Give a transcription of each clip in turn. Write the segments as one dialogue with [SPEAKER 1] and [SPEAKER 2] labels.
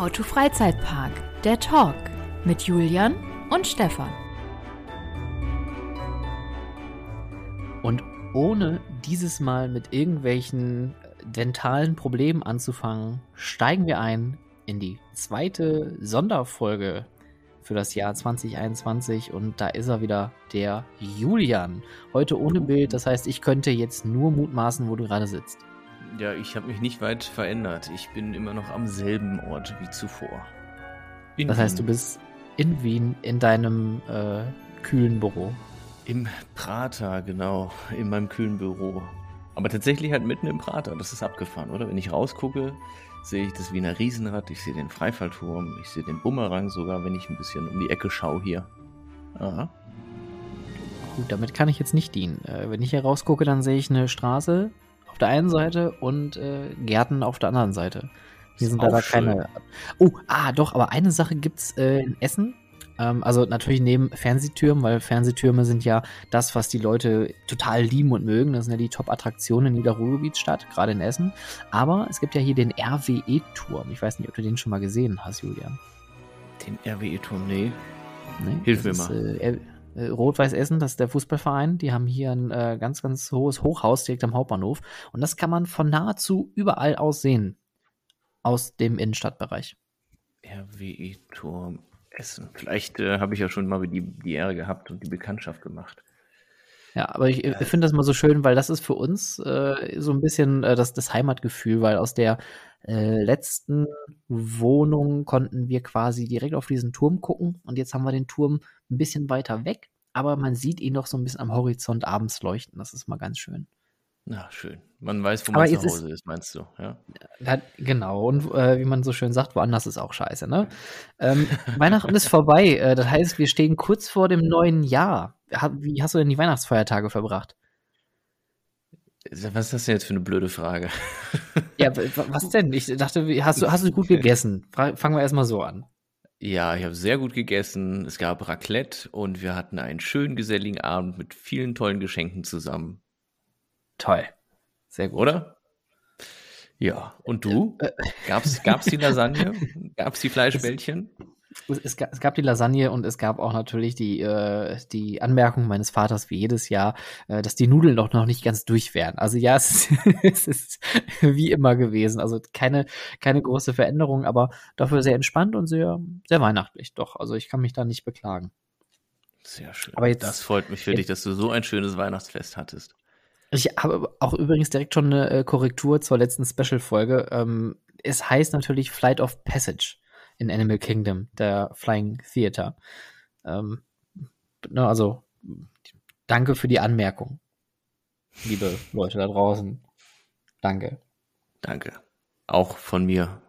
[SPEAKER 1] How to Freizeitpark, der Talk mit Julian und Stefan.
[SPEAKER 2] Und ohne dieses Mal mit irgendwelchen dentalen Problemen anzufangen, steigen wir ein in die zweite Sonderfolge für das Jahr 2021 und da ist er wieder, der Julian. Heute ohne Bild, das heißt, ich könnte jetzt nur mutmaßen, wo du gerade sitzt.
[SPEAKER 3] Ja, ich habe mich nicht weit verändert. Ich bin immer noch am selben Ort wie zuvor.
[SPEAKER 2] In das heißt, du bist in Wien in deinem äh, kühlen Büro.
[SPEAKER 3] Im Prater, genau, in meinem kühlen Büro. Aber tatsächlich halt mitten im Prater, das ist abgefahren, oder? Wenn ich rausgucke, sehe ich das Wiener Riesenrad, ich sehe den Freifallturm, ich sehe den Bumerang sogar, wenn ich ein bisschen um die Ecke schaue hier. Aha.
[SPEAKER 2] Gut, damit kann ich jetzt nicht dienen. Äh, wenn ich hier rausgucke, dann sehe ich eine Straße der einen Seite und äh, Gärten auf der anderen Seite. Hier sind leider keine. Oh, ah, doch, aber eine Sache gibt's äh, in Essen. Ähm, also natürlich neben Fernsehtürmen, weil Fernsehtürme sind ja das, was die Leute total lieben und mögen. Das sind ja die Top-Attraktionen in jeder Ruhrgebietsstadt, gerade in Essen. Aber es gibt ja hier den RWE-Turm. Ich weiß nicht, ob du den schon mal gesehen hast, Julian.
[SPEAKER 3] Den RWE-Turm, nee. nee. Hilf mir mal. Äh,
[SPEAKER 2] äh, Rot-Weiß Essen, das ist der Fußballverein, die haben hier ein äh, ganz, ganz hohes Hochhaus direkt am Hauptbahnhof. Und das kann man von nahezu überall aus sehen. Aus dem Innenstadtbereich.
[SPEAKER 3] RWE-Turm Essen. Vielleicht äh, habe ich ja schon mal die, die Ehre gehabt und die Bekanntschaft gemacht.
[SPEAKER 2] Ja, aber ich, ich finde das mal so schön, weil das ist für uns äh, so ein bisschen äh, das, das Heimatgefühl, weil aus der äh, letzten Wohnung konnten wir quasi direkt auf diesen Turm gucken und jetzt haben wir den Turm ein bisschen weiter weg, aber man sieht ihn doch so ein bisschen am Horizont abends leuchten. Das ist mal ganz schön.
[SPEAKER 3] Na, schön. Man weiß, wo man zu Hause ist, ist, meinst du, ja?
[SPEAKER 2] genau, und äh, wie man so schön sagt, woanders ist auch scheiße, ne? Ähm, Weihnachten ist vorbei, äh, das heißt, wir stehen kurz vor dem neuen Jahr. Wie hast du denn die Weihnachtsfeiertage verbracht?
[SPEAKER 3] Was ist das denn jetzt für eine blöde Frage?
[SPEAKER 2] ja, was denn? Ich dachte, hast du, hast du gut gegessen? Fangen wir erstmal so an.
[SPEAKER 3] Ja, ich habe sehr gut gegessen. Es gab Raclette und wir hatten einen schönen geselligen Abend mit vielen tollen Geschenken zusammen.
[SPEAKER 2] Toll. Sehr gut.
[SPEAKER 3] Oder? Ja. Und du? Äh, äh. Gab's, gab's die Lasagne? Gab's die Fleischbällchen?
[SPEAKER 2] Es, es, gab, die Lasagne und es gab auch natürlich die, äh, die Anmerkung meines Vaters wie jedes Jahr, äh, dass die Nudeln doch noch nicht ganz durch wären. Also ja, es ist, es ist wie immer gewesen. Also keine, keine große Veränderung, aber dafür sehr entspannt und sehr, sehr weihnachtlich. Doch, also ich kann mich da nicht beklagen.
[SPEAKER 3] Sehr schön. Aber jetzt, das freut mich für jetzt, dich, dass du so ein schönes Weihnachtsfest hattest.
[SPEAKER 2] Ich habe auch übrigens direkt schon eine äh, Korrektur zur letzten Special-Folge. Ähm, es heißt natürlich Flight of Passage in Animal Kingdom, der Flying Theater. Ähm, ne, also, danke für die Anmerkung, liebe Leute da draußen. Danke.
[SPEAKER 3] Danke. Auch von mir.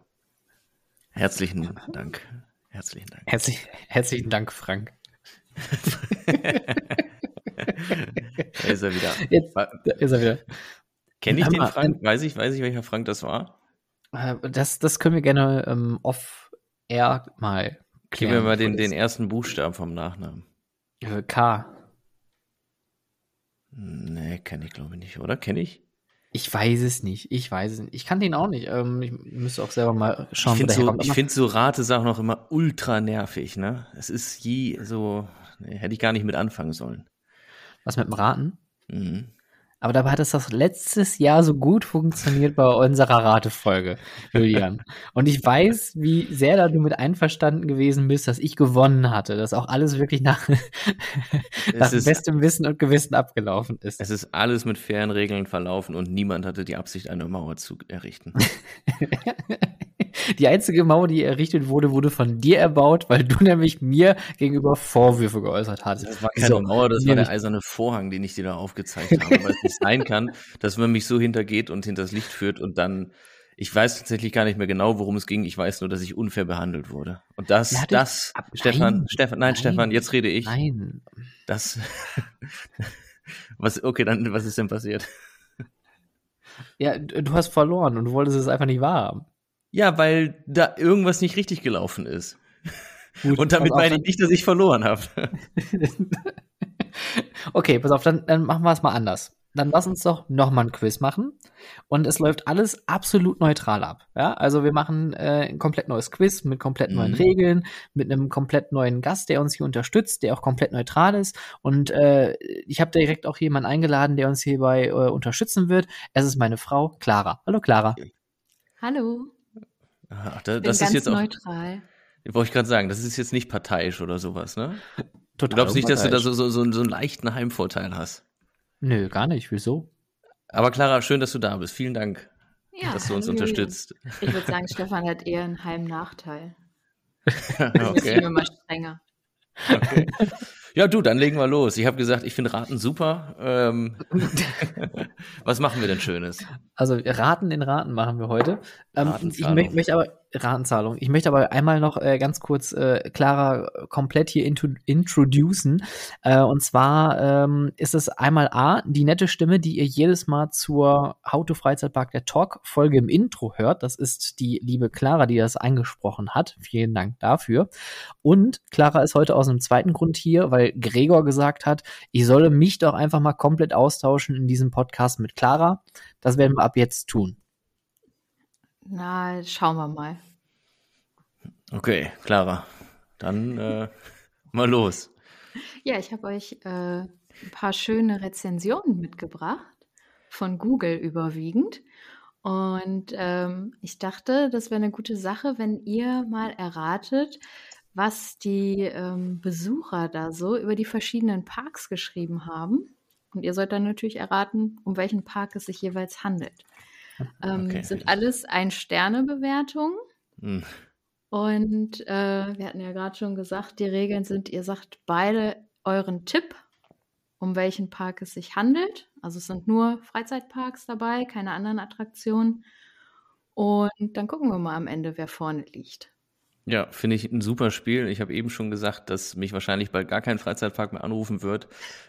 [SPEAKER 3] Herzlichen Dank. Herzlichen Dank.
[SPEAKER 2] Herzlich, herzlichen Dank, Frank.
[SPEAKER 3] da ist er wieder.
[SPEAKER 2] Jetzt da ist er wieder.
[SPEAKER 3] Kenne ich den Frank? Weiß ich, weiß ich, welcher Frank das war?
[SPEAKER 2] Äh, das, das können wir gerne ähm, off-air mal
[SPEAKER 3] klären. Gib mir mal den, den ersten Buchstaben vom Nachnamen.
[SPEAKER 2] Äh, K.
[SPEAKER 3] Nee, kenne ich glaube ich nicht, oder? Kenne ich?
[SPEAKER 2] Ich weiß es nicht. Ich weiß es nicht. Ich kann den auch nicht. Ähm, ich müsste auch selber mal schauen.
[SPEAKER 3] Ich finde so, find so Ratesachen auch immer ultra nervig. Ne? Es ist je so, hätte ich gar nicht mit anfangen sollen.
[SPEAKER 2] Was mit dem Raten? Mhm. Aber dabei hat es das letztes Jahr so gut funktioniert bei unserer Ratefolge, Julian. Und ich weiß, wie sehr da du mit einverstanden gewesen bist, dass ich gewonnen hatte, dass auch alles wirklich nach, nach bestem Wissen und Gewissen abgelaufen ist.
[SPEAKER 3] Es ist alles mit fairen Regeln verlaufen und niemand hatte die Absicht, eine Mauer zu errichten.
[SPEAKER 2] Die einzige Mauer, die errichtet wurde, wurde von dir erbaut, weil du nämlich mir gegenüber Vorwürfe geäußert hast.
[SPEAKER 3] Das war keine so, Mauer, das war der eizerne Vorhang, den ich dir da aufgezeigt habe, weil es nicht sein kann, dass man mich so hintergeht und hinters Licht führt und dann ich weiß tatsächlich gar nicht mehr genau, worum es ging. Ich weiß nur, dass ich unfair behandelt wurde. Und das, ja, das, ab, Stefan, nein, Stefan, nein, nein, Stefan, jetzt rede ich.
[SPEAKER 2] Nein.
[SPEAKER 3] Das, was, okay, dann, was ist denn passiert?
[SPEAKER 2] Ja, du hast verloren und du wolltest es einfach nicht wahrhaben.
[SPEAKER 3] Ja, weil da irgendwas nicht richtig gelaufen ist. Gut, und damit meine ich nicht, dass ich verloren habe.
[SPEAKER 2] okay, pass auf, dann, dann machen wir es mal anders. Dann lass uns doch nochmal ein Quiz machen. Und es läuft alles absolut neutral ab. Ja, also wir machen äh, ein komplett neues Quiz mit komplett mhm. neuen Regeln, mit einem komplett neuen Gast, der uns hier unterstützt, der auch komplett neutral ist. Und äh, ich habe direkt auch jemanden eingeladen, der uns hierbei äh, unterstützen wird. Es ist meine Frau, Clara. Hallo, Clara.
[SPEAKER 1] Hallo.
[SPEAKER 3] Ach, da, das ist jetzt auch, neutral. Wollte ich gerade sagen, das ist jetzt nicht parteiisch oder sowas, ne? Total du glaubst nicht, dass du da so, so, so, so einen leichten Heimvorteil hast?
[SPEAKER 2] Nö, gar nicht. Wieso?
[SPEAKER 3] Aber Clara, schön, dass du da bist. Vielen Dank, ja, dass du uns unterstützt.
[SPEAKER 1] Ich würde sagen, Stefan hat eher einen Heimnachteil. okay. Ich bin immer strenger.
[SPEAKER 3] Okay. Ja, du, dann legen wir los. Ich habe gesagt, ich finde Raten super. Ähm, was machen wir denn Schönes?
[SPEAKER 2] Also Raten in Raten machen wir heute. Ähm, ich möchte möcht aber Ratenzahlung. Ich möchte aber einmal noch äh, ganz kurz äh, Clara komplett hier intro introducen. Äh, und zwar ähm, ist es einmal A, die nette Stimme, die ihr jedes Mal zur How to Freizeitpark der Talk Folge im Intro hört. Das ist die liebe Clara, die das eingesprochen hat. Vielen Dank dafür. Und Clara ist heute aus einem zweiten Grund hier, weil Gregor gesagt hat, ich solle mich doch einfach mal komplett austauschen in diesem Podcast mit Clara. Das werden wir ab jetzt tun.
[SPEAKER 1] Na, schauen wir mal.
[SPEAKER 3] Okay, Clara. Dann äh, mal los.
[SPEAKER 1] Ja, ich habe euch äh, ein paar schöne Rezensionen mitgebracht, von Google überwiegend. Und ähm, ich dachte, das wäre eine gute Sache, wenn ihr mal erratet, was die ähm, Besucher da so über die verschiedenen Parks geschrieben haben. Und ihr sollt dann natürlich erraten, um welchen Park es sich jeweils handelt. Ähm, okay. Sind alles Ein-Sterne-Bewertungen. Hm. Und äh, wir hatten ja gerade schon gesagt, die Regeln sind, ihr sagt beide euren Tipp, um welchen Park es sich handelt. Also es sind nur Freizeitparks dabei, keine anderen Attraktionen. Und dann gucken wir mal am Ende, wer vorne liegt.
[SPEAKER 3] Ja, finde ich ein super Spiel. Ich habe eben schon gesagt, dass mich wahrscheinlich bald gar kein Freizeitpark mehr anrufen wird.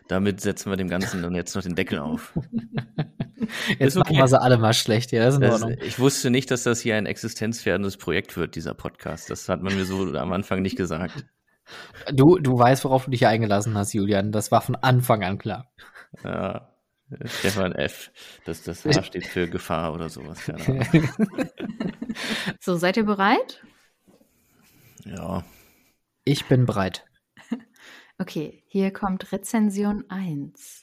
[SPEAKER 3] Damit setzen wir dem Ganzen dann jetzt noch den Deckel auf.
[SPEAKER 2] Jetzt okay. machen wir sie alle mal schlecht, ja, ist in
[SPEAKER 3] das, Ich wusste nicht, dass das hier ein existenzfährdendes Projekt wird, dieser Podcast. Das hat man mir so am Anfang nicht gesagt.
[SPEAKER 2] Du, du weißt, worauf du dich eingelassen hast, Julian. Das war von Anfang an klar.
[SPEAKER 3] Ja, Stefan F. Das, das H steht für Gefahr oder sowas.
[SPEAKER 1] so, seid ihr bereit?
[SPEAKER 3] Ja.
[SPEAKER 2] Ich bin bereit.
[SPEAKER 1] Okay, hier kommt Rezension 1.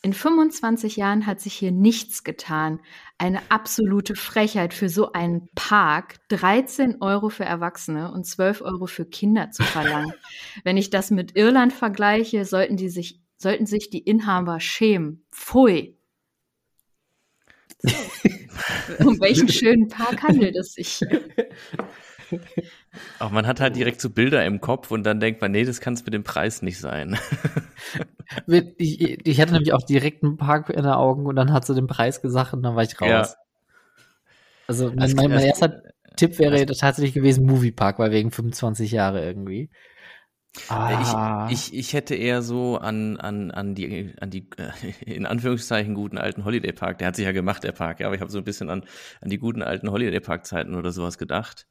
[SPEAKER 1] In 25 Jahren hat sich hier nichts getan. Eine absolute Frechheit für so einen Park, 13 Euro für Erwachsene und 12 Euro für Kinder zu verlangen. Wenn ich das mit Irland vergleiche, sollten, die sich, sollten sich die Inhaber schämen. Pfui. um welchen schönen Park handelt es sich?
[SPEAKER 3] Aber man hat halt direkt so Bilder im Kopf und dann denkt man, nee, das kann es mit dem Preis nicht sein.
[SPEAKER 2] ich, ich, hatte nämlich auch direkt einen Park in den Augen und dann hat sie den Preis gesagt und dann war ich raus. Ja. Also mein, mein, mein erster Tipp wäre tatsächlich gewesen Moviepark, weil wegen 25 Jahre irgendwie.
[SPEAKER 3] Ah. Ich, ich, ich hätte eher so an, an, an die, an die äh, in Anführungszeichen guten alten Holiday Park, der hat sich ja gemacht, der Park, ja, aber ich habe so ein bisschen an, an die guten alten Holiday Park Zeiten oder sowas gedacht.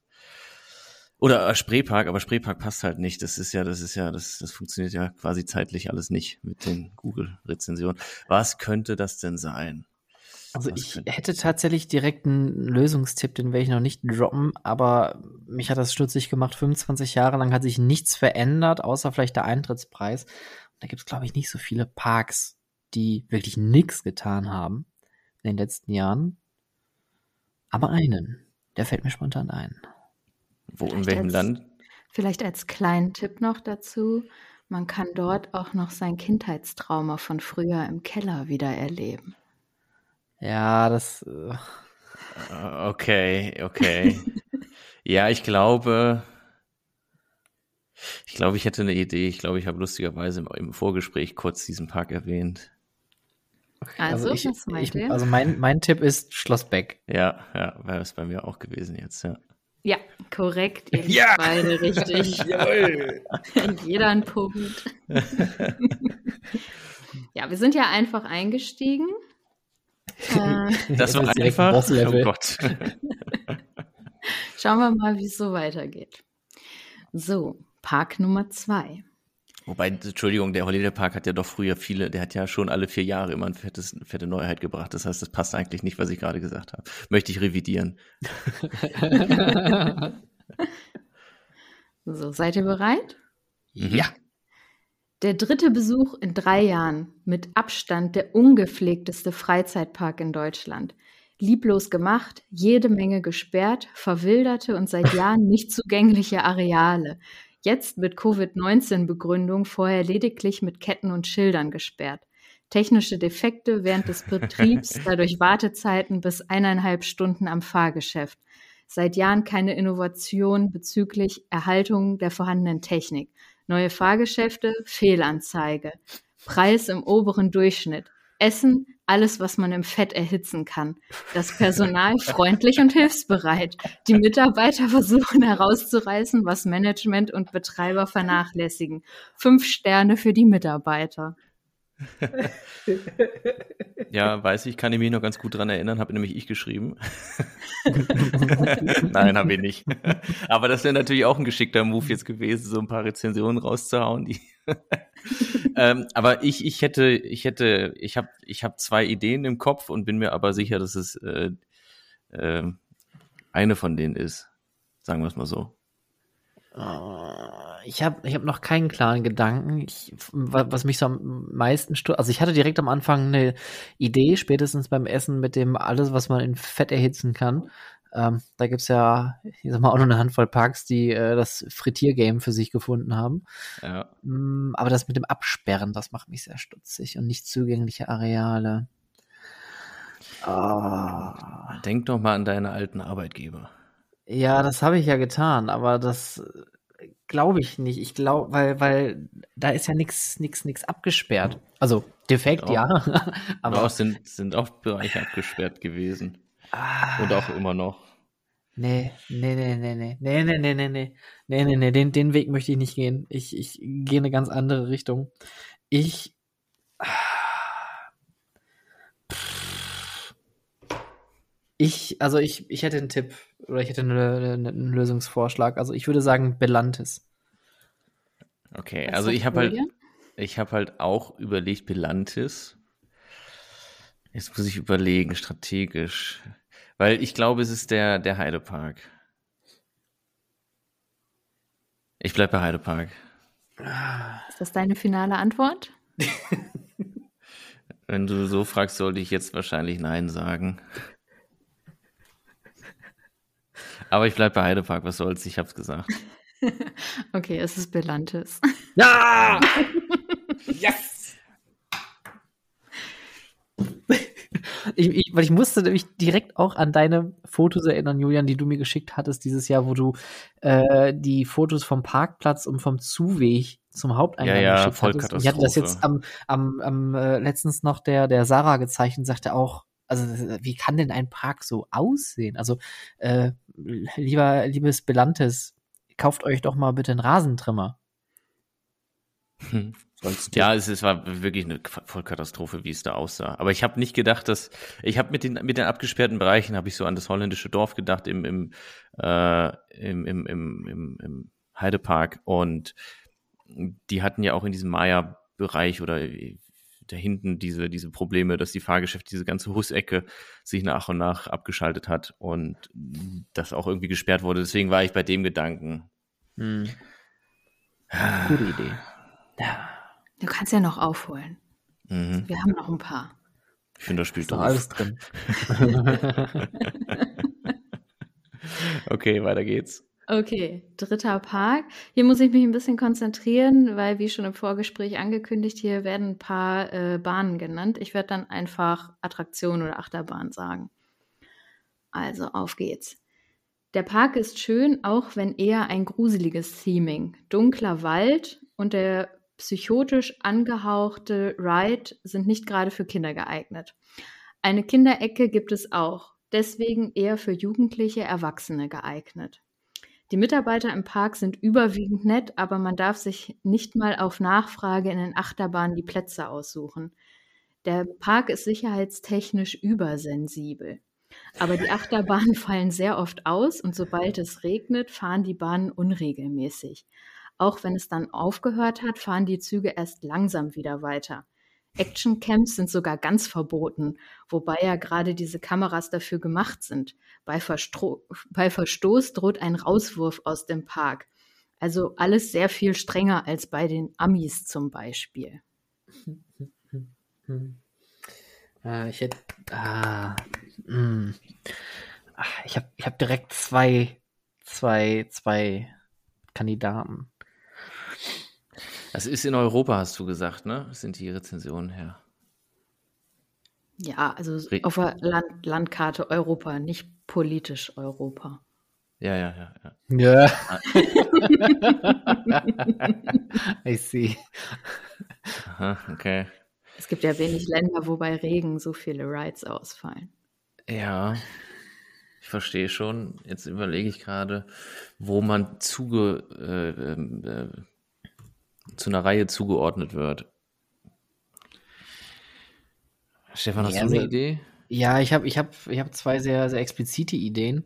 [SPEAKER 3] Oder äh, Spreepark, aber Spreepark passt halt nicht. Das ist ja, das ist ja, das, das funktioniert ja quasi zeitlich alles nicht mit den Google-Rezensionen. Was könnte das denn sein?
[SPEAKER 2] Also Was ich hätte tatsächlich direkt einen Lösungstipp, den werde ich noch nicht droppen, aber mich hat das stutzig gemacht. 25 Jahre lang hat sich nichts verändert, außer vielleicht der Eintrittspreis. Und da gibt es, glaube ich, nicht so viele Parks, die wirklich nichts getan haben in den letzten Jahren. Aber einen, der fällt mir spontan ein.
[SPEAKER 3] Wo, in welchem als, Land?
[SPEAKER 1] Vielleicht als kleinen Tipp noch dazu. Man kann dort auch noch sein Kindheitstrauma von früher im Keller wieder erleben.
[SPEAKER 2] Ja, das.
[SPEAKER 3] Äh okay, okay. ja, ich glaube. Ich glaube, ich hätte eine Idee. Ich glaube, ich habe lustigerweise im, im Vorgespräch kurz diesen Park erwähnt.
[SPEAKER 1] Okay, also, also,
[SPEAKER 2] ich, ich, also mein, mein Tipp ist Schloss Beck.
[SPEAKER 3] Ja, ja, wäre es bei mir auch gewesen jetzt, ja.
[SPEAKER 1] Ja, korrekt. Ihr ja. beide richtig. Jawohl. Jeder ein Punkt. ja, wir sind ja einfach eingestiegen.
[SPEAKER 3] Äh, das war einfach. Oh Gott.
[SPEAKER 1] Schauen wir mal, wie es so weitergeht. So, Park Nummer zwei.
[SPEAKER 3] Wobei, Entschuldigung, der Holiday Park hat ja doch früher viele, der hat ja schon alle vier Jahre immer eine fettes, fette Neuheit gebracht. Das heißt, das passt eigentlich nicht, was ich gerade gesagt habe. Möchte ich revidieren.
[SPEAKER 1] so, seid ihr bereit?
[SPEAKER 3] Ja.
[SPEAKER 1] Der dritte Besuch in drei Jahren, mit Abstand der ungepflegteste Freizeitpark in Deutschland. Lieblos gemacht, jede Menge gesperrt, verwilderte und seit Jahren nicht zugängliche Areale. Jetzt mit Covid-19-Begründung, vorher lediglich mit Ketten und Schildern gesperrt. Technische Defekte während des Betriebs, dadurch Wartezeiten bis eineinhalb Stunden am Fahrgeschäft. Seit Jahren keine Innovation bezüglich Erhaltung der vorhandenen Technik. Neue Fahrgeschäfte, Fehlanzeige. Preis im oberen Durchschnitt. Essen, alles, was man im Fett erhitzen kann. Das Personal freundlich und hilfsbereit. Die Mitarbeiter versuchen herauszureißen, was Management und Betreiber vernachlässigen. Fünf Sterne für die Mitarbeiter.
[SPEAKER 3] ja, weiß ich, kann ich mich noch ganz gut dran erinnern, habe nämlich ich geschrieben. Nein, habe ich nicht. Aber das wäre natürlich auch ein geschickter Move jetzt gewesen, so ein paar Rezensionen rauszuhauen. Die ähm, aber ich, ich hätte, ich hätte, ich habe, ich habe zwei Ideen im Kopf und bin mir aber sicher, dass es äh, äh, eine von denen ist. Sagen wir es mal so.
[SPEAKER 2] Äh, ich habe ich hab noch keinen klaren Gedanken. Ich, was mich so am meisten stört, also ich hatte direkt am Anfang eine Idee, spätestens beim Essen mit dem alles, was man in Fett erhitzen kann. Ähm, da es ja, ich sag mal, auch noch eine Handvoll Parks, die äh, das Frittiergame für sich gefunden haben.
[SPEAKER 3] Ja.
[SPEAKER 2] Mm, aber das mit dem Absperren, das macht mich sehr stutzig und nicht zugängliche Areale.
[SPEAKER 3] Oh. Denk doch mal an deine alten Arbeitgeber.
[SPEAKER 2] Ja, das habe ich ja getan, aber das äh, glaube ich nicht. Ich glaube, weil, weil da ist ja nichts nix, nix abgesperrt. Also defekt, auch, ja.
[SPEAKER 3] aber auch sind, sind auch Bereiche abgesperrt gewesen. Ah. Und auch immer noch.
[SPEAKER 2] Nee, nee, nee, nee, nee, nee, nee, nee, nee, nee, nee, nee, nee, den, den Weg möchte ich nicht gehen. Ich, ich gehe eine ganz andere Richtung. Ich, ich, also ich, ich hätte einen Tipp oder ich hätte eine, eine, einen Lösungsvorschlag. Also ich würde sagen Belantes.
[SPEAKER 3] Okay, Was also ich habe halt, ich habe halt auch überlegt Belantes. Jetzt muss ich überlegen, strategisch. Weil ich glaube, es ist der, der Heidepark. Ich bleibe bei Heidepark.
[SPEAKER 1] Ist das deine finale Antwort?
[SPEAKER 3] Wenn du so fragst, sollte ich jetzt wahrscheinlich Nein sagen. Aber ich bleibe bei Heidepark, was soll's, ich hab's gesagt.
[SPEAKER 1] okay, es ist Belantes.
[SPEAKER 2] Ja! yes! Ich, ich, weil ich musste nämlich direkt auch an deine Fotos erinnern, Julian, die du mir geschickt hattest dieses Jahr, wo du äh, die Fotos vom Parkplatz und vom Zuweg zum Haupteingang
[SPEAKER 3] ja, ja, geschickt voll hattest.
[SPEAKER 2] Ich hatte das jetzt am, am, am äh, letztens noch der, der Sarah gezeichnet, sagte auch, also wie kann denn ein Park so aussehen? Also äh, lieber, liebes Belantes, kauft euch doch mal bitte einen Rasentrimmer.
[SPEAKER 3] Hm. Ja, es, es war wirklich eine Vollkatastrophe, wie es da aussah. Aber ich habe nicht gedacht, dass ich habe mit den mit den abgesperrten Bereichen habe ich so an das holländische Dorf gedacht im im äh, im, im, im, im, im Heidepark und die hatten ja auch in diesem Maya-Bereich oder da hinten diese diese Probleme, dass die Fahrgeschäfte diese ganze Husecke sich nach und nach abgeschaltet hat und das auch irgendwie gesperrt wurde. Deswegen war ich bei dem Gedanken. Hm.
[SPEAKER 2] Gute Idee.
[SPEAKER 1] Du kannst ja noch aufholen. Mhm. Wir haben noch ein paar.
[SPEAKER 3] Ich finde, das spielt
[SPEAKER 2] doch alles drin.
[SPEAKER 3] okay, weiter geht's.
[SPEAKER 1] Okay, dritter Park. Hier muss ich mich ein bisschen konzentrieren, weil wie schon im Vorgespräch angekündigt, hier werden ein paar äh, Bahnen genannt. Ich werde dann einfach Attraktion oder Achterbahn sagen. Also auf geht's. Der Park ist schön, auch wenn eher ein gruseliges Theming. Dunkler Wald und der psychotisch angehauchte Ride sind nicht gerade für Kinder geeignet. Eine Kinderecke gibt es auch, deswegen eher für jugendliche Erwachsene geeignet. Die Mitarbeiter im Park sind überwiegend nett, aber man darf sich nicht mal auf Nachfrage in den Achterbahnen die Plätze aussuchen. Der Park ist sicherheitstechnisch übersensibel. Aber die Achterbahnen fallen sehr oft aus und sobald es regnet, fahren die Bahnen unregelmäßig. Auch wenn es dann aufgehört hat, fahren die Züge erst langsam wieder weiter. Actioncamps sind sogar ganz verboten, wobei ja gerade diese Kameras dafür gemacht sind. Bei, Verstro bei Verstoß droht ein Rauswurf aus dem Park. Also alles sehr viel strenger als bei den Amis zum Beispiel.
[SPEAKER 2] Äh, ich hätte. Ah, hm. Ach, ich habe ich hab direkt zwei, zwei, zwei Kandidaten.
[SPEAKER 3] Das ist in Europa, hast du gesagt, ne? Sind die Rezensionen her?
[SPEAKER 1] Ja, also Re auf der Land Landkarte Europa, nicht politisch Europa.
[SPEAKER 3] Ja, ja, ja. Ja. ja.
[SPEAKER 2] I see.
[SPEAKER 3] Aha, okay.
[SPEAKER 1] Es gibt ja wenig Länder, wo bei Regen so viele Rides ausfallen.
[SPEAKER 3] Ja, ich verstehe schon. Jetzt überlege ich gerade, wo man zuge, äh, ähm, äh, zu einer Reihe zugeordnet wird. Stefan, hast ja, du eine also, Idee?
[SPEAKER 2] Ja, ich habe ich hab, ich hab zwei sehr, sehr explizite Ideen.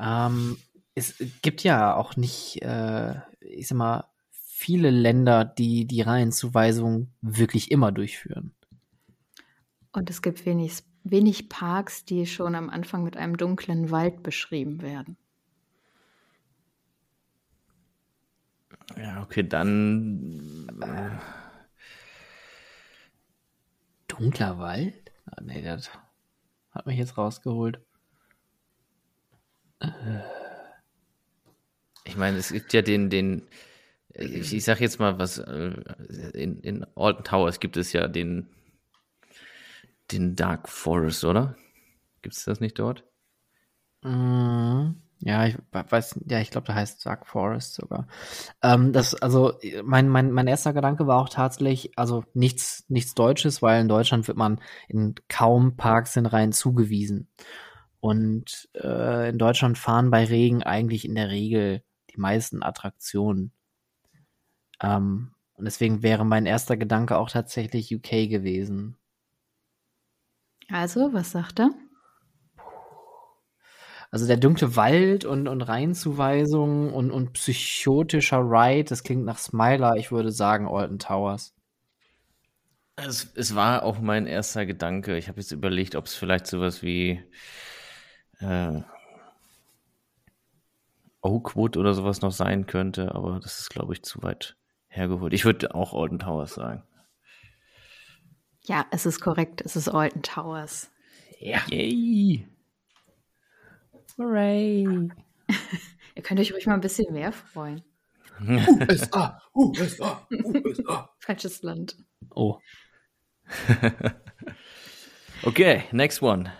[SPEAKER 2] Ähm, es gibt ja auch nicht, äh, ich sag mal, viele Länder, die die Reihenzuweisung wirklich immer durchführen.
[SPEAKER 1] Und es gibt wenig, wenig Parks, die schon am Anfang mit einem dunklen Wald beschrieben werden.
[SPEAKER 3] Ja, okay, dann. Äh,
[SPEAKER 2] dunkler Wald? Ah, nee, das hat mich jetzt rausgeholt.
[SPEAKER 3] Ich meine, es gibt ja den, den, ich, ich sag jetzt mal was, äh, in, in Alton Towers gibt es ja den, den Dark Forest, oder? Gibt es das nicht dort?
[SPEAKER 2] Mhm. Ja, ich weiß, ja, ich glaube, da heißt Dark Forest sogar. Ähm, das, also, mein, mein, mein erster Gedanke war auch tatsächlich, also nichts, nichts Deutsches, weil in Deutschland wird man in kaum Parks in Reihen zugewiesen. Und äh, in Deutschland fahren bei Regen eigentlich in der Regel die meisten Attraktionen. Ähm, und deswegen wäre mein erster Gedanke auch tatsächlich UK gewesen.
[SPEAKER 1] Also, was sagt er?
[SPEAKER 2] Also der dunkle Wald und, und Reihenzuweisung und, und psychotischer Ride, das klingt nach Smiler, ich würde sagen Alton Towers.
[SPEAKER 3] Es, es war auch mein erster Gedanke. Ich habe jetzt überlegt, ob es vielleicht sowas wie äh, Oakwood oder sowas noch sein könnte, aber das ist, glaube ich, zu weit hergeholt. Ich würde auch Alton Towers sagen.
[SPEAKER 1] Ja, es ist korrekt. Es ist Alton Towers.
[SPEAKER 3] Ja. Yay.
[SPEAKER 1] Hooray. Ihr könnt euch ruhig mal ein bisschen mehr freuen.
[SPEAKER 3] USA, USA, USA.
[SPEAKER 1] Falsches Land.
[SPEAKER 2] Oh.
[SPEAKER 3] okay, next one.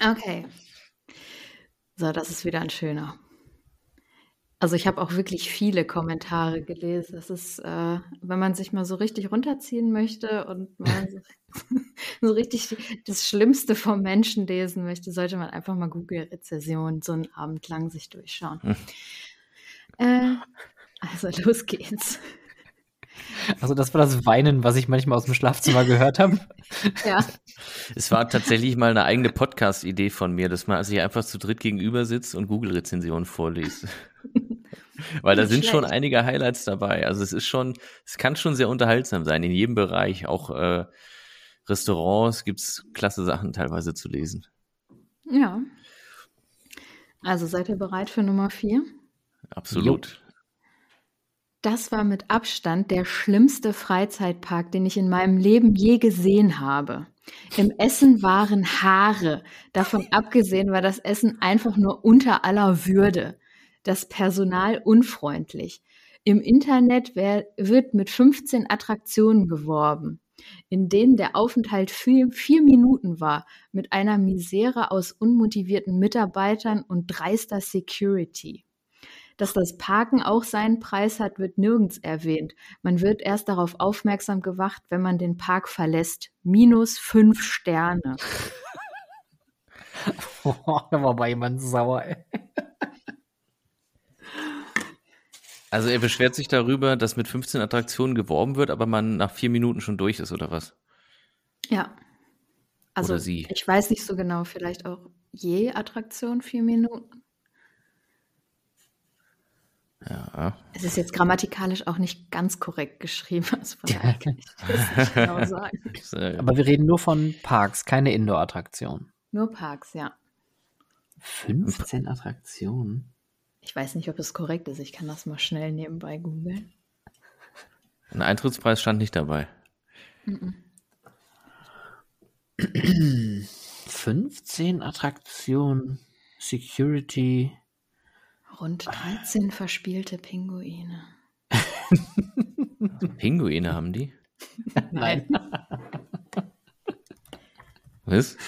[SPEAKER 1] Okay. So, das ist wieder ein schöner. Also ich habe auch wirklich viele Kommentare gelesen. Das ist, äh, wenn man sich mal so richtig runterziehen möchte und mal so, so, richtig das Schlimmste vom Menschen lesen möchte, sollte man einfach mal Google-Rezession so einen Abend lang sich durchschauen. Hm. Äh, also los geht's.
[SPEAKER 2] Also das war das Weinen, was ich manchmal aus dem Schlafzimmer gehört habe.
[SPEAKER 1] Ja.
[SPEAKER 3] Es war tatsächlich mal eine eigene Podcast-Idee von mir, dass man sich einfach zu dritt gegenüber sitzt und Google-Rezensionen vorliest. Weil da sind schlecht. schon einige Highlights dabei. Also es ist schon, es kann schon sehr unterhaltsam sein in jedem Bereich. Auch äh, Restaurants gibt's klasse Sachen teilweise zu lesen.
[SPEAKER 1] Ja. Also seid ihr bereit für Nummer vier?
[SPEAKER 3] Absolut. Jo.
[SPEAKER 1] Das war mit Abstand der schlimmste Freizeitpark, den ich in meinem Leben je gesehen habe. Im Essen waren Haare. Davon abgesehen war das Essen einfach nur unter aller Würde. Das Personal unfreundlich. Im Internet wird mit 15 Attraktionen geworben, in denen der Aufenthalt vier, vier Minuten war, mit einer Misere aus unmotivierten Mitarbeitern und dreister Security. Dass das Parken auch seinen Preis hat, wird nirgends erwähnt. Man wird erst darauf aufmerksam gemacht, wenn man den Park verlässt. Minus fünf Sterne.
[SPEAKER 2] oh, da war bei jemand sauer. Ey.
[SPEAKER 3] Also er beschwert sich darüber, dass mit 15 Attraktionen geworben wird, aber man nach vier Minuten schon durch ist, oder was?
[SPEAKER 1] Ja. Also
[SPEAKER 3] oder sie.
[SPEAKER 1] ich weiß nicht so genau, vielleicht auch je Attraktion vier Minuten.
[SPEAKER 3] Ja.
[SPEAKER 1] Es ist jetzt grammatikalisch auch nicht ganz korrekt geschrieben, also von daher kann ich das nicht genau sagen.
[SPEAKER 2] Aber wir reden nur von Parks, keine Indoor-Attraktionen.
[SPEAKER 1] Nur Parks, ja.
[SPEAKER 2] 15 Attraktionen?
[SPEAKER 1] Ich weiß nicht, ob das korrekt ist. Ich kann das mal schnell nebenbei googeln.
[SPEAKER 3] Ein Eintrittspreis stand nicht dabei.
[SPEAKER 1] Mhm.
[SPEAKER 2] 15 Attraktionen, Security.
[SPEAKER 1] Rund 13 verspielte Pinguine.
[SPEAKER 3] Pinguine haben die?
[SPEAKER 1] Nein.
[SPEAKER 3] Was?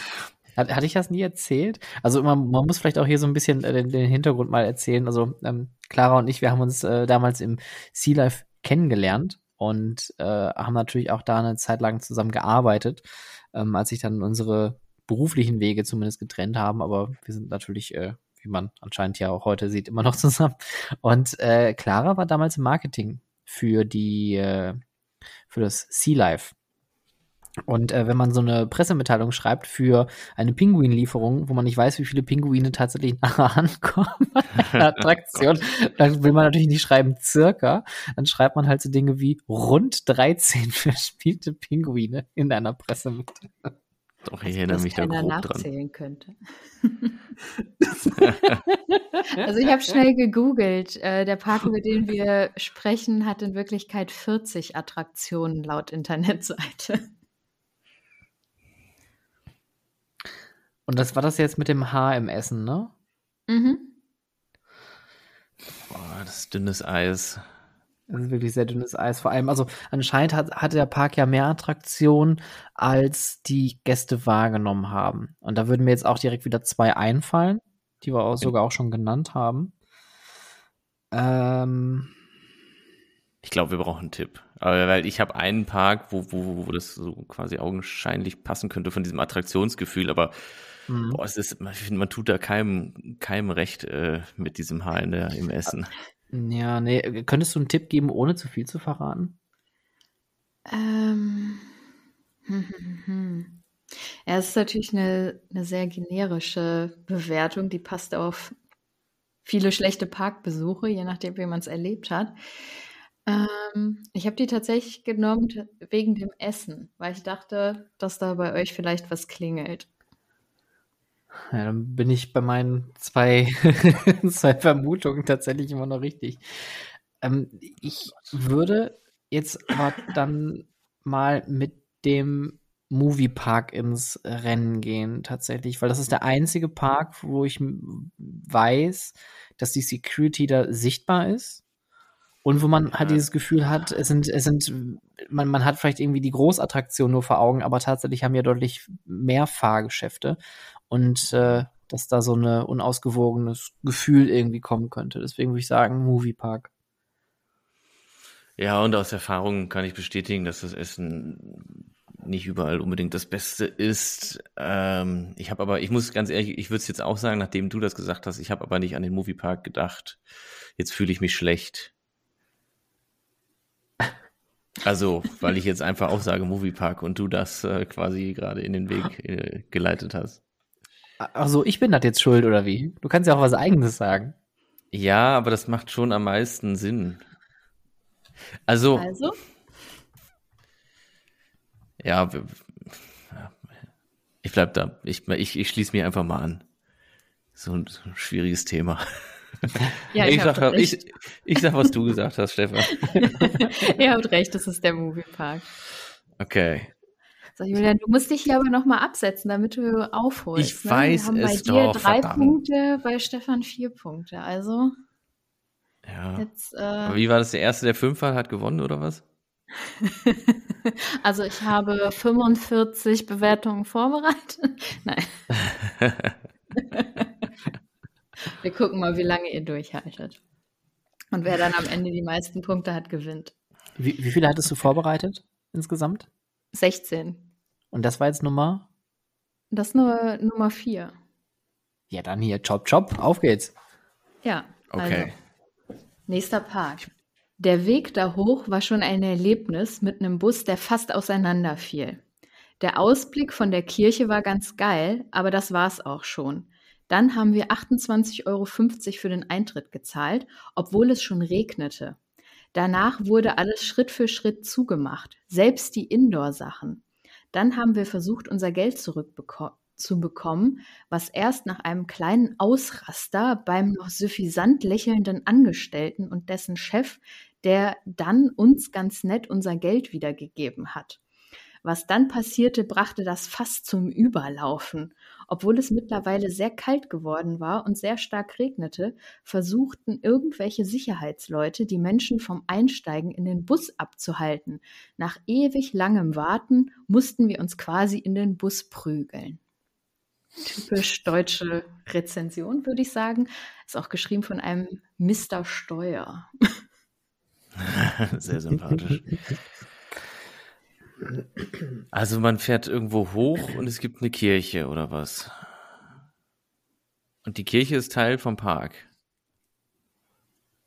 [SPEAKER 2] Hat, hatte ich das nie erzählt? Also man, man muss vielleicht auch hier so ein bisschen äh, den, den Hintergrund mal erzählen. Also ähm, Clara und ich, wir haben uns äh, damals im Sea Life kennengelernt und äh, haben natürlich auch da eine Zeit lang zusammen gearbeitet, ähm, als sich dann unsere beruflichen Wege zumindest getrennt haben. Aber wir sind natürlich, äh, wie man anscheinend ja auch heute sieht, immer noch zusammen. Und äh, Clara war damals im Marketing für die äh, für das Sea Life. Und äh, wenn man so eine Pressemitteilung schreibt für eine Pinguinlieferung, wo man nicht weiß, wie viele Pinguine tatsächlich nachher ankommen, eine Attraktion, dann will man natürlich nicht schreiben circa, dann schreibt man halt so Dinge wie rund 13 verspielte Pinguine in einer Pressemitteilung.
[SPEAKER 3] Doch, ich erinnere mich da grob
[SPEAKER 1] nachzählen
[SPEAKER 3] dran.
[SPEAKER 1] könnte. also ich habe schnell gegoogelt. Äh, der Park, über den wir sprechen, hat in Wirklichkeit 40 Attraktionen laut Internetseite.
[SPEAKER 2] Und das war das jetzt mit dem Haar im Essen, ne?
[SPEAKER 1] Mhm.
[SPEAKER 3] Boah, das ist dünnes Eis.
[SPEAKER 2] Das ist wirklich sehr dünnes Eis. Vor allem, also anscheinend hat, hatte der Park ja mehr Attraktionen, als die Gäste wahrgenommen haben. Und da würden mir jetzt auch direkt wieder zwei einfallen, die wir auch sogar auch schon genannt haben. Ähm,
[SPEAKER 3] Ich glaube, wir brauchen einen Tipp. Aber weil ich habe einen Park, wo, wo, wo das so quasi augenscheinlich passen könnte von diesem Attraktionsgefühl, aber
[SPEAKER 2] Mhm.
[SPEAKER 3] boah, es ist, man, ich finde, man tut da keinem, keinem recht äh, mit diesem Haar in der, im Essen.
[SPEAKER 2] ja, nee, könntest du einen Tipp geben, ohne zu viel zu verraten?
[SPEAKER 1] Ähm. Hm, hm, hm. Ja, es ist natürlich eine, eine sehr generische Bewertung, die passt auf viele schlechte Parkbesuche, je nachdem, wie man es erlebt hat. Ähm, ich habe die tatsächlich genommen wegen dem Essen, weil ich dachte, dass da bei euch vielleicht was klingelt.
[SPEAKER 2] Ja, dann bin ich bei meinen zwei, zwei Vermutungen tatsächlich immer noch richtig. Ähm, ich würde jetzt aber dann mal mit dem Moviepark ins Rennen gehen, tatsächlich, weil das ist der einzige Park, wo ich weiß, dass die Security da sichtbar ist. Und wo man halt dieses Gefühl hat, es sind, es sind, man, man hat vielleicht irgendwie die Großattraktion nur vor Augen, aber tatsächlich haben ja deutlich mehr Fahrgeschäfte und äh, dass da so ein unausgewogenes Gefühl irgendwie kommen könnte. Deswegen würde ich sagen, Moviepark.
[SPEAKER 3] Ja, und aus Erfahrung kann ich bestätigen, dass das Essen nicht überall unbedingt das Beste ist. Ähm, ich habe aber, ich muss ganz ehrlich, ich würde es jetzt auch sagen, nachdem du das gesagt hast, ich habe aber nicht an den Moviepark gedacht. Jetzt fühle ich mich schlecht. Also, weil ich jetzt einfach auch sage Moviepark und du das äh, quasi gerade in den Weg äh, geleitet hast.
[SPEAKER 2] Also ich bin das jetzt schuld, oder wie? Du kannst ja auch was Eigenes sagen.
[SPEAKER 3] Ja, aber das macht schon am meisten Sinn. Also,
[SPEAKER 1] Also,
[SPEAKER 3] Ja, ich bleib da. Ich, ich, ich schließe mich einfach mal an. So ein, so ein schwieriges Thema.
[SPEAKER 1] ja,
[SPEAKER 3] ich,
[SPEAKER 1] ich
[SPEAKER 3] sag,
[SPEAKER 1] habe
[SPEAKER 3] ich, ich sag, was du gesagt hast, Stefan.
[SPEAKER 1] Ihr habt recht, das ist der Moviepark.
[SPEAKER 3] Okay.
[SPEAKER 1] So, Julian, du musst dich hier aber nochmal absetzen, damit du aufholst.
[SPEAKER 3] Ich
[SPEAKER 1] ne?
[SPEAKER 3] weiß
[SPEAKER 1] Wir haben bei
[SPEAKER 3] es
[SPEAKER 1] dir
[SPEAKER 3] doch,
[SPEAKER 1] drei
[SPEAKER 3] verdammt.
[SPEAKER 1] Punkte, bei Stefan vier Punkte. Also
[SPEAKER 3] Ja.
[SPEAKER 1] jetzt, äh,
[SPEAKER 3] wie war das? Der erste, der fünf war, hat gewonnen, oder was?
[SPEAKER 1] also ich habe 45 Bewertungen vorbereitet. Nein, wir gucken mal, wie lange ihr durchhaltet. Und wer dann am Ende die meisten Punkte hat, gewinnt.
[SPEAKER 2] Wie, wie viele hattest du vorbereitet insgesamt?
[SPEAKER 1] 16.
[SPEAKER 2] Und das war jetzt Nummer?
[SPEAKER 1] Das ist nur Nummer 4.
[SPEAKER 2] Ja, dann hier, chop, chop, auf geht's.
[SPEAKER 1] Ja,
[SPEAKER 3] Okay.
[SPEAKER 1] also nächster Park. Der Weg da hoch war schon ein Erlebnis mit einem Bus, der fast auseinanderfiel. Der Ausblick von der Kirche war ganz geil, aber das war's auch schon. Dann haben wir 28,50 Euro für den Eintritt gezahlt, obwohl es schon regnete. Danach wurde alles Schritt für Schritt zugemacht, selbst die Indoor-Sachen. Dann haben wir versucht, unser Geld zurückzubekommen, was erst nach einem kleinen Ausraster beim noch suffisant lächelnden Angestellten und dessen Chef, der dann uns ganz nett unser Geld wiedergegeben hat. Was dann passierte, brachte das fast zum Überlaufen. Obwohl es mittlerweile sehr kalt geworden war und sehr stark regnete, versuchten irgendwelche Sicherheitsleute, die Menschen vom Einsteigen in den Bus abzuhalten. Nach ewig langem Warten mussten wir uns quasi in den Bus prügeln. Typisch deutsche Rezension, würde ich sagen. Ist auch geschrieben von einem Mr. Steuer.
[SPEAKER 3] Sehr sympathisch. Also man fährt irgendwo hoch und es gibt eine Kirche oder was? Und die Kirche ist Teil vom Park.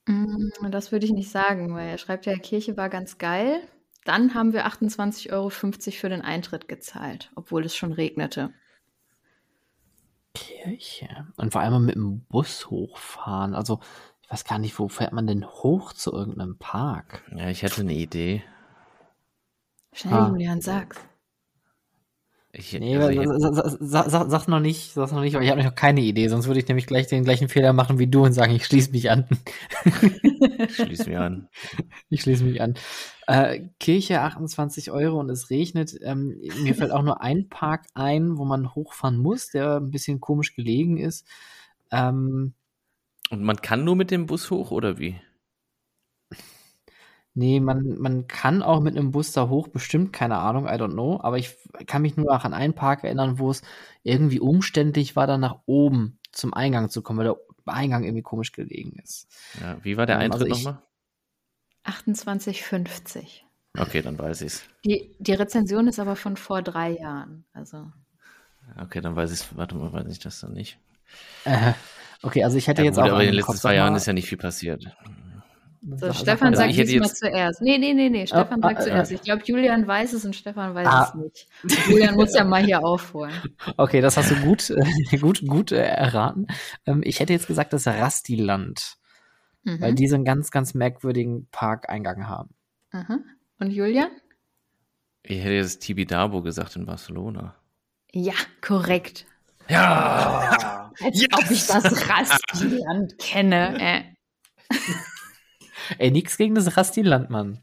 [SPEAKER 1] Mm, das würde ich nicht sagen, weil er schreibt ja, Kirche war ganz geil. Dann haben wir 28,50 Euro für den Eintritt gezahlt, obwohl es schon regnete.
[SPEAKER 2] Kirche. Und vor allem mit dem Bus hochfahren. Also, ich weiß gar nicht, wo fährt man denn hoch zu irgendeinem Park?
[SPEAKER 3] Ja, ich hätte eine Idee.
[SPEAKER 1] Schnell, ah. Julian, sag's.
[SPEAKER 2] Ich, nee, also sag, sag, sag, sag, noch nicht, sag noch nicht, weil ich habe noch keine Idee, sonst würde ich nämlich gleich den gleichen Fehler machen wie du und sagen, ich schließe mich an.
[SPEAKER 3] ich schließe mich an.
[SPEAKER 2] Ich schließe mich an. Äh, Kirche 28 Euro und es regnet. Ähm, mir fällt auch nur ein Park ein, wo man hochfahren muss, der ein bisschen komisch gelegen ist. Ähm,
[SPEAKER 3] und man kann nur mit dem Bus hoch oder wie?
[SPEAKER 2] Nee, man, man kann auch mit einem Bus da hoch, bestimmt, keine Ahnung, I don't know. Aber ich kann mich nur noch an einen Park erinnern, wo es irgendwie umständlich war, dann nach oben zum Eingang zu kommen, weil der Eingang irgendwie komisch gelegen ist.
[SPEAKER 3] Ja, wie war der ähm, Eintritt also nochmal?
[SPEAKER 1] 28,50.
[SPEAKER 3] Okay, dann weiß ich's.
[SPEAKER 1] Die, die Rezension ist aber von vor drei Jahren. Also.
[SPEAKER 3] Okay, dann weiß ich Warte mal, weiß ich das dann nicht.
[SPEAKER 2] Äh, okay, also ich hätte ja, jetzt gut, auch.
[SPEAKER 3] Aber in den letzten zwei Jahren ist ja nicht viel passiert.
[SPEAKER 1] So, sag, Stefan sagt also diesmal zuerst. Nee, nee, nee, nee, Stefan oh, sagt ah, zuerst. Ich glaube, Julian weiß es und Stefan weiß ah. es nicht. Und Julian muss ja mal hier aufholen.
[SPEAKER 2] Okay, das hast du gut, äh, gut, gut äh, erraten. Ähm, ich hätte jetzt gesagt, das Rastiland. Mhm. Weil die so einen ganz, ganz merkwürdigen Parkeingang haben.
[SPEAKER 1] Mhm. Und Julian?
[SPEAKER 3] Ich hätte jetzt Tibidabo gesagt in Barcelona.
[SPEAKER 1] Ja, korrekt.
[SPEAKER 3] Ja!
[SPEAKER 1] Als yes! ob ich das Rastiland kenne. Äh.
[SPEAKER 2] Ey, nix gegen das Rastiland, Mann.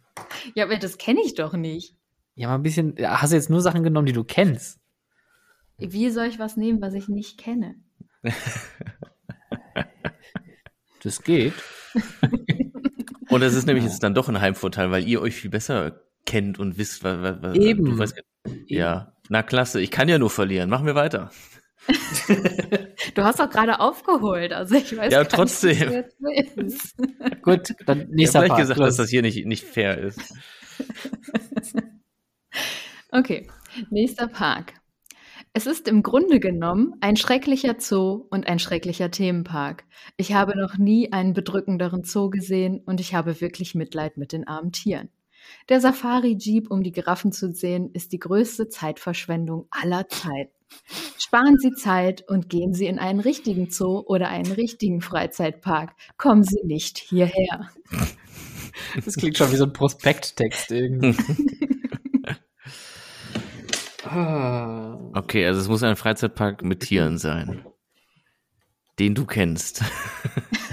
[SPEAKER 1] Ja, aber das kenne ich doch nicht.
[SPEAKER 2] Ja, mal ein bisschen. Hast du jetzt nur Sachen genommen, die du kennst?
[SPEAKER 1] Wie soll ich was nehmen, was ich nicht kenne?
[SPEAKER 2] das geht.
[SPEAKER 3] und es ist nämlich jetzt dann doch ein Heimvorteil, weil ihr euch viel besser kennt und wisst, was. was
[SPEAKER 2] Eben.
[SPEAKER 3] Weißt, ja, na klasse. Ich kann ja nur verlieren. Machen wir weiter.
[SPEAKER 1] du hast doch gerade aufgeholt, also ich weiß
[SPEAKER 3] ja, trotzdem.
[SPEAKER 1] Nicht,
[SPEAKER 2] Gut, dann nächster
[SPEAKER 3] Ich habe gesagt, los. dass das hier nicht, nicht fair ist.
[SPEAKER 1] okay, nächster Park. Es ist im Grunde genommen ein schrecklicher Zoo und ein schrecklicher Themenpark. Ich habe noch nie einen bedrückenderen Zoo gesehen und ich habe wirklich Mitleid mit den armen Tieren. Der Safari-Jeep, um die Giraffen zu sehen, ist die größte Zeitverschwendung aller Zeiten. Sparen Sie Zeit und gehen Sie in einen richtigen Zoo oder einen richtigen Freizeitpark. Kommen Sie nicht hierher.
[SPEAKER 2] Das klingt schon wie so ein Prospekttext irgendwie.
[SPEAKER 3] okay, also es muss ein Freizeitpark mit Tieren sein. Den du kennst.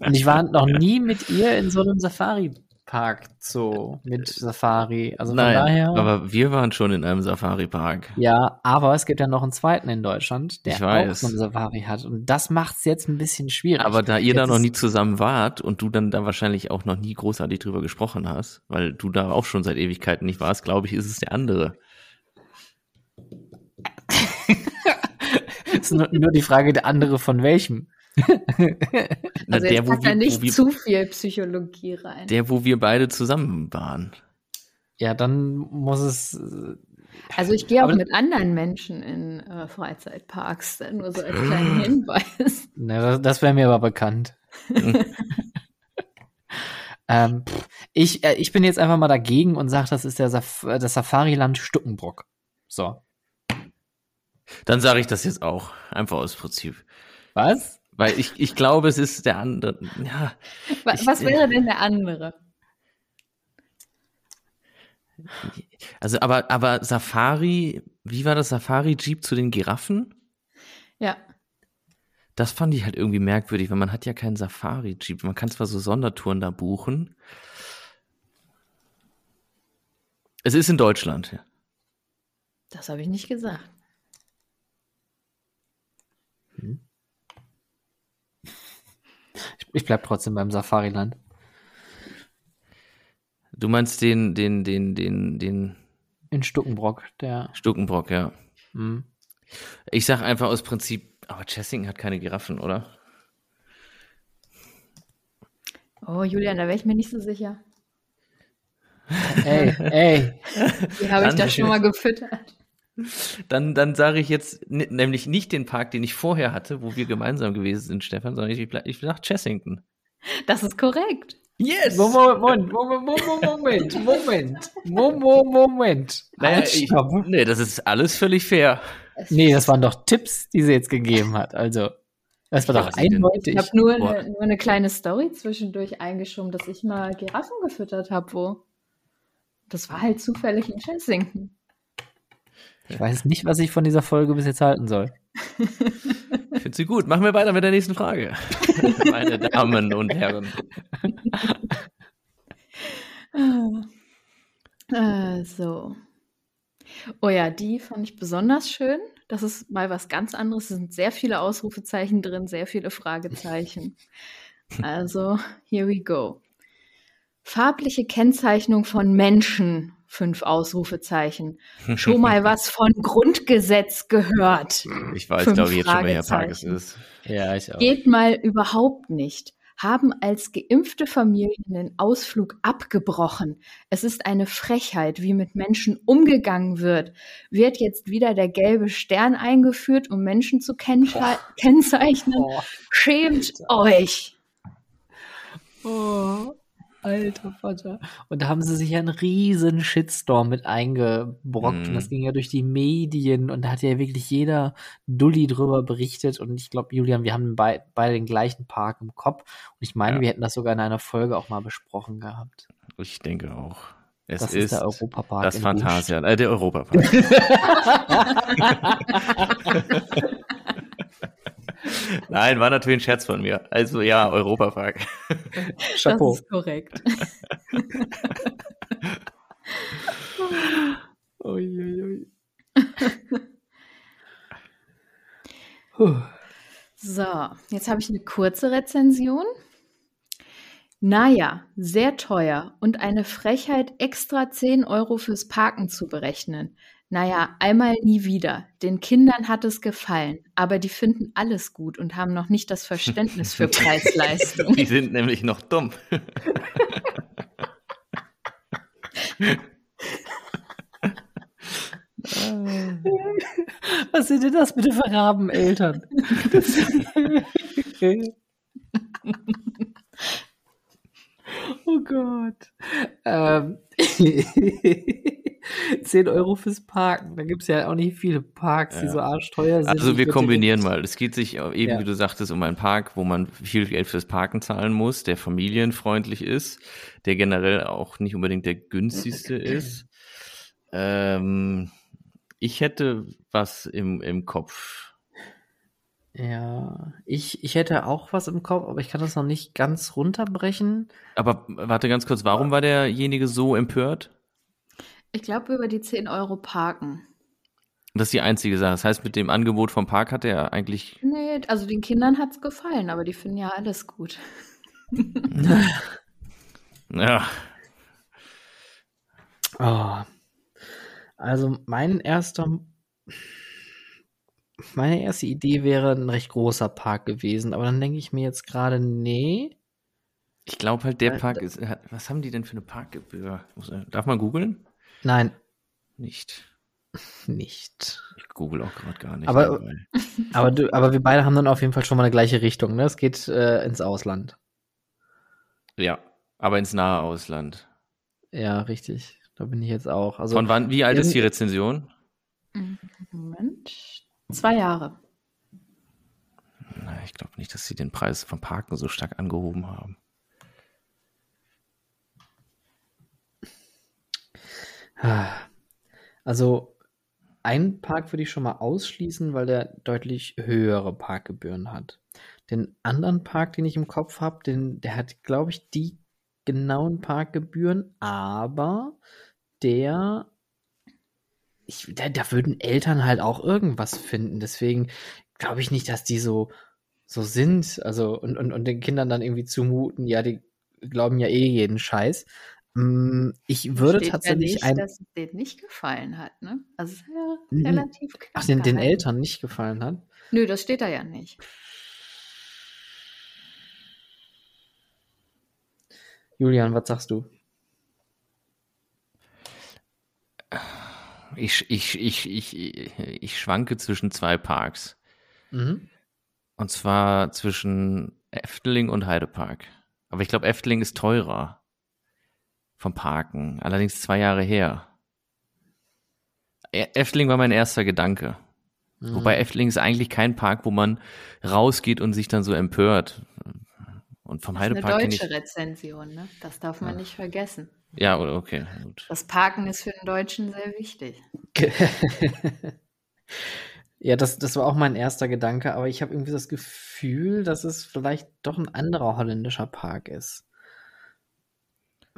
[SPEAKER 2] Und ich war noch nie mit ihr in so einem Safari Park Zoo mit Safari. Also von Nein, daher.
[SPEAKER 3] Aber wir waren schon in einem Safari-Park.
[SPEAKER 2] Ja, aber es gibt ja noch einen zweiten in Deutschland, der auch so einen Safari hat. Und das macht es jetzt ein bisschen schwierig.
[SPEAKER 3] Aber da ihr jetzt da noch nie zusammen wart und du dann da wahrscheinlich auch noch nie großartig drüber gesprochen hast, weil du da auch schon seit Ewigkeiten nicht warst, glaube ich, ist es der andere.
[SPEAKER 2] ist nur, nur die Frage, der andere von welchem.
[SPEAKER 1] Also der, wo wir, nicht wir, zu viel Psychologie rein.
[SPEAKER 3] Der, wo wir beide zusammen waren.
[SPEAKER 2] Ja, dann muss es. Äh,
[SPEAKER 1] also ich gehe auch mit anderen Menschen in äh, Freizeitparks, nur so als kleinen Hinweis.
[SPEAKER 2] Na, das, das wäre mir aber bekannt. ähm, ich, äh, ich bin jetzt einfach mal dagegen und sage, das ist der Saf das Safari-Land Stuckenbrock. So.
[SPEAKER 3] Dann sage ich das jetzt auch. Einfach aus Prinzip.
[SPEAKER 2] Was?
[SPEAKER 3] Weil ich, ich glaube, es ist der andere. Ja,
[SPEAKER 1] Was,
[SPEAKER 3] ich,
[SPEAKER 1] was wäre denn der andere?
[SPEAKER 3] Also, aber, aber Safari, wie war das Safari-Jeep zu den Giraffen?
[SPEAKER 1] Ja.
[SPEAKER 3] Das fand ich halt irgendwie merkwürdig, weil man hat ja keinen Safari-Jeep. Man kann zwar so Sondertouren da buchen. Es ist in Deutschland. ja.
[SPEAKER 1] Das habe ich nicht gesagt.
[SPEAKER 2] Ich, ich bleib trotzdem beim Safariland.
[SPEAKER 3] Du meinst den, den, den, den, den
[SPEAKER 2] In Stuckenbrock, der.
[SPEAKER 3] Stuckenbrock, ja.
[SPEAKER 2] Hm.
[SPEAKER 3] Ich sag einfach aus Prinzip, aber Chessing hat keine Giraffen, oder?
[SPEAKER 1] Oh, Julian, da wäre ich mir nicht so sicher.
[SPEAKER 2] Ey, ey.
[SPEAKER 1] Die habe ich da
[SPEAKER 3] Dann-
[SPEAKER 1] schon mal gefüttert.
[SPEAKER 3] Dann, dann sage ich jetzt nämlich nicht den Park, den ich vorher hatte, wo wir gemeinsam gewesen sind, Stefan, sondern ich, ble- ich sag Chessington.
[SPEAKER 1] Das ist korrekt.
[SPEAKER 3] Yes!
[SPEAKER 2] Moment, Moment, Moment, Moment, Moment, Moment, Moment.
[SPEAKER 3] Naja, ich, nee, das ist alles völlig fair.
[SPEAKER 2] Nee, das waren doch Tipps, die sie jetzt gegeben hat. Also, das war
[SPEAKER 3] Ja,
[SPEAKER 2] doch eindeutig.
[SPEAKER 1] Ich habe nur, eine- nur eine kleine Story zwischendurch eingeschoben, dass ich mal Giraffen gefüttert habe, wo. Das war halt zufällig in Chessington.
[SPEAKER 2] Ich weiß nicht, was ich von dieser Folge bis jetzt halten soll.
[SPEAKER 3] Ich finde sie gut. Machen wir weiter mit der nächsten Frage. Meine Damen und Herren.
[SPEAKER 1] Äh, so. Oh ja, die fand ich besonders schön. Das ist mal was ganz anderes. Es sind sehr viele Ausrufezeichen drin, sehr viele Fragezeichen. Also, here we go. Farbliche Kennzeichnung von Menschen. Fünf Ausrufezeichen. Schon mal was von Grundgesetz gehört.
[SPEAKER 3] Ich weiß,
[SPEAKER 1] Fünf
[SPEAKER 3] glaube ich, jetzt schon, welcher Park es
[SPEAKER 1] Fragezeichen.
[SPEAKER 3] ist.
[SPEAKER 2] Ja, ich auch.
[SPEAKER 1] Geht mal überhaupt nicht. Haben als geimpfte Familien den Ausflug abgebrochen. Es ist eine Frechheit, wie mit Menschen umgegangen wird. Wird jetzt wieder der gelbe Stern eingeführt, um Menschen zu kennzei kennzeichnen?
[SPEAKER 2] Oh,
[SPEAKER 1] Schämt euch!
[SPEAKER 2] oh, alter Vater. Und da haben sie sich ja einen riesen Shitstorm mit eingebrockt.
[SPEAKER 3] Mhm.
[SPEAKER 2] Und das ging ja durch die Medien und da hat ja wirklich jeder Dulli drüber berichtet. Und ich glaube, Julian, wir haben bei, beide den gleichen Park im Kopf. Und ich meine,
[SPEAKER 3] Ja.
[SPEAKER 2] wir hätten das sogar in einer Folge auch mal besprochen gehabt.
[SPEAKER 3] Ich denke auch. Es
[SPEAKER 2] Das
[SPEAKER 3] ist,
[SPEAKER 2] ist der Europapark
[SPEAKER 3] das Phantasialand, äh, der Europapark. Nein, war natürlich ein Scherz von mir. Also ja, Europapark.
[SPEAKER 2] Chapeau.
[SPEAKER 1] Das ist korrekt.
[SPEAKER 2] Uiuiui.
[SPEAKER 1] So, jetzt habe ich eine kurze Rezension. Naja, sehr teuer und eine Frechheit, extra 10 Euro fürs Parken zu berechnen. Naja, einmal nie wieder. Den Kindern hat es gefallen, aber die finden alles gut und haben noch nicht das Verständnis für Preis-Leistung.
[SPEAKER 3] Die sind nämlich noch dumm.
[SPEAKER 2] Was sind denn das bitte für Rabeneltern? oh Gott. Ähm, 10 Euro fürs Parken. Da gibt es ja auch nicht viele Parks, die
[SPEAKER 3] Ja.
[SPEAKER 2] so arschteuer sind.
[SPEAKER 3] Also wir kombinieren mal. Es geht sich äh, eben,
[SPEAKER 2] Ja.
[SPEAKER 3] wie du sagtest, um einen Park, wo man viel Geld fürs Parken zahlen muss, der familienfreundlich ist, der generell auch nicht unbedingt der günstigste ist. Ähm, ich hätte was im, im Kopf.
[SPEAKER 2] Ja, ich, ich hätte auch was im Kopf, aber ich kann das noch nicht ganz runterbrechen.
[SPEAKER 3] Aber warte ganz kurz, warum war derjenige so empört?
[SPEAKER 1] Ich glaube, über die 10 Euro parken.
[SPEAKER 3] Das ist die einzige Sache. Das heißt, mit dem Angebot vom Park hat er eigentlich.
[SPEAKER 1] Nee, also den Kindern hat es gefallen, aber die finden ja alles gut.
[SPEAKER 3] Ja,
[SPEAKER 2] Oh. Also mein erster, meine erste Idee wäre ein recht großer Park gewesen, aber dann denke ich mir jetzt gerade, nee.
[SPEAKER 3] ich glaube halt, der
[SPEAKER 2] Äh,
[SPEAKER 3] Park ist. hat- Was haben die denn für eine Parkgebühr? Muss- Darf man googeln?
[SPEAKER 2] Nein,
[SPEAKER 3] Nicht.
[SPEAKER 2] nicht.
[SPEAKER 3] Ich google auch gerade gar nicht.
[SPEAKER 2] Aber- Aber, du, aber wir beide haben dann auf jeden Fall schon mal eine gleiche Richtung, ne? Es geht äh, ins Ausland.
[SPEAKER 3] Ja, aber ins nahe Ausland.
[SPEAKER 2] Ja, richtig. Da bin ich jetzt auch. Also
[SPEAKER 3] Von wann, wie alt ist die Rezension?
[SPEAKER 1] Moment. Zwei Jahre.
[SPEAKER 3] Na, ich glaube nicht, dass sie den Preis vom Parken so stark angehoben haben.
[SPEAKER 2] Also einen Park würde ich schon mal ausschließen, weil der deutlich höhere Parkgebühren hat. Den anderen Park, den ich im Kopf habe, der hat, glaube ich, die genauen Parkgebühren, aber der, ich, da, da würden Eltern halt auch irgendwas finden. Deswegen glaube ich nicht, dass die so, so sind. Also, und, und, und den Kindern dann irgendwie zumuten, ja, die glauben ja eh jeden Scheiß. Mm, ich würde Steht tatsächlich ja
[SPEAKER 1] nicht, ein. dass es denen nicht gefallen hat, ne? Also es ist ja relativ knapp.
[SPEAKER 2] Ach, den, den Eltern nicht gefallen hat?
[SPEAKER 1] Nö, das steht da ja nicht.
[SPEAKER 2] Julian, was sagst du?
[SPEAKER 3] Ich, ich, ich, ich, ich schwanke zwischen zwei Parks. Mhm. Und zwar zwischen Efteling und Heidepark. Aber ich glaube, Efteling ist teurer vom Parken. Allerdings zwei Jahre her. E, Efteling war mein erster Gedanke. Mhm. Wobei Efteling ist eigentlich kein Park, wo man rausgeht und sich dann so empört. Und vom Heidepark. Das
[SPEAKER 1] ist eine deutsche Rezension, ne? Das darf man ja. nicht vergessen.
[SPEAKER 3] Ja, okay, gut.
[SPEAKER 1] Das Parken ist für den Deutschen sehr wichtig.
[SPEAKER 2] ja, das, das war auch mein erster Gedanke, aber ich habe irgendwie das Gefühl, dass es vielleicht doch ein anderer holländischer Park ist.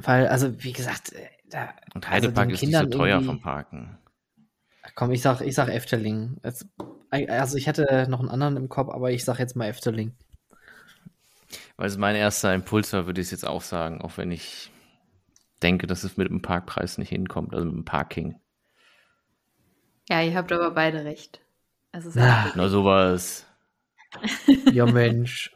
[SPEAKER 2] Weil, also, wie gesagt, äh, da,
[SPEAKER 3] Und also Heidepark also ist Kindern nicht so teuer vom Parken.
[SPEAKER 2] Komm, ich sag, ich sag Efteling. Also, ich hatte noch einen anderen im Kopf, aber ich sag jetzt mal Efteling.
[SPEAKER 3] Weil es mein erster Impuls war, würde ich es jetzt auch sagen, auch wenn ich denke, dass es mit dem Parkpreis nicht hinkommt, also mit dem Parking.
[SPEAKER 1] Ja, ihr habt aber beide recht.
[SPEAKER 3] Also ja, na sowas.
[SPEAKER 2] ja, Mensch.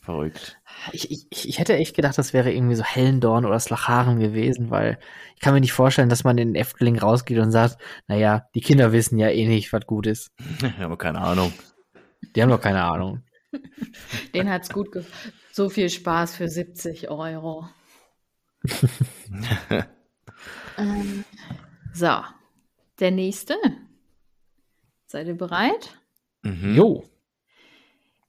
[SPEAKER 3] Verrückt.
[SPEAKER 2] Ich, ich, ich hätte echt gedacht, das wäre irgendwie so Hellendorn oder Slacharen gewesen, weil ich kann mir nicht vorstellen, dass man in den Efteling rausgeht und sagt, naja, die Kinder wissen ja eh nicht, was gut ist.
[SPEAKER 3] Die haben keine Ahnung.
[SPEAKER 2] Die haben doch keine Ahnung.
[SPEAKER 1] Den hat's gut gefallen. So viel Spaß für 70 Euro. ähm, so, der nächste. Seid ihr bereit?
[SPEAKER 2] Mhm. Jo.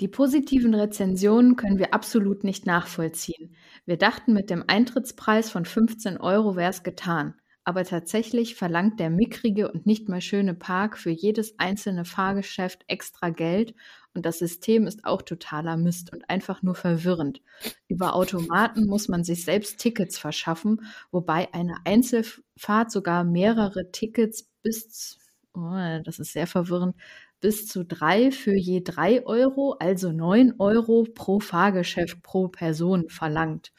[SPEAKER 1] Die positiven Rezensionen können wir absolut nicht nachvollziehen. Wir dachten, mit dem Eintrittspreis von 15 Euro wäre es getan. Aber tatsächlich verlangt der mickrige und nicht mehr schöne Park für jedes einzelne Fahrgeschäft extra Geld und das System ist auch totaler Mist und einfach nur verwirrend. Über Automaten muss man sich selbst Tickets verschaffen, wobei eine Einzelfahrt sogar mehrere Tickets bis, oh, das ist sehr verwirrend, bis zu drei für je drei Euro, also neun Euro pro Fahrgeschäft pro Person verlangt.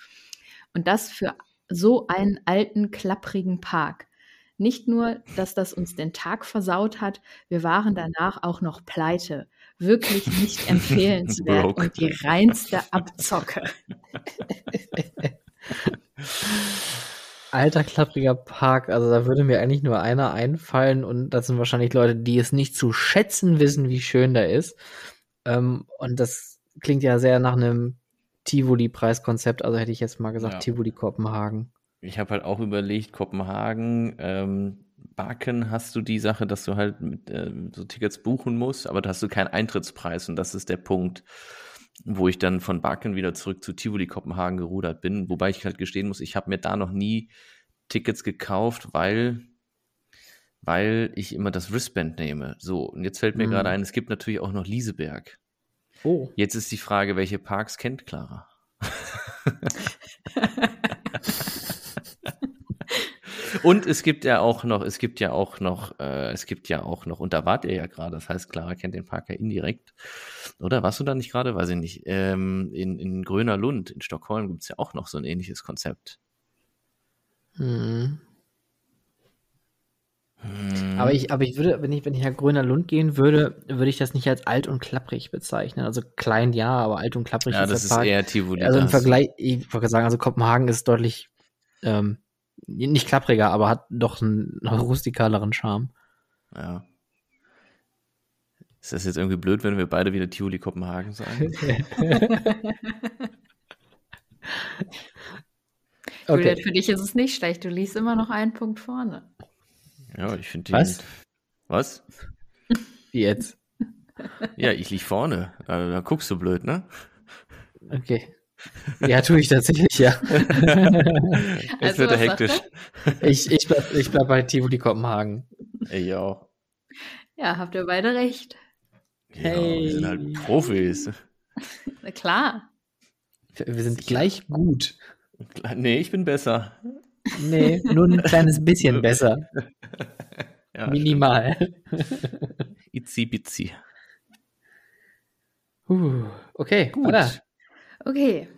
[SPEAKER 1] Und das für so einen alten, klapprigen Park. Nicht nur, dass das uns den Tag versaut hat, wir waren danach auch noch pleite. Wirklich nicht empfehlenswert und die reinste Abzocke.
[SPEAKER 2] Alter klappriger Park, also da würde mir eigentlich nur einer einfallen und das sind wahrscheinlich Leute, die es nicht zu schätzen wissen, wie schön der ist. Ähm, und das klingt ja sehr nach einem Tivoli-Preiskonzept, also hätte ich jetzt mal gesagt, ja. Tivoli Kopenhagen.
[SPEAKER 3] Ich habe halt auch überlegt, Kopenhagen, ähm, Baken hast du die Sache, dass du halt mit, äh, so Tickets buchen musst, aber da hast du keinen Eintrittspreis und das ist der Punkt, wo ich dann von Baken wieder zurück zu Tivoli Kopenhagen gerudert bin, wobei ich halt gestehen muss, ich habe mir da noch nie Tickets gekauft, weil weil ich immer das Wristband nehme. So, und jetzt fällt mir mhm. gerade ein, es gibt natürlich auch noch Lieseberg. Oh. Jetzt ist die Frage, welche Parks kennt Clara? Und es gibt ja auch noch, es gibt ja auch noch, äh, es gibt ja auch noch, und da wart ihr ja gerade, das heißt, Clara kennt den Park ja indirekt. Oder warst du da nicht gerade? Weiß ich nicht. Ähm, in, in Gröner Lund in Stockholm gibt es ja auch noch so ein ähnliches Konzept.
[SPEAKER 2] Hm. Hm. Aber ich, aber ich würde, wenn ich, wenn ich nach Gröner Lund gehen würde, würde ich das nicht als alt und klapprig bezeichnen. Also klein ja, aber alt und klapprig
[SPEAKER 3] ja, ist das ist Park. eher Tivoli.
[SPEAKER 2] Also im Vergleich, ich wollte sagen, also Kopenhagen ist deutlich ähm, nicht klappriger, aber hat doch einen rustikaleren Charme.
[SPEAKER 3] Ja. Ist das jetzt irgendwie blöd, wenn wir beide wieder Tivoli Kopenhagen sagen?
[SPEAKER 1] okay. Juliet, für dich ist es nicht schlecht. Du liest immer noch einen Punkt vorne.
[SPEAKER 3] Ja, ich finde
[SPEAKER 2] die. Was?
[SPEAKER 3] Was?
[SPEAKER 2] Wie jetzt?
[SPEAKER 3] Ja, ich lieg vorne. Da, da guckst du blöd, ne?
[SPEAKER 2] Okay. Ja, tue ich tatsächlich, ja.
[SPEAKER 3] Jetzt
[SPEAKER 1] Also,
[SPEAKER 3] wird er hektisch.
[SPEAKER 2] Ich, ich bleib, ich bleib bei Tivoli Kopenhagen.
[SPEAKER 3] Ich auch.
[SPEAKER 1] Ja, habt ihr beide recht.
[SPEAKER 3] Ja, wir sind halt
[SPEAKER 2] Hey.
[SPEAKER 3] Profis.
[SPEAKER 1] Na klar.
[SPEAKER 2] Wir sind gleich gut.
[SPEAKER 3] Nee, ich bin besser.
[SPEAKER 2] Nee, nur ein kleines bisschen besser.
[SPEAKER 3] Ja,
[SPEAKER 2] Minimal.
[SPEAKER 3] Itzi bitzi.
[SPEAKER 2] Uh, okay,
[SPEAKER 3] Gut.
[SPEAKER 2] weiter.
[SPEAKER 1] Okay.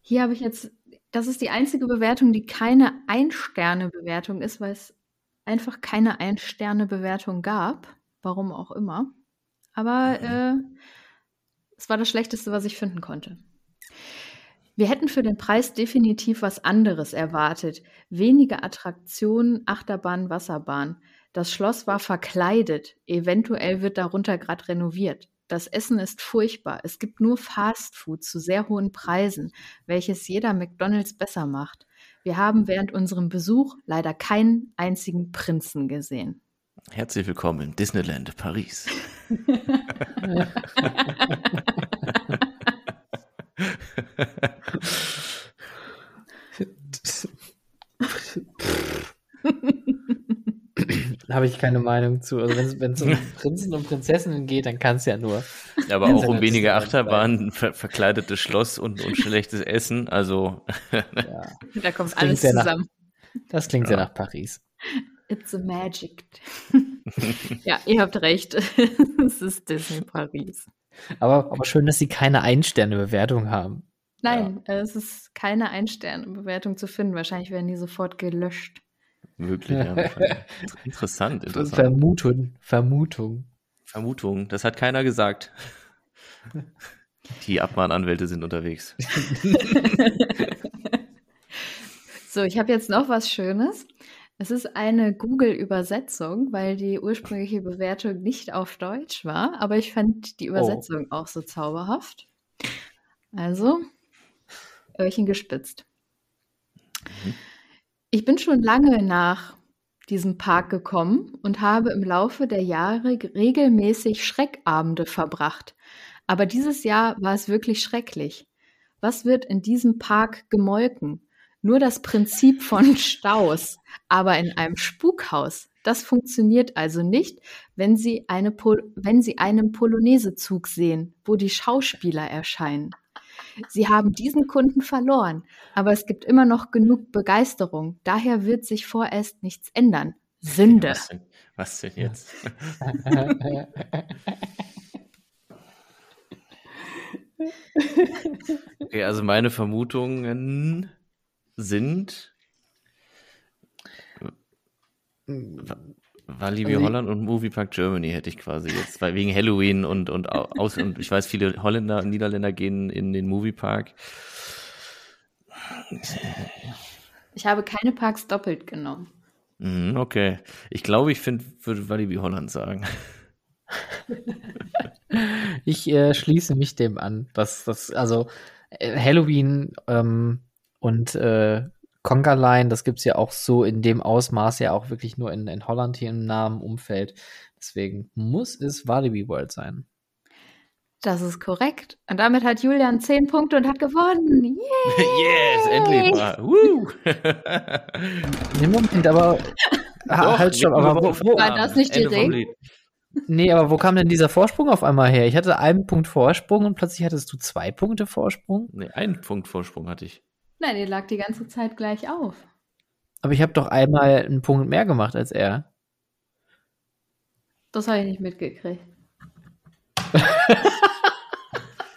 [SPEAKER 1] Hier habe ich jetzt, das ist die einzige Bewertung, die keine Ein-Sterne-Bewertung ist, weil es einfach keine Ein-Sterne-Bewertung gab. Warum auch immer. Aber äh, es war das Schlechteste, was ich finden konnte. Wir hätten für den Preis definitiv was anderes erwartet. Weniger Attraktionen, Achterbahn, Wasserbahn. Das Schloss war verkleidet. Eventuell wird darunter gerade renoviert. Das Essen ist furchtbar. Es gibt nur Fastfood zu sehr hohen Preisen, welches jeder McDonald's besser macht. Wir haben während unserem Besuch leider keinen einzigen Prinzen gesehen.
[SPEAKER 3] Herzlich willkommen in Disneyland Paris.
[SPEAKER 2] Da habe ich keine Meinung zu. Also wenn es um Prinzen und Prinzessinnen geht, dann kann es ja nur.
[SPEAKER 3] Aber auch um weniger
[SPEAKER 2] sein.
[SPEAKER 3] Achterbahn, ver verkleidetes Schloss und, und schlechtes Essen. Also,
[SPEAKER 2] Ja,
[SPEAKER 1] Da kommt alles
[SPEAKER 2] sehr nach-
[SPEAKER 1] zusammen.
[SPEAKER 2] das klingt sehr nach Paris.
[SPEAKER 1] It's a magic. ja, ihr habt recht. es ist Disney Paris.
[SPEAKER 2] Aber, aber schön, dass sie keine Ein-Sterne-Bewertung haben.
[SPEAKER 1] Nein, äh, es ist keine Ein-Sterne-Bewertung zu finden. Wahrscheinlich werden die sofort gelöscht.
[SPEAKER 3] Wirklich. Ja, interessant, interessant.
[SPEAKER 2] Vermutung, Vermutung.
[SPEAKER 3] Vermutung, das hat keiner gesagt. Die Abmahnanwälte sind unterwegs.
[SPEAKER 1] So, ich habe jetzt noch was Schönes. Es ist eine Google-Übersetzung, weil die ursprüngliche Bewertung nicht auf Deutsch war, aber ich fand die Übersetzung auch so zauberhaft. Also, Öhrchen gespitzt. Ich bin schon lange nach diesem Park gekommen und habe im Laufe der Jahre regelmäßig Schreckabende verbracht. Aber dieses Jahr war es wirklich schrecklich. Was wird in diesem Park gemolken? Nur das Prinzip von Staus, aber in einem Spukhaus. Das funktioniert also nicht, wenn Sie, eine Pol wenn Sie einen Polonaisezug sehen, wo die Schauspieler erscheinen. Sie haben diesen Kunden verloren, aber es gibt immer noch genug Begeisterung. Daher wird sich vorerst nichts ändern. Sünde.
[SPEAKER 3] Was denn, was denn jetzt? Okay, also meine Vermutungen sind Walibi
[SPEAKER 2] Also ich-
[SPEAKER 3] Holland und Moviepark Germany hätte ich quasi jetzt, weil wegen Halloween und, und au- aus und ich weiß, viele Holländer und Niederländer gehen in den Moviepark.
[SPEAKER 1] Ich habe keine Parks doppelt genommen.
[SPEAKER 3] Mhm, okay. Ich glaube, ich find, würde Walibi Holland sagen.
[SPEAKER 2] Ich äh, schließe mich dem an. dass das, also äh, Halloween ähm, und äh, Conga Line, das gibt's ja auch so in dem Ausmaß ja auch wirklich nur in, in Holland hier im nahen Umfeld. Deswegen muss es Walibi World sein.
[SPEAKER 1] Das ist korrekt. Und damit hat Julian zehn Punkte und hat gewonnen. Yay!
[SPEAKER 3] yes, endlich mal. Woo!
[SPEAKER 2] Nee, Moment, aber
[SPEAKER 3] Doch,
[SPEAKER 2] halt schon, aber wo, wo,
[SPEAKER 1] War das nicht?
[SPEAKER 3] Lied.
[SPEAKER 2] nee, aber wo kam denn dieser Vorsprung auf einmal her? Ich hatte einen Punkt Vorsprung und plötzlich hattest du zwei Punkte Vorsprung.
[SPEAKER 3] Nee, einen Punkt Vorsprung hatte ich.
[SPEAKER 1] Nein, ihr lag die ganze Zeit gleich auf.
[SPEAKER 2] Aber ich habe doch einmal einen Punkt mehr gemacht als er.
[SPEAKER 1] Das habe ich nicht mitgekriegt.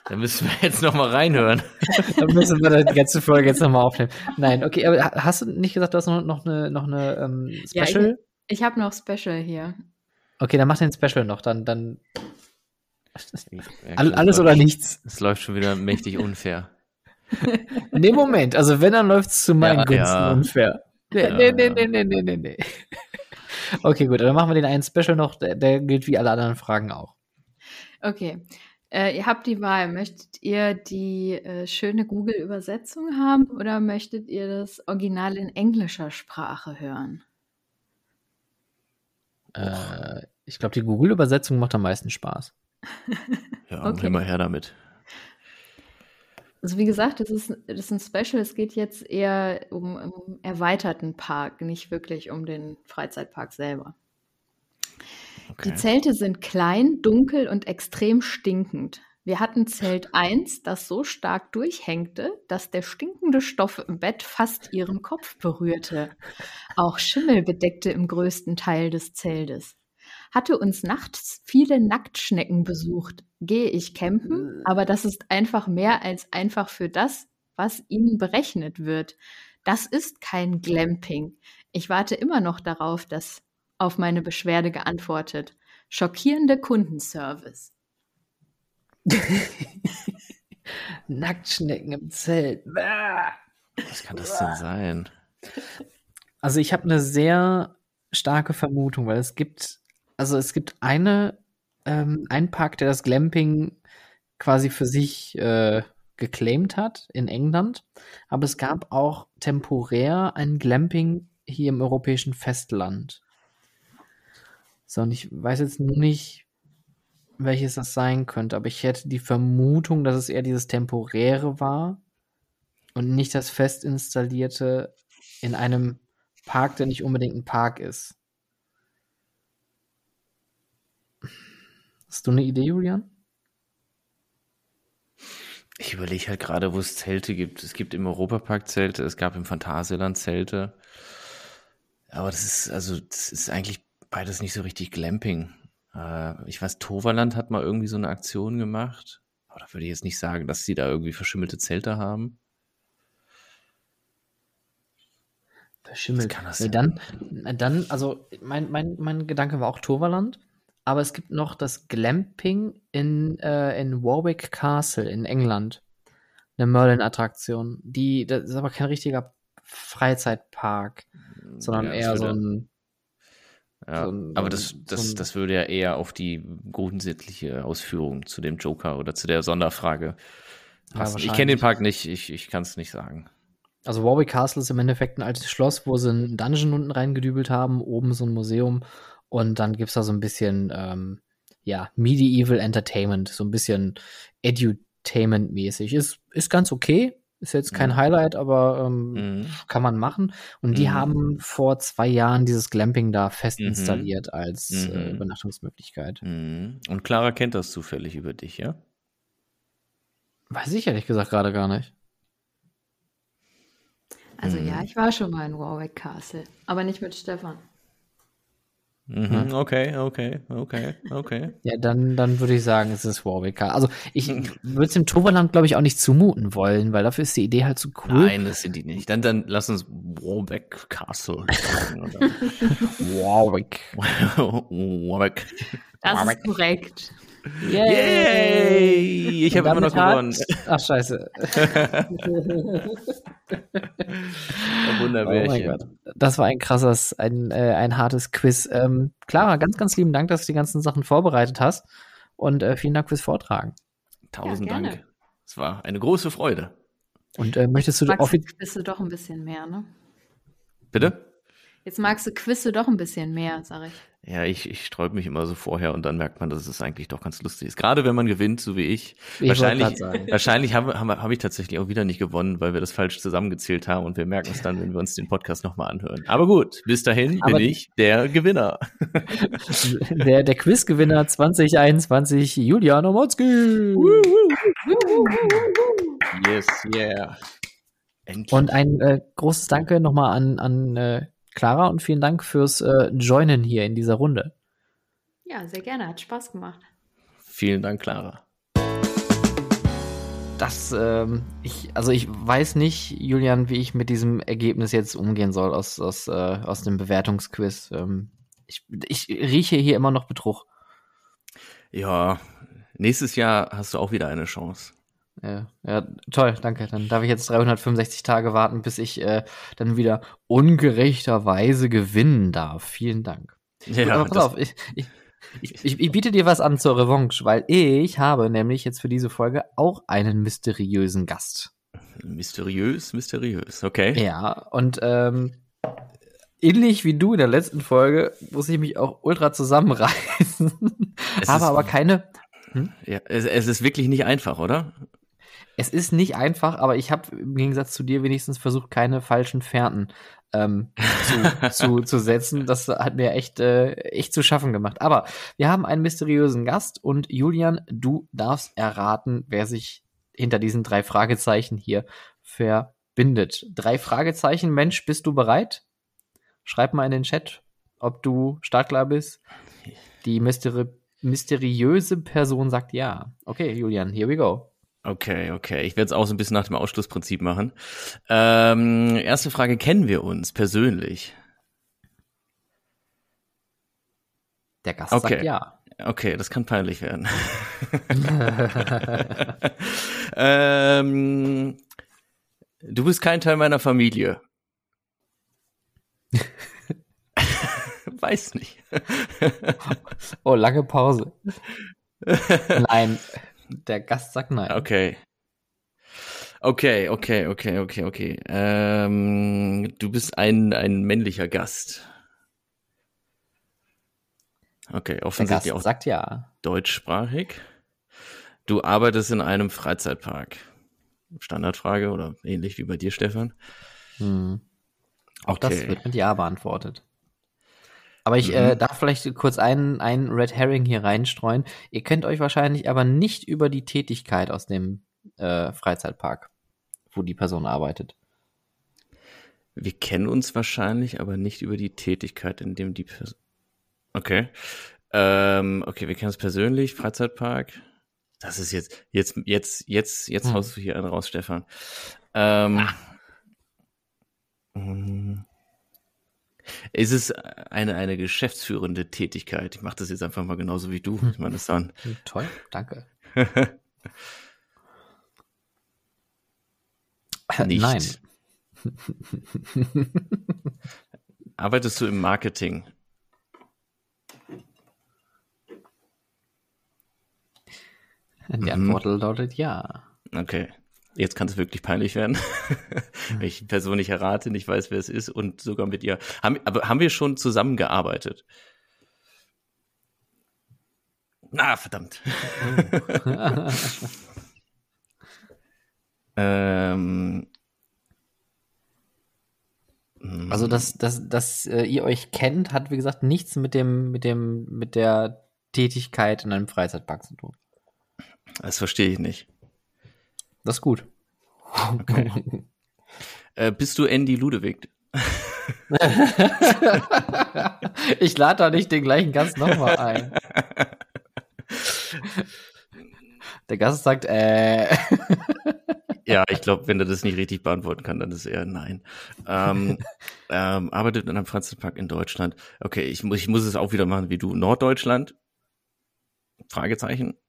[SPEAKER 3] Da müssen wir jetzt noch mal reinhören.
[SPEAKER 2] Dann müssen wir die ganze Folge jetzt nochmal aufnehmen. Nein, okay, aber ha- hast du nicht gesagt, du hast noch, noch eine, noch eine ähm,
[SPEAKER 1] Ja, ich-
[SPEAKER 2] Special?
[SPEAKER 1] Ich habe noch Special hier.
[SPEAKER 2] okay, dann mach den Special noch. Dann, dann
[SPEAKER 3] Ja, das
[SPEAKER 2] alles oder nichts.
[SPEAKER 3] Es läuft schon wieder mächtig unfair.
[SPEAKER 2] In dem Moment, also wenn, dann läuft es zu meinen
[SPEAKER 3] Ja,
[SPEAKER 2] Gunsten
[SPEAKER 3] ja.
[SPEAKER 2] unfair. Nee,
[SPEAKER 3] Ja,
[SPEAKER 2] nee, nee, nee, nee, nee, nee. Okay, gut, dann machen wir den einen Special noch. Der, der gilt wie alle anderen Fragen auch.
[SPEAKER 1] Okay. Äh, ihr habt die Wahl. Möchtet ihr die äh, schöne Google-Übersetzung haben oder möchtet ihr das Original in englischer Sprache hören?
[SPEAKER 2] Äh, Ich glaube, die Google-Übersetzung macht am meisten Spaß.
[SPEAKER 3] ja, okay. immer her damit.
[SPEAKER 1] Also wie gesagt, das ist, das ist ein Special. Es geht jetzt eher um, um erweiterten Park, nicht wirklich um den Freizeitpark selber. Okay. Die Zelte sind klein, dunkel und extrem stinkend. Wir hatten Zelt 1, das so stark durchhängte, dass der stinkende Stoff im Bett fast ihren Kopf berührte. Auch Schimmel bedeckte im größten Teil des Zeltes. Hatte uns nachts viele Nacktschnecken besucht. Gehe ich campen, aber das ist einfach mehr als einfach für das, was ihnen berechnet wird. Das ist kein Glamping. Ich warte immer noch darauf, dass auf meine Beschwerde geantwortet. Schockierende Kundenservice.
[SPEAKER 2] Nacktschnecken im Zelt.
[SPEAKER 3] Was kann das denn sein?
[SPEAKER 2] Also ich habe eine sehr starke Vermutung, weil es gibt, also es gibt eine, ähm, einen Park, der das Glamping quasi für sich äh, geclaimed hat in England, aber es gab auch temporär ein Glamping hier im europäischen Festland. So, und ich weiß jetzt nur nicht, welches das sein könnte, aber ich hätte die Vermutung, dass es eher dieses temporäre war und nicht das fest installierte in einem Park, der nicht unbedingt ein Park ist. Hast du eine Idee, Julian?
[SPEAKER 3] Ich überlege halt gerade, wo es Zelte gibt. Es gibt im Europapark Zelte, es gab im Phantasialand Zelte. Aber das ist, also, das ist eigentlich beides nicht so richtig Glamping. Äh, ich weiß, Toverland hat mal irgendwie so eine Aktion gemacht. Aber da würde ich jetzt nicht sagen, dass sie da irgendwie verschimmelte Zelte haben.
[SPEAKER 2] Verschimmelt. kann das nee, dann, dann, also mein, mein, mein Gedanke war auch Toverland, aber es gibt noch das Glamping in, äh, in Warwick Castle in England. Eine Merlin-Attraktion. Die, das ist aber kein richtiger Freizeitpark, sondern ja, eher so ein
[SPEAKER 3] ja, so ein, aber das, das, so das würde ja eher auf die grundsätzliche Ausführung zu dem Joker oder zu der Sonderfrage passen. Ja, ich kenne den Park nicht, ich, ich kann es nicht sagen.
[SPEAKER 2] Also Warwick Castle ist im Endeffekt ein altes Schloss, wo sie einen Dungeon unten reingedübelt haben, oben so ein Museum und dann gibt es da so ein bisschen, ähm, ja, Medieval Entertainment, so ein bisschen Edutainment-mäßig. Ist, ist ganz okay, ist jetzt kein mhm. Highlight, aber ähm, mhm. kann man machen. Und die mhm. haben vor zwei Jahren dieses Glamping da fest mhm. installiert als äh, mhm. Übernachtungsmöglichkeit.
[SPEAKER 3] Mhm. Und Clara kennt das zufällig über dich, ja?
[SPEAKER 2] Weiß ich ehrlich gesagt gerade gar nicht.
[SPEAKER 1] Also ja, ich war schon mal in Warwick Castle, aber nicht mit Stefan.
[SPEAKER 3] Mhm, okay, okay, okay, okay.
[SPEAKER 2] Ja, dann, dann würde ich sagen, es ist Warwick. Also ich würde es dem Toverland, glaube ich, auch nicht zumuten wollen, weil dafür ist die Idee halt so cool.
[SPEAKER 3] Nein, das sind die nicht. Dann, dann lass uns Warwick Castle sagen.
[SPEAKER 2] Warwick.
[SPEAKER 3] Warwick.
[SPEAKER 1] Das ist korrekt.
[SPEAKER 3] Yay! Yay! Ich habe immer noch gewonnen.
[SPEAKER 2] Ach, scheiße.
[SPEAKER 3] Wunderbärchen. Oh
[SPEAKER 2] das war ein krasses, ein, äh, ein hartes Quiz. Ähm, Clara, ganz, ganz lieben Dank, dass du die ganzen Sachen vorbereitet hast. Und äh, vielen Dank fürs Vortragen.
[SPEAKER 3] Tausend ja, Dank. Es war eine große Freude.
[SPEAKER 2] Und äh, möchtest du
[SPEAKER 1] offiziell. Bist du doch ein bisschen mehr, ne?
[SPEAKER 3] Bitte?
[SPEAKER 1] Jetzt magst du Quizze doch ein bisschen mehr, sag ich.
[SPEAKER 3] Ja, ich, ich sträube mich immer so vorher und dann merkt man, dass es eigentlich doch ganz lustig ist. Gerade wenn man gewinnt, so wie ich. ich wahrscheinlich wahrscheinlich habe hab, hab ich tatsächlich auch wieder nicht gewonnen, weil wir das falsch zusammengezählt haben und wir merken es dann, wenn wir uns den Podcast nochmal anhören. Aber gut, bis dahin Aber bin ich der Gewinner.
[SPEAKER 2] der der Quizgewinner 2021, Julian Omotzki.
[SPEAKER 3] yes, yeah.
[SPEAKER 2] Endlich. Und ein äh, großes Danke nochmal an, an äh, Clara, und vielen Dank fürs äh, Joinen hier in dieser Runde.
[SPEAKER 1] Ja, sehr gerne. Hat Spaß gemacht.
[SPEAKER 3] Vielen Dank, Clara.
[SPEAKER 2] Das, ähm, ich, also ich weiß nicht, Julian, wie ich mit diesem Ergebnis jetzt umgehen soll aus, aus, äh, aus dem Bewertungsquiz. Ähm, ich, ich rieche hier immer noch Betrug.
[SPEAKER 3] Ja, nächstes Jahr hast du auch wieder eine Chance.
[SPEAKER 2] Ja, ja, toll, danke. Dann darf ich jetzt 365 Tage warten, bis ich äh, dann wieder ungerechterweise gewinnen darf. Vielen Dank. Ja, Aber pass auf, ich, ich, ich, ich, biete dir was an zur Revanche, weil ich habe nämlich jetzt für diese Folge auch einen mysteriösen Gast.
[SPEAKER 3] Mysteriös, mysteriös, okay.
[SPEAKER 2] Ja, und ähm, ähnlich wie du in der letzten Folge muss ich mich auch ultra zusammenreißen. Habe aber keine.
[SPEAKER 3] Hm? Ja, es, es, ist wirklich nicht einfach, oder?
[SPEAKER 2] Es ist nicht einfach, aber ich habe im Gegensatz zu dir wenigstens versucht, keine falschen Fährten ähm, zu, zu, zu setzen. Das hat mir echt, äh, echt zu schaffen gemacht. Aber wir haben einen mysteriösen Gast und Julian, du darfst erraten, wer sich hinter diesen drei Fragezeichen hier verbindet. Drei Fragezeichen, Mensch, bist du bereit? Schreib mal in den Chat, ob du startklar bist. Die mysteri mysteriöse Person sagt ja. Okay, Julian, here we go.
[SPEAKER 3] Okay, okay. Ich werde es auch so ein bisschen nach dem Ausschlussprinzip machen. Ähm, erste Frage, kennen wir uns persönlich?
[SPEAKER 2] Der Gast okay. sagt ja.
[SPEAKER 3] Okay, das kann peinlich werden. ähm, du bist kein Teil meiner Familie. Weiß nicht.
[SPEAKER 2] oh, lange Pause. Nein, der Gast sagt nein.
[SPEAKER 3] Okay. Okay, okay, okay, okay, okay. Ähm, du bist ein, ein männlicher Gast. Okay, offensichtlich auch
[SPEAKER 2] sagt ja.
[SPEAKER 3] deutschsprachig. Du arbeitest in einem Freizeitpark. Standardfrage oder ähnlich wie bei dir, Stefan.
[SPEAKER 2] Hm. Auch okay. das wird mit Ja beantwortet. Aber ich äh, mhm. äh, darf vielleicht kurz einen, einen Red Herring hier reinstreuen. Ihr kennt euch wahrscheinlich aber nicht über die Tätigkeit aus dem äh, Freizeitpark, wo die Person arbeitet.
[SPEAKER 3] Wir kennen uns wahrscheinlich, aber nicht über die Tätigkeit, in dem die Person. Okay. Ähm, okay, wir kennen uns persönlich, Freizeitpark. Das ist jetzt, jetzt, jetzt, jetzt, jetzt hm. haust du hier einen raus, Stefan. Ähm, ah. Hm. Ist es eine, eine geschäftsführende Tätigkeit? Ich mache das jetzt einfach mal genauso wie du. Ich meine das an.
[SPEAKER 2] Hm, toll, danke.
[SPEAKER 3] Nicht. Nein. Arbeitest du im Marketing?
[SPEAKER 2] Die Antwort mhm. lautet ja.
[SPEAKER 3] Okay. Jetzt kann es wirklich peinlich werden, wenn ich die Person nicht errate, nicht weiß, wer es ist und sogar mit ihr. Haben, aber haben wir schon zusammengearbeitet? Na, verdammt. ähm,
[SPEAKER 2] also, dass, dass, dass äh, ihr euch kennt, hat wie gesagt nichts mit dem, mit dem, mit der Tätigkeit in einem Freizeitpark zu tun.
[SPEAKER 3] Das verstehe ich nicht.
[SPEAKER 2] Das ist gut.
[SPEAKER 3] Okay. äh, bist du Andy Ludewig?
[SPEAKER 2] ich lade da nicht den gleichen Gast nochmal ein. Der Gast sagt, äh.
[SPEAKER 3] ja, ich glaube, wenn er das nicht richtig beantworten kann, dann ist er nein. Ähm, ähm, arbeitet in einem Freizeitpark in Deutschland. Okay, ich, muss, ich muss es auch wieder machen wie du. Norddeutschland? Fragezeichen.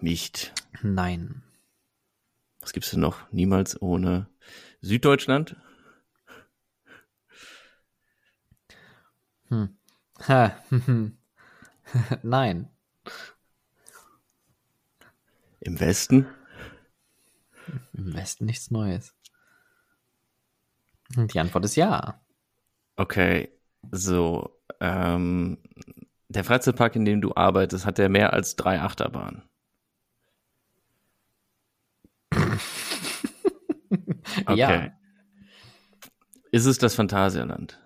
[SPEAKER 3] Nicht.
[SPEAKER 2] Nein.
[SPEAKER 3] Was gibt's denn noch? Niemals ohne Süddeutschland?
[SPEAKER 2] Hm. Nein.
[SPEAKER 3] Im Westen?
[SPEAKER 2] Im Westen nichts Neues. Die Antwort ist ja.
[SPEAKER 3] Okay, so. Ähm, der Freizeitpark, in dem du arbeitest, hat der mehr als drei Achterbahnen? Okay. Ja. Ist es das Phantasialand?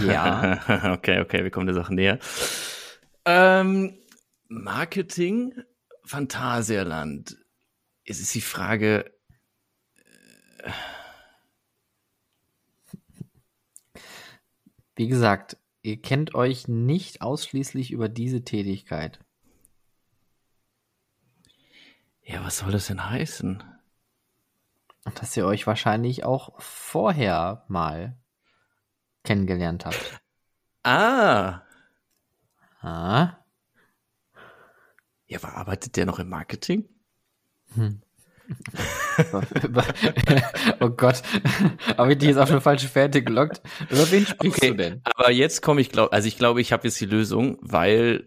[SPEAKER 2] Ja.
[SPEAKER 3] okay, okay, wir kommen der Sache näher. Ähm, Marketing, Phantasialand. Es ist die Frage.
[SPEAKER 2] Wie gesagt, ihr kennt euch nicht ausschließlich über diese Tätigkeit.
[SPEAKER 3] Ja, was soll das denn heißen?
[SPEAKER 2] Dass ihr euch wahrscheinlich auch vorher mal kennengelernt habt.
[SPEAKER 3] Ah.
[SPEAKER 2] Ah.
[SPEAKER 3] Ja, aber arbeitet der noch im Marketing?
[SPEAKER 2] Hm. oh Gott, habe ich dich jetzt auf eine falsche Fährte gelockt? Über wen sprichst okay, du denn?
[SPEAKER 3] Aber jetzt komme ich, glaube, also ich glaube, ich habe jetzt die Lösung, weil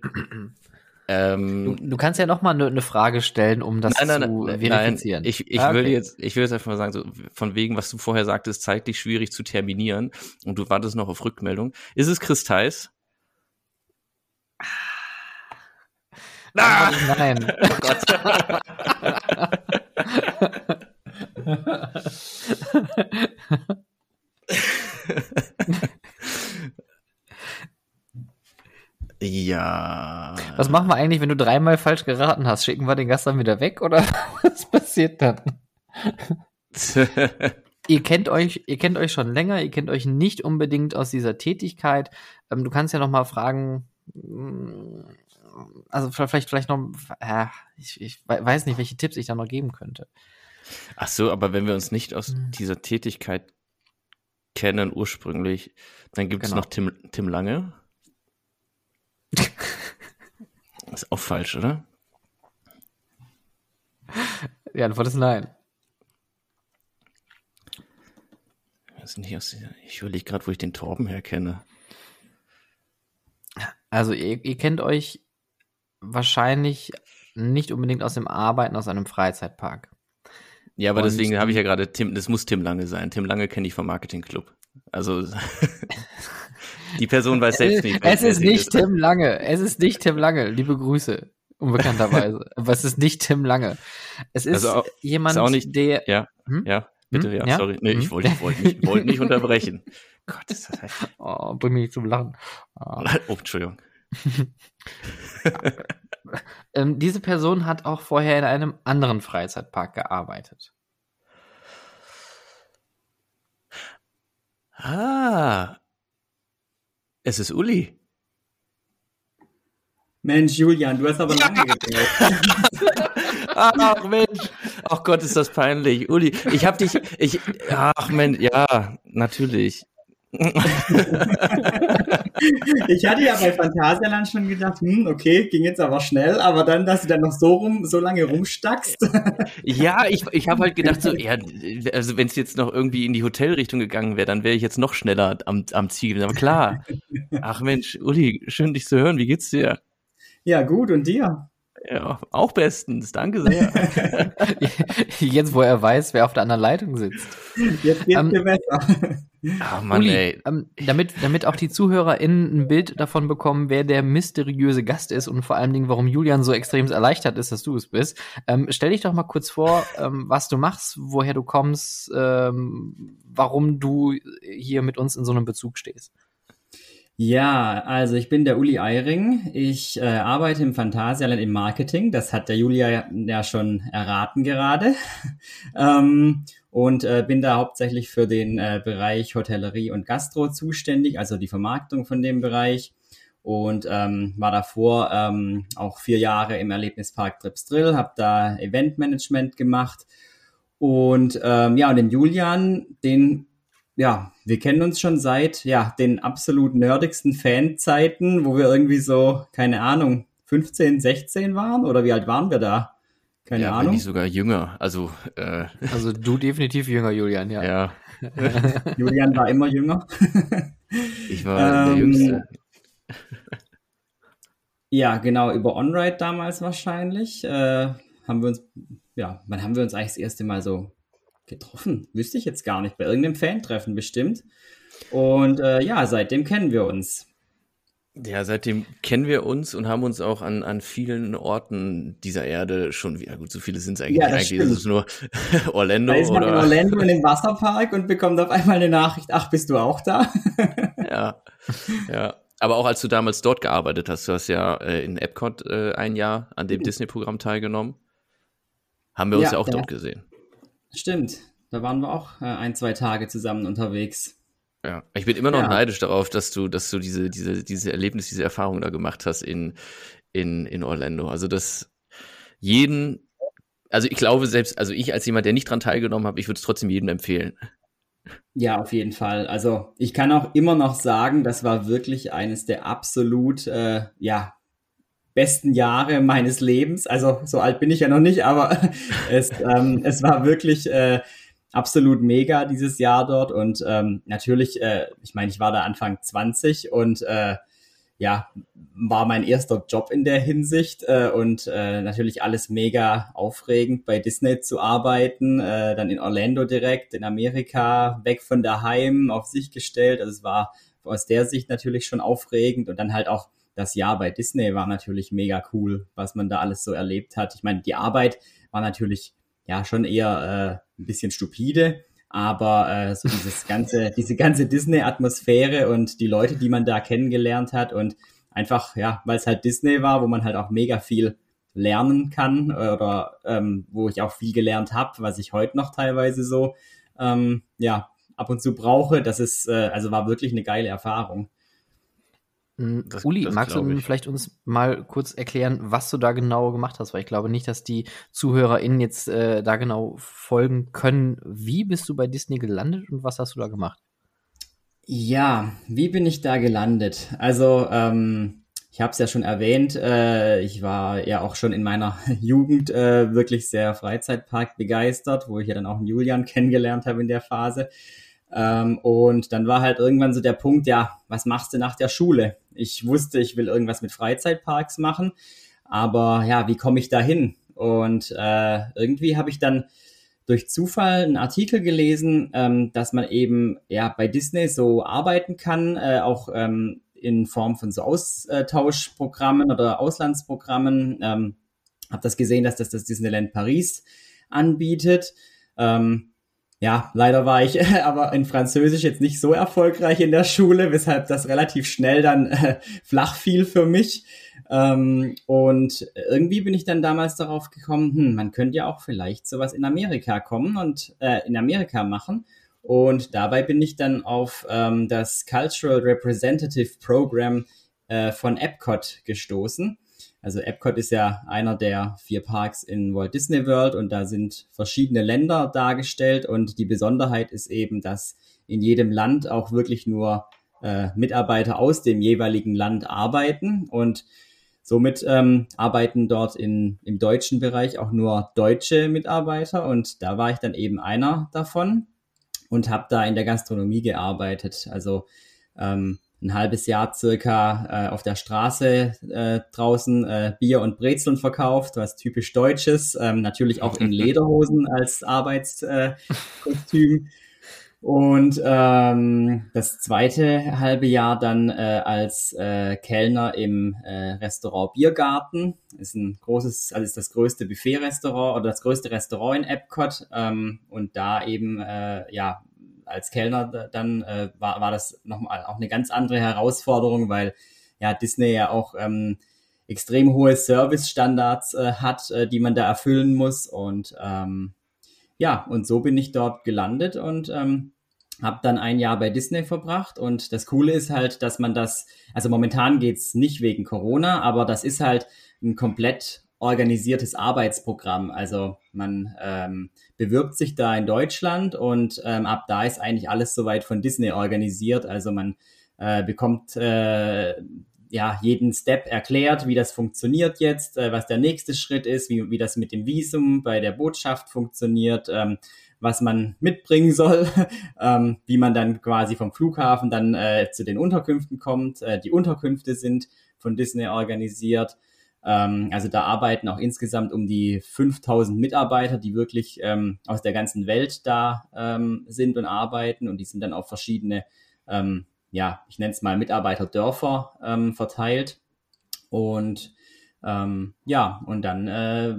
[SPEAKER 2] Ähm, du, du, kannst ja noch mal eine ne Frage stellen, um das nein, nein, zu nein, verifizieren.
[SPEAKER 3] ich, ich ah, okay. würde jetzt, ich jetzt einfach mal sagen, so von wegen, was du vorher sagtest, zeitlich schwierig zu terminieren und du wartest noch auf Rückmeldung. Ist es Chris Theis?
[SPEAKER 2] Ah! Nein. Oh Gott.
[SPEAKER 3] Ja.
[SPEAKER 2] Was machen wir eigentlich, wenn du dreimal falsch geraten hast? Schicken wir den Gast dann wieder weg oder was passiert dann? ihr kennt euch, ihr kennt euch schon länger, ihr kennt euch nicht unbedingt aus dieser Tätigkeit. Ähm, du kannst ja noch mal fragen, mm, also vielleicht, vielleicht noch, ich, ich weiß nicht, welche Tipps ich da noch geben könnte.
[SPEAKER 3] Ach so, aber wenn wir uns nicht aus hm. dieser Tätigkeit kennen ursprünglich, dann gibt es genau. noch Tim, Tim Lange. Ist auch falsch, oder?
[SPEAKER 2] Die Antwort ist nein.
[SPEAKER 3] ich überlege gerade, wo ich den Torben herkenne.
[SPEAKER 2] Also ihr, ihr, kennt euch wahrscheinlich nicht unbedingt aus dem Arbeiten aus einem Freizeitpark.
[SPEAKER 3] Ja, aber Und, deswegen habe ich ja gerade Tim, das muss Tim Lange sein. Tim Lange kenne ich vom Marketing Club. Also Die Person weiß selbst nicht.
[SPEAKER 2] Es ist nicht ist. Tim Lange. Es ist nicht Tim Lange. Liebe Grüße. Unbekannterweise. Aber es ist nicht Tim Lange. Es ist also auch,
[SPEAKER 3] jemand, ist
[SPEAKER 2] auch
[SPEAKER 3] nicht, der. Ja, hm? ja, bitte, hm? ja, ja, sorry. Nee, hm? ich wollte ich wollte nicht, wollte nicht unterbrechen.
[SPEAKER 2] Gott, ist das heißt. Oh, bring mich zum Lachen.
[SPEAKER 3] Oh, oh Entschuldigung.
[SPEAKER 2] ähm, diese Person hat auch vorher in einem anderen Freizeitpark gearbeitet.
[SPEAKER 3] Ah, es ist Uli.
[SPEAKER 4] Mensch, Julian, du hast aber lange
[SPEAKER 3] gebraucht. ach Mensch, ach Gott, ist das peinlich. Uli, ich hab dich, ich, ach Mensch, ja, natürlich.
[SPEAKER 4] Ich hatte ja bei Phantasialand schon gedacht, hm, okay, ging jetzt aber schnell, aber dann, dass du dann noch so rum, so lange rumstackst.
[SPEAKER 3] ja, ich, ich habe halt gedacht, so, ja, also wenn es jetzt noch irgendwie in die Hotelrichtung gegangen wäre, dann wäre ich jetzt noch schneller am, am Ziel. Aber klar. Ach Mensch, Uli, schön dich zu hören. Wie geht's dir?
[SPEAKER 4] Ja, gut, und dir?
[SPEAKER 3] Ja, auch bestens. Danke sehr.
[SPEAKER 2] Jetzt, wo er weiß, wer auf der anderen Leitung sitzt.
[SPEAKER 4] Jetzt geht's ähm, besser.
[SPEAKER 2] Ah, Mann, Uli, ey. Ähm, damit, damit auch die ZuhörerInnen ein Bild davon bekommen, wer der mysteriöse Gast ist und vor allen Dingen, warum Julian so extrem erleichtert ist, dass du es bist, ähm, stell dich doch mal kurz vor, ähm, was du machst, woher du kommst, ähm, warum du hier mit uns in so einem Bezug stehst.
[SPEAKER 4] Ja, also ich bin der Uli Eiring. Ich äh, arbeite im Phantasialand im Marketing. Das hat der Julia ja schon erraten gerade. ähm, und äh, bin da hauptsächlich für den äh, Bereich Hotellerie und Gastro zuständig, also die Vermarktung von dem Bereich. Und ähm, war davor ähm, auch vier Jahre im Erlebnispark Trips Drill, habe da Eventmanagement gemacht. Und ähm, ja, und den Julian, den ja, wir kennen uns schon seit ja, den absolut nerdigsten Fanzeiten, wo wir irgendwie so, keine Ahnung, 15, 16 waren oder wie alt waren wir da?
[SPEAKER 3] Keine ja, Ahnung. Bin ich sogar jünger. Also, äh,
[SPEAKER 2] also du definitiv jünger, Julian, ja.
[SPEAKER 3] Ja.
[SPEAKER 4] Julian war immer jünger.
[SPEAKER 3] ich war ähm, der Jüngste.
[SPEAKER 4] Ja, genau, über OnRide damals wahrscheinlich. Äh, haben wir uns, ja, wann haben wir uns eigentlich das erste Mal so getroffen? Wüsste ich jetzt gar nicht. Bei irgendeinem Fan-Treffen bestimmt. Und äh, ja, seitdem kennen wir uns.
[SPEAKER 3] Ja, seitdem kennen wir uns und haben uns auch an, an vielen Orten dieser Erde schon wieder, gut, so viele sind es eigentlich ja, eigentlich ist es nur Orlando.
[SPEAKER 4] Da ist man oder? in Orlando in dem Wasserpark und bekommt auf einmal eine Nachricht, ach, bist du auch da?
[SPEAKER 3] ja, ja. Aber auch als du damals dort gearbeitet hast, du hast ja äh, in Epcot äh, ein Jahr an dem mhm. Disney-Programm teilgenommen, haben wir uns ja, ja auch ja. dort gesehen.
[SPEAKER 4] Stimmt, da waren wir auch äh, ein, zwei Tage zusammen unterwegs.
[SPEAKER 3] Ja, ich bin immer noch ja. neidisch darauf, dass du, dass du diese, diese, diese Erlebnis, diese Erfahrung da gemacht hast in, in, in Orlando. Also, dass jeden, also ich glaube selbst, also ich als jemand, der nicht dran teilgenommen habe, ich würde es trotzdem jedem empfehlen.
[SPEAKER 4] Ja, auf jeden Fall. Also ich kann auch immer noch sagen, das war wirklich eines der absolut, äh, ja, besten Jahre meines Lebens. Also so alt bin ich ja noch nicht, aber es, ähm, es war wirklich äh, absolut mega dieses Jahr dort. Und ähm, natürlich, äh, ich meine, ich war da Anfang 20 und äh, ja, war mein erster Job in der Hinsicht äh, und äh, natürlich alles mega aufregend, bei Disney zu arbeiten, äh, dann in Orlando direkt, in Amerika, weg von daheim, auf sich gestellt. Also es war aus der Sicht natürlich schon aufregend und dann halt auch das Jahr bei Disney war natürlich mega cool, was man da alles so erlebt hat. Ich meine, die Arbeit war natürlich ja schon eher äh, ein bisschen stupide, aber äh, so dieses ganze, diese ganze Disney-Atmosphäre und die Leute, die man da kennengelernt hat und einfach, ja, weil es halt Disney war, wo man halt auch mega viel lernen kann oder ähm, wo ich auch viel gelernt habe, was ich heute noch teilweise so ähm, ja ab und zu brauche. Das ist äh, also war wirklich eine geile Erfahrung.
[SPEAKER 2] Hm, das, Uli, das magst du vielleicht uns mal kurz erklären, was du da genau gemacht hast? Weil ich glaube nicht, dass die ZuhörerInnen jetzt äh, da genau folgen können. Wie bist du bei Disney gelandet und was hast du da gemacht?
[SPEAKER 4] Ja, wie bin ich da gelandet? Also, ähm, ich habe es ja schon erwähnt, äh, ich war ja auch schon in meiner Jugend äh, wirklich sehr Freizeitpark begeistert, wo ich ja dann auch einen Julian kennengelernt habe in der Phase. Ähm, und dann war halt irgendwann so der Punkt, ja, was machst du nach der Schule? Ich wusste, ich will irgendwas mit Freizeitparks machen, aber ja, wie komme ich da hin? Und äh, irgendwie habe ich dann durch Zufall einen Artikel gelesen, ähm, dass man eben ja bei Disney so arbeiten kann, äh, auch ähm, in Form von so Austauschprogrammen oder Auslandsprogrammen. Ähm, habe das gesehen, dass das das Disneyland Paris anbietet. Ähm, ja, leider war ich aber in Französisch jetzt nicht so erfolgreich in der Schule, weshalb das relativ schnell dann äh, flach fiel für mich. Ähm, und irgendwie bin ich dann damals darauf gekommen, hm, man könnte ja auch vielleicht sowas in Amerika kommen und äh, in Amerika machen. Und dabei bin ich dann auf ähm, das Cultural Representative Program äh, von Epcot gestoßen. Also Epcot ist ja einer der vier Parks in Walt Disney World und da sind verschiedene Länder dargestellt und die Besonderheit ist eben, dass in jedem Land auch wirklich nur äh, Mitarbeiter aus dem jeweiligen Land arbeiten und somit ähm, arbeiten dort in, im deutschen Bereich auch nur deutsche Mitarbeiter und da war ich dann eben einer davon und habe da in der Gastronomie gearbeitet. Also ähm, ein halbes Jahr circa äh, auf der Straße äh, draußen äh, Bier und Brezeln verkauft, was typisch Deutsches, ähm, natürlich auch in Lederhosen als Arbeitskostüm. und ähm, das zweite halbe Jahr dann äh, als äh, Kellner im äh, Restaurant Biergarten. Ist ein großes, also ist das größte Buffet-Restaurant oder das größte Restaurant in Epcot. Ähm, und da eben äh, ja als Kellner dann äh, war, war das nochmal auch eine ganz andere Herausforderung, weil ja Disney ja auch ähm, extrem hohe Service-Standards äh, hat, äh, die man da erfüllen muss. Und ähm, ja, und so bin ich dort gelandet und ähm, habe dann ein Jahr bei Disney verbracht. Und das Coole ist halt, dass man das, also momentan geht's nicht wegen Corona, aber das ist halt ein komplett organisiertes Arbeitsprogramm. Also man ähm, bewirbt sich da in Deutschland und ähm, ab da ist eigentlich alles soweit von Disney organisiert. Also man äh, bekommt äh, ja jeden Step erklärt, wie das funktioniert jetzt, äh, was der nächste Schritt ist, wie, wie das mit dem Visum bei der Botschaft funktioniert, ähm, was man mitbringen soll, ähm, wie man dann quasi vom Flughafen dann äh, zu den Unterkünften kommt. Äh, die Unterkünfte sind von Disney organisiert. Ähm, also da arbeiten auch insgesamt um die 5000 Mitarbeiter, die wirklich ähm, aus der ganzen Welt da ähm, sind und arbeiten und die sind dann auf verschiedene, ähm, ja, ich nenne es mal Mitarbeiterdörfer ähm, verteilt. Und ähm, ja, und dann äh,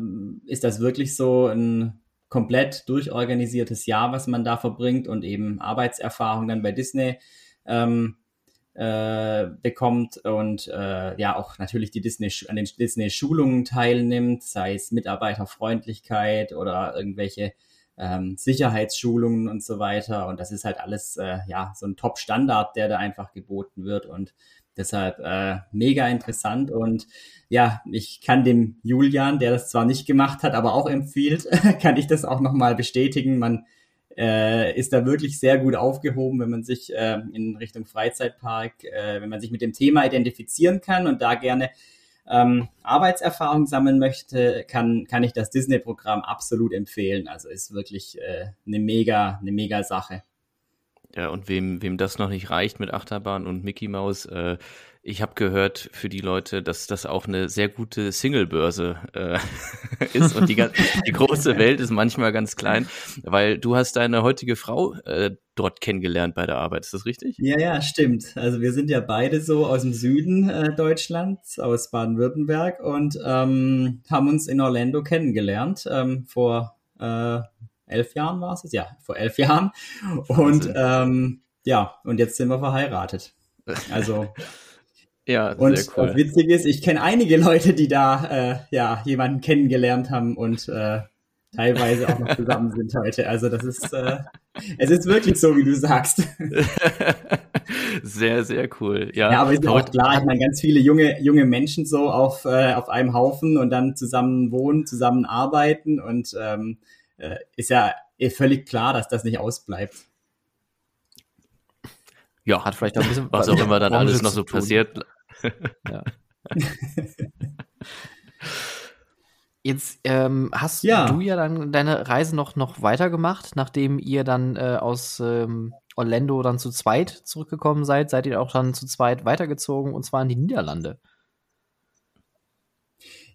[SPEAKER 4] ist das wirklich so ein komplett durchorganisiertes Jahr, was man da verbringt und eben Arbeitserfahrung dann bei Disney. Ähm, äh, bekommt und äh, ja auch natürlich die Disney an den Disney Schulungen teilnimmt, sei es Mitarbeiterfreundlichkeit oder irgendwelche ähm, Sicherheitsschulungen und so weiter. Und das ist halt alles äh, ja so ein Top-Standard, der da einfach geboten wird und deshalb äh, mega interessant und ja, ich kann dem Julian, der das zwar nicht gemacht hat, aber auch empfiehlt, kann ich das auch nochmal bestätigen. Man äh, ist da wirklich sehr gut aufgehoben, wenn man sich äh, in Richtung Freizeitpark, äh, wenn man sich mit dem Thema identifizieren kann und da gerne ähm, Arbeitserfahrung sammeln möchte, kann, kann ich das Disney-Programm absolut empfehlen. Also ist wirklich äh, eine mega, eine mega Sache.
[SPEAKER 3] Ja, und wem, wem das noch nicht reicht mit Achterbahn und Mickey Mouse, äh, ich habe gehört für die Leute, dass das auch eine sehr gute Singlebörse äh, ist und die, die große Welt ist manchmal ganz klein, weil du hast deine heutige Frau äh, dort kennengelernt bei der Arbeit. Ist das richtig?
[SPEAKER 4] Ja, ja, stimmt. Also wir sind ja beide so aus dem Süden äh, Deutschlands, aus Baden-Württemberg und ähm, haben uns in Orlando kennengelernt ähm, vor äh, elf Jahren war es? Ja, vor elf Jahren. Und ähm, ja, und jetzt sind wir verheiratet. Also
[SPEAKER 3] ja,
[SPEAKER 4] und
[SPEAKER 3] sehr cool.
[SPEAKER 4] witzig ist, ich kenne einige Leute, die da äh, ja jemanden kennengelernt haben und äh, teilweise auch noch zusammen sind heute. Also das ist, äh, es ist wirklich so, wie du sagst.
[SPEAKER 3] sehr, sehr cool. Ja,
[SPEAKER 4] ja aber ist auch klar, ich meine, ganz viele junge, junge Menschen so auf, äh, auf einem Haufen und dann zusammen wohnen, zusammen arbeiten und ähm, äh, ist ja eh völlig klar, dass das nicht ausbleibt.
[SPEAKER 3] Ja, hat vielleicht auch ein bisschen was auch immer dann alles noch so passiert. ja.
[SPEAKER 2] Jetzt ähm, hast ja. du ja dann deine Reise noch, noch weitergemacht, nachdem ihr dann äh, aus ähm, Orlando dann zu zweit zurückgekommen seid, seid ihr auch dann zu zweit weitergezogen und zwar in die Niederlande.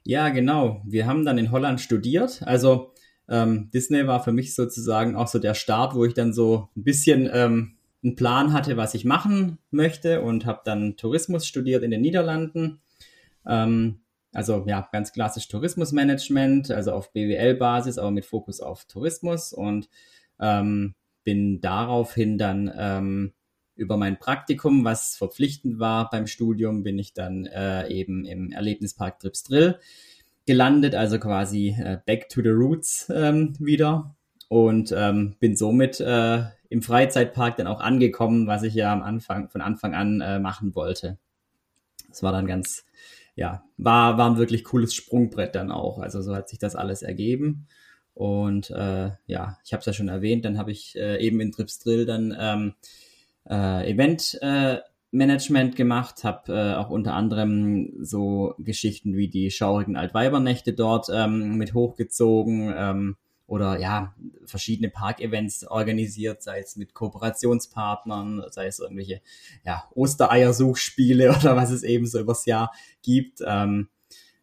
[SPEAKER 4] Ja, genau. Wir haben dann in Holland studiert. Also ähm, Disney war für mich sozusagen auch so der Start, wo ich dann so ein bisschen ähm, einen Plan hatte, was ich machen möchte und habe dann Tourismus studiert in den Niederlanden. Ähm, also ja, ganz klassisch Tourismusmanagement, also auf BWL-Basis, aber mit Fokus auf Tourismus und ähm, bin daraufhin dann ähm, über mein Praktikum, was verpflichtend war beim Studium, bin ich dann äh, eben im Erlebnispark Trips Drill gelandet, also quasi äh, back to the roots ähm, wieder und ähm, bin somit äh, im Freizeitpark dann auch angekommen, was ich ja am Anfang, von Anfang an äh, machen wollte. Das war dann ganz, ja, war, war ein wirklich cooles Sprungbrett dann auch. Also so hat sich das alles ergeben. Und äh, ja, ich habe es ja schon erwähnt, dann habe ich äh, eben in Trips Drill dann ähm, äh, Event äh, Management gemacht, habe äh, auch unter anderem so Geschichten wie die schaurigen Altweibernächte dort ähm, mit hochgezogen. Ähm, oder ja, verschiedene Parkevents organisiert, sei es mit Kooperationspartnern, sei es irgendwelche ja, Ostereiersuchspiele oder was es eben so übers Jahr gibt. Ähm,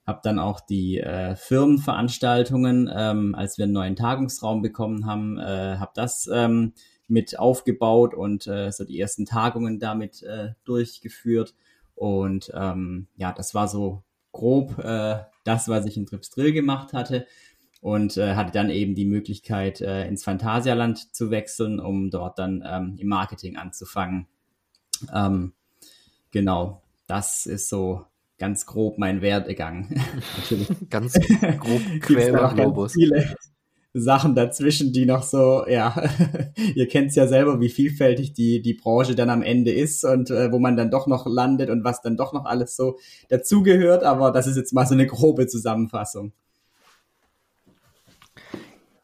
[SPEAKER 4] habe dann auch die äh, Firmenveranstaltungen, ähm, als wir einen neuen Tagungsraum bekommen haben, äh, habe das ähm, mit aufgebaut und äh, so die ersten Tagungen damit äh, durchgeführt. Und ähm, ja, das war so grob äh, das, was ich in Trips Drill gemacht hatte und äh, hatte dann eben die Möglichkeit, äh, ins Phantasialand zu wechseln, um dort dann ähm, im Marketing anzufangen. Ähm, genau, das ist so ganz grob mein Werdegang.
[SPEAKER 2] ganz grob quer über Globus. Viele
[SPEAKER 4] Sachen dazwischen, die noch so, ja, ihr kennt es ja selber, wie vielfältig die, die Branche dann am Ende ist und äh, wo man dann doch noch landet und was dann doch noch alles so dazugehört. Aber das ist jetzt mal so eine grobe Zusammenfassung.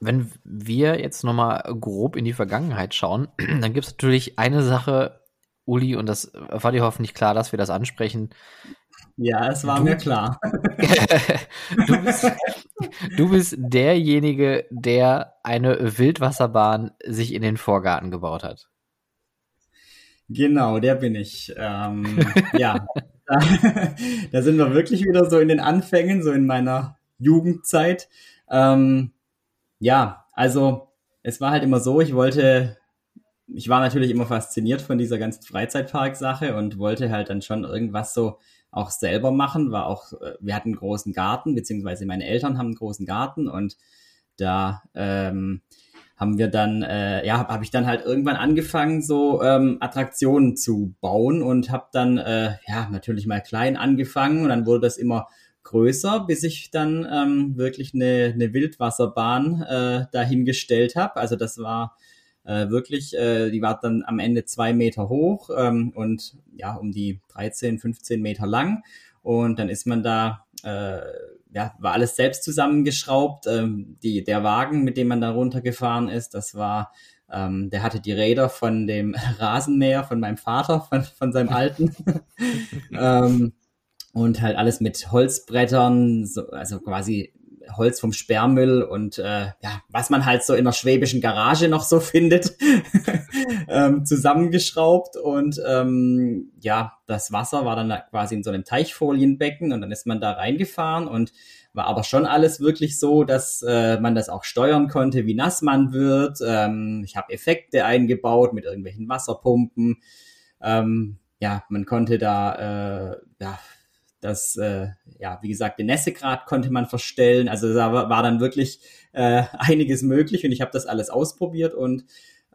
[SPEAKER 2] Wenn wir jetzt nochmal grob in die Vergangenheit schauen, dann gibt es natürlich eine Sache, Uli, und das war dir hoffentlich klar, dass wir das ansprechen.
[SPEAKER 4] Ja, es war du, mir klar.
[SPEAKER 2] du, bist, du bist derjenige, der eine Wildwasserbahn sich in den Vorgarten gebaut hat.
[SPEAKER 4] Genau, der bin ich. Ähm, ja, da, da, sind wir wirklich wieder so in den Anfängen, so in meiner Jugendzeit. Ähm, ja, also es war halt immer so, ich wollte, ich war natürlich immer fasziniert von dieser ganzen Freizeitpark-Sache und wollte halt dann schon irgendwas so auch selber machen, war auch, äh, wir hatten einen großen Garten, beziehungsweise meine Eltern haben einen großen Garten und da ähm, haben wir dann, äh, ja, habe hab ich dann halt irgendwann angefangen, so ähm, Attraktionen zu bauen und habe dann, äh, ja, natürlich mal klein angefangen und dann wurde das immer größer, bis ich dann ähm, wirklich eine, eine Wildwasserbahn äh, dahingestellt habe. Also das war äh, wirklich, äh, die war dann am Ende zwei Meter hoch ähm, und ja, um die 13, 15 Meter lang. Und dann ist man da, äh, ja, war alles selbst zusammengeschraubt. Ähm, die, der Wagen, mit dem man da runtergefahren ist, das war ähm, der hatte die Räder von dem Rasenmäher von meinem Vater, von, von seinem alten. ähm, und halt alles mit Holzbrettern, so, also quasi Holz vom Sperrmüll und äh, ja, was man halt so in der schwäbischen Garage noch so findet, ähm, zusammengeschraubt. Und ähm, ja, das Wasser war dann quasi in so einem Teichfolienbecken und dann ist man da reingefahren und war aber schon alles wirklich so, dass äh, man das auch steuern konnte, wie nass man wird. Ähm, ich habe Effekte eingebaut mit irgendwelchen Wasserpumpen. Ähm, ja, man konnte da äh, ja, das, äh, ja, wie gesagt, den Nässegrad konnte man verstellen. Also da war, war dann wirklich äh, einiges möglich und ich habe das alles ausprobiert und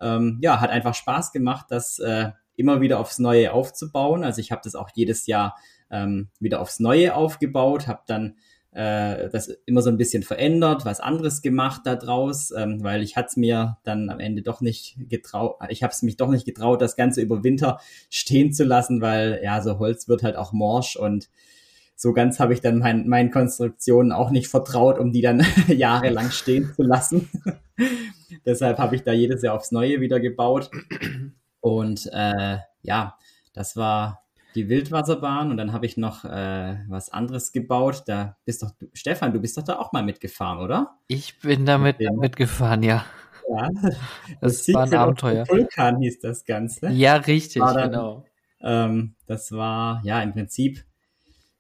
[SPEAKER 4] ähm, ja, hat einfach Spaß gemacht, das äh, immer wieder aufs Neue aufzubauen. Also ich habe das auch jedes Jahr ähm, wieder aufs Neue aufgebaut, habe dann äh, das immer so ein bisschen verändert, was anderes gemacht daraus, ähm, weil ich hatte es mir dann am Ende doch nicht getraut, ich habe es mich doch nicht getraut, das Ganze über Winter stehen zu lassen, weil ja, so Holz wird halt auch morsch und so ganz habe ich dann mein, meinen Konstruktionen auch nicht vertraut, um die dann jahrelang stehen zu lassen. Deshalb habe ich da jedes Jahr aufs Neue wieder gebaut. Und äh, ja, das war die Wildwasserbahn und dann habe ich noch äh, was anderes gebaut. Da bist doch, du, Stefan, du bist doch da auch mal mitgefahren, oder?
[SPEAKER 2] Ich bin damit ja. mitgefahren, ja. Ja, das, das war ein Abenteuer.
[SPEAKER 4] Vulkan hieß das Ganze.
[SPEAKER 2] Ja, richtig, dann, genau.
[SPEAKER 4] Ähm, das war ja im Prinzip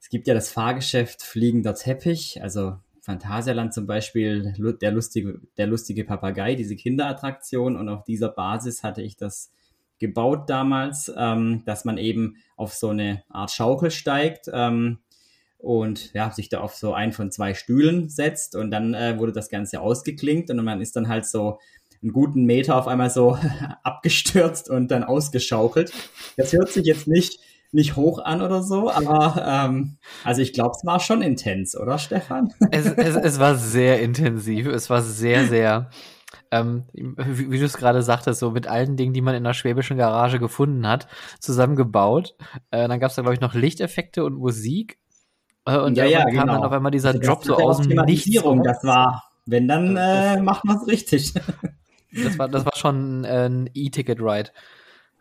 [SPEAKER 4] es gibt ja das Fahrgeschäft Fliegender Teppich, also Phantasialand zum Beispiel, der lustige, der lustige Papagei, diese Kinderattraktion. Und auf dieser Basis hatte ich das gebaut damals, ähm, dass man eben auf so eine Art Schaukel steigt ähm, und ja, sich da auf so einen von zwei Stühlen setzt. Und dann äh, wurde das Ganze ausgeklinkt und man ist dann halt so einen guten Meter auf einmal so abgestürzt und dann ausgeschaukelt. Das hört sich jetzt nicht nicht hoch an oder so, aber ähm, also ich glaube, es war schon intens, oder Stefan?
[SPEAKER 2] Es, es, es war sehr intensiv, es war sehr, sehr, ähm, wie, wie du es gerade sagtest, so mit allen Dingen, die man in der schwäbischen Garage gefunden hat, zusammengebaut. Äh, dann gab es da, glaube ich, noch Lichteffekte und Musik. Äh, und
[SPEAKER 4] ja, ja,
[SPEAKER 2] kam
[SPEAKER 4] genau.
[SPEAKER 2] dann auf einmal dieser also Drop so aus dem Nichts.
[SPEAKER 4] Das war, wenn dann äh, macht man es richtig.
[SPEAKER 2] Das war, das war schon äh, ein E-Ticket-Ride.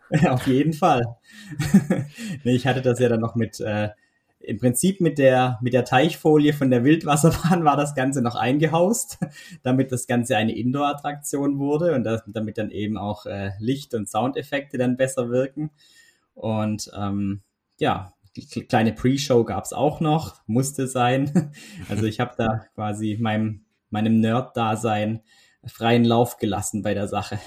[SPEAKER 4] Auf jeden Fall. nee, ich hatte das ja dann noch mit, äh, im Prinzip mit der, mit der Teichfolie von der Wildwasserbahn war das Ganze noch eingehaust, damit das Ganze eine Indoor-Attraktion wurde und das, damit dann eben auch äh, Licht- und Soundeffekte dann besser wirken. Und ähm, ja, kleine Pre-Show gab's auch noch, musste sein. Also ich habe da quasi meinem, meinem Nerd-Dasein freien Lauf gelassen bei der Sache.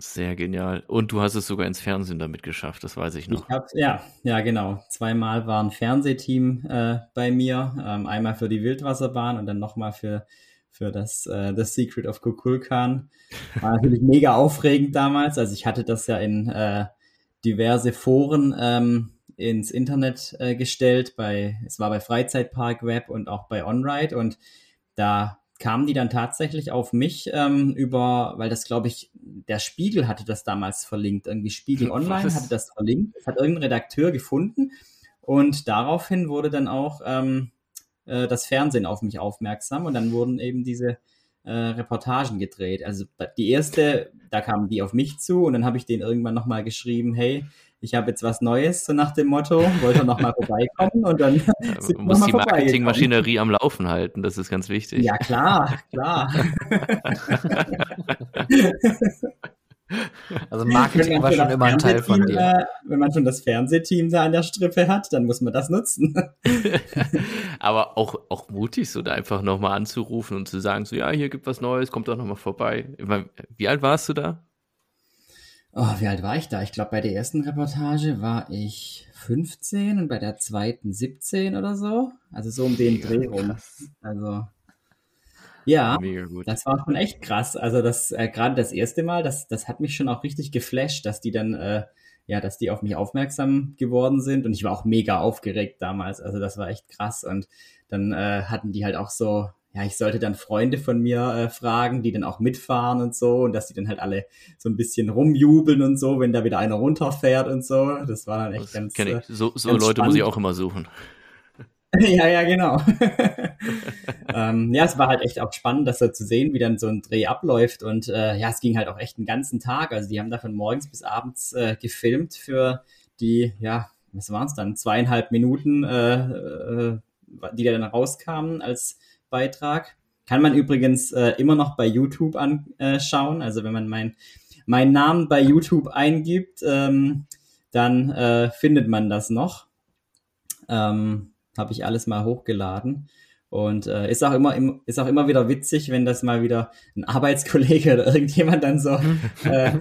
[SPEAKER 3] Sehr genial. Und du hast es sogar ins Fernsehen damit geschafft, das weiß ich noch.
[SPEAKER 4] Ich ja, ja, genau. Zweimal war ein Fernsehteam äh, bei mir. Ähm, einmal für die Wildwasserbahn und dann nochmal für, für das äh, The Secret of Kukulkan. War natürlich mega aufregend damals. Also ich hatte das ja in äh, diverse Foren ähm, ins Internet äh, gestellt. Bei, es war bei Freizeitpark Web und auch bei OnRide und da kamen die dann tatsächlich auf mich ähm, über, weil das glaube ich, der Spiegel hatte das damals verlinkt, irgendwie Spiegel Online Was? hatte das verlinkt, das hat irgendein Redakteur gefunden und daraufhin wurde dann auch ähm, äh, das Fernsehen auf mich aufmerksam und dann wurden eben diese äh, Reportagen gedreht. Also die erste, da kamen die auf mich zu und dann habe ich denen irgendwann nochmal geschrieben, hey, ich habe jetzt was Neues, so nach dem Motto, wollte noch mal vorbeikommen und dann
[SPEAKER 3] Man muss die Marketingmaschinerie am Laufen halten, das ist ganz wichtig.
[SPEAKER 4] Ja, klar, klar.
[SPEAKER 2] Also Marketing war schon immer ein Teil von dir.
[SPEAKER 4] Äh, wenn man schon das Fernsehteam da an der Strippe hat, dann muss man das nutzen.
[SPEAKER 3] Aber auch, auch mutig, so da einfach nochmal anzurufen und zu sagen, so ja, hier gibt was Neues, kommt doch nochmal vorbei. Wie alt warst du da?
[SPEAKER 4] Oh, wie alt war ich da? Ich glaube, bei der ersten Reportage war ich 15 und bei der zweiten 17 oder so. Also so um den Dreh rum. Also ja, das war schon echt krass. Also das äh, gerade das erste Mal, das das hat mich schon auch richtig geflasht, dass die dann äh, ja, dass die auf mich aufmerksam geworden sind und ich war auch mega aufgeregt damals. Also das war echt krass und dann äh, hatten die halt auch so ja, ich sollte dann Freunde von mir äh, fragen, die dann auch mitfahren und so und dass die dann halt alle so ein bisschen rumjubeln und so, wenn da wieder einer runterfährt und so. Das war dann echt das ganz.
[SPEAKER 3] Kenn ich. So, so Leute spannend. muss ich auch immer suchen.
[SPEAKER 4] ja, ja, genau. ähm, ja, es war halt echt auch spannend, das so zu sehen, wie dann so ein Dreh abläuft. Und äh, ja, es ging halt auch echt einen ganzen Tag. Also die haben da von morgens bis abends äh, gefilmt für die, ja, was waren es dann, zweieinhalb Minuten, äh, äh, die da dann rauskamen als Blogbeitrag. Kann man übrigens äh, immer noch bei YouTube anschauen. Also wenn man mein, meinen Namen bei YouTube eingibt, ähm, dann äh, findet man das noch. Ähm, Habe ich alles mal hochgeladen. Und äh, ist auch immer ist auch immer wieder witzig, wenn das mal wieder ein Arbeitskollege oder irgendjemand dann so äh,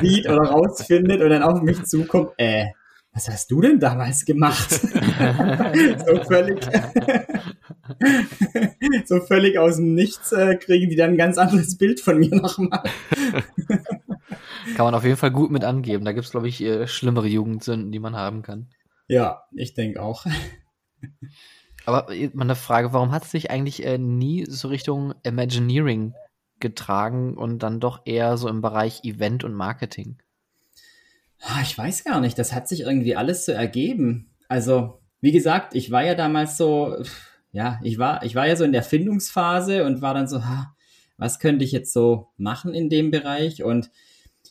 [SPEAKER 4] sieht oder rausfindet und dann auf mich zukommt, äh, was hast du denn damals gemacht? so völlig so völlig aus dem Nichts äh, kriegen die dann ein ganz anderes Bild von mir nochmal.
[SPEAKER 2] kann man auf jeden Fall gut mit angeben. Da gibt's glaube ich, äh, schlimmere Jugendsünden, die man haben kann.
[SPEAKER 4] Ja, ich denke auch.
[SPEAKER 2] Aber äh, meine Frage, warum hat es sich eigentlich äh, nie so Richtung Imagineering getragen und dann doch eher so im Bereich Event und Marketing?
[SPEAKER 4] Ah, ich weiß gar nicht, das hat sich irgendwie alles so ergeben. Also, wie gesagt, ich war ja damals so, ja, ich war, ich war ja so in der Findungsphase und war dann so, ha, was könnte ich jetzt so machen in dem Bereich? Und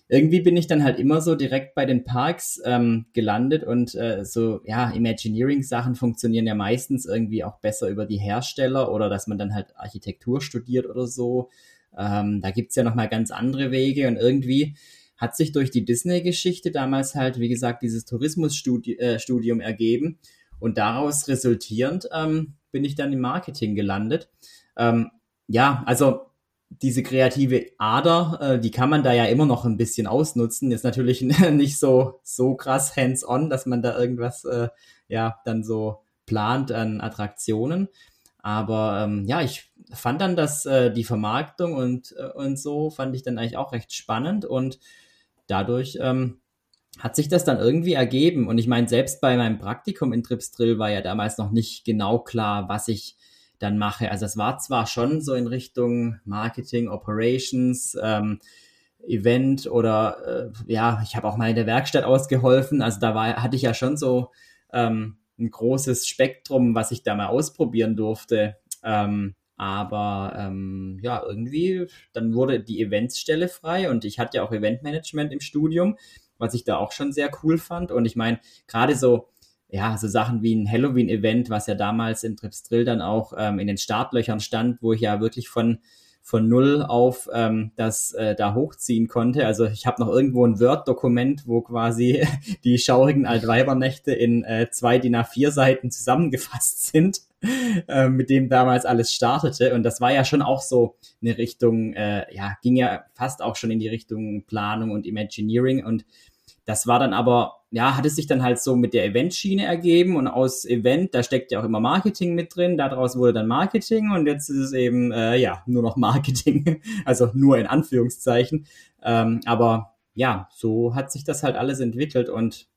[SPEAKER 4] irgendwie bin ich dann halt immer so direkt bei den Parks ähm, gelandet und äh, so, ja, Imagineering-Sachen funktionieren ja meistens irgendwie auch besser über die Hersteller oder dass man dann halt Architektur studiert oder so. Ähm, da gibt's ja nochmal ganz andere Wege und irgendwie hat sich durch die Disney-Geschichte damals halt, wie gesagt, dieses Tourismusstudium äh, ergeben und daraus resultierend ähm, bin ich dann im Marketing gelandet. Ähm, ja, also diese kreative Ader, äh, die kann man da ja immer noch ein bisschen ausnutzen. Ist natürlich nicht so, so krass hands-on, dass man da irgendwas, äh, ja, dann so plant an Attraktionen. Aber ähm, ja, ich fand dann, dass äh, die Vermarktung und, äh, und so fand ich dann eigentlich auch recht spannend und dadurch ähm, hat sich das dann irgendwie ergeben. Und ich meine, selbst bei meinem Praktikum in Tripsdrill war ja damals noch nicht genau klar, was ich dann mache. Also es war zwar schon so in Richtung Marketing, Operations, ähm, Event oder äh, ja, ich habe auch mal in der Werkstatt ausgeholfen. Also da war, hatte ich ja schon so ähm, ein großes Spektrum, was ich da mal ausprobieren durfte. Ähm, aber ähm, ja, irgendwie, dann wurde die Eventsstelle frei und ich hatte ja auch Eventmanagement im Studium, was ich da auch schon sehr cool fand. Und ich meine, gerade so ja, so Sachen wie ein Halloween-Event, was ja damals in Tripsdrill dann auch ähm, in den Startlöchern stand, wo ich ja wirklich von von null auf ähm, das äh, da hochziehen konnte. Also ich habe noch irgendwo ein Word-Dokument, wo quasi die schaurigen Altweibernächte in äh, zwei DIN A4 Seiten zusammengefasst sind, äh, mit dem damals alles startete. Und das war ja schon auch so eine Richtung, äh, ja, ging ja fast auch schon in die Richtung Planung und Imagineering. Und das war dann aber ja, hat es sich dann halt so mit der Eventschiene ergeben und aus Event, da steckt ja auch immer Marketing mit drin, daraus wurde dann Marketing und jetzt ist es eben, äh, ja, nur noch Marketing, also nur in Anführungszeichen. Ähm, aber ja, so hat sich das halt alles entwickelt und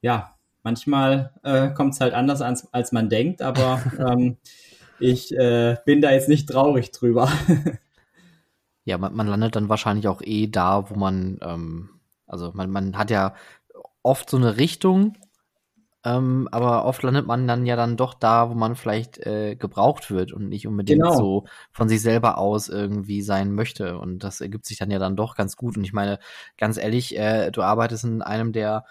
[SPEAKER 4] ja, manchmal äh, kommt es halt anders als, als man denkt, aber ähm, ich äh, bin da jetzt nicht traurig drüber.
[SPEAKER 2] ja, man, man landet dann wahrscheinlich auch eh da, wo man, ähm, also man, man hat ja oft so eine Richtung, ähm, aber oft landet man dann ja dann doch da, wo man vielleicht äh, gebraucht wird und nicht unbedingt genau. so von sich selber aus irgendwie sein möchte. Und das ergibt sich dann ja dann doch ganz gut. Und ich meine, ganz ehrlich, äh, du arbeitest in einem der,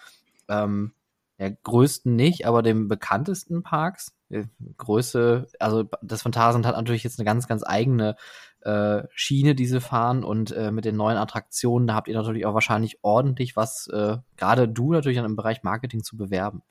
[SPEAKER 2] ähm, der größten nicht, aber dem bekanntesten Parks. Äh, Größe, also das Phantasien hat natürlich jetzt eine ganz, ganz eigene äh, Schiene, die sie fahren und äh, mit den neuen Attraktionen, da habt ihr natürlich auch wahrscheinlich ordentlich was, äh, gerade du natürlich dann im Bereich Marketing zu bewerben.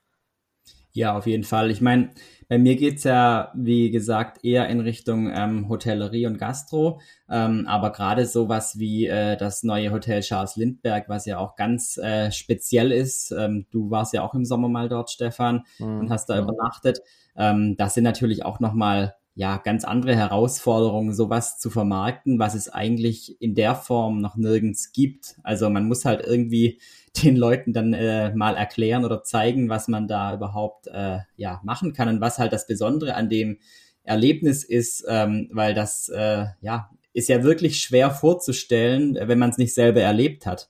[SPEAKER 4] Ja, auf jeden Fall. Ich meine, bei mir geht's ja, wie gesagt, eher in Richtung ähm, Hotellerie und Gastro. Ähm, aber gerade sowas wie äh, das neue Hotel Charles Lindbergh, was ja auch ganz äh, speziell ist. Ähm, du warst ja auch im Sommer mal dort, Stefan, mhm. und hast da übernachtet. Ähm, das sind natürlich auch nochmal ja, ganz andere Herausforderungen, sowas zu vermarkten, was es eigentlich in der Form noch nirgends gibt. Also man muss halt irgendwie den Leuten dann äh, mal erklären oder zeigen, was man da überhaupt äh, ja machen kann und was halt das Besondere an dem Erlebnis ist, ähm, weil das äh, ja ist ja wirklich schwer vorzustellen, wenn man es nicht selber erlebt hat,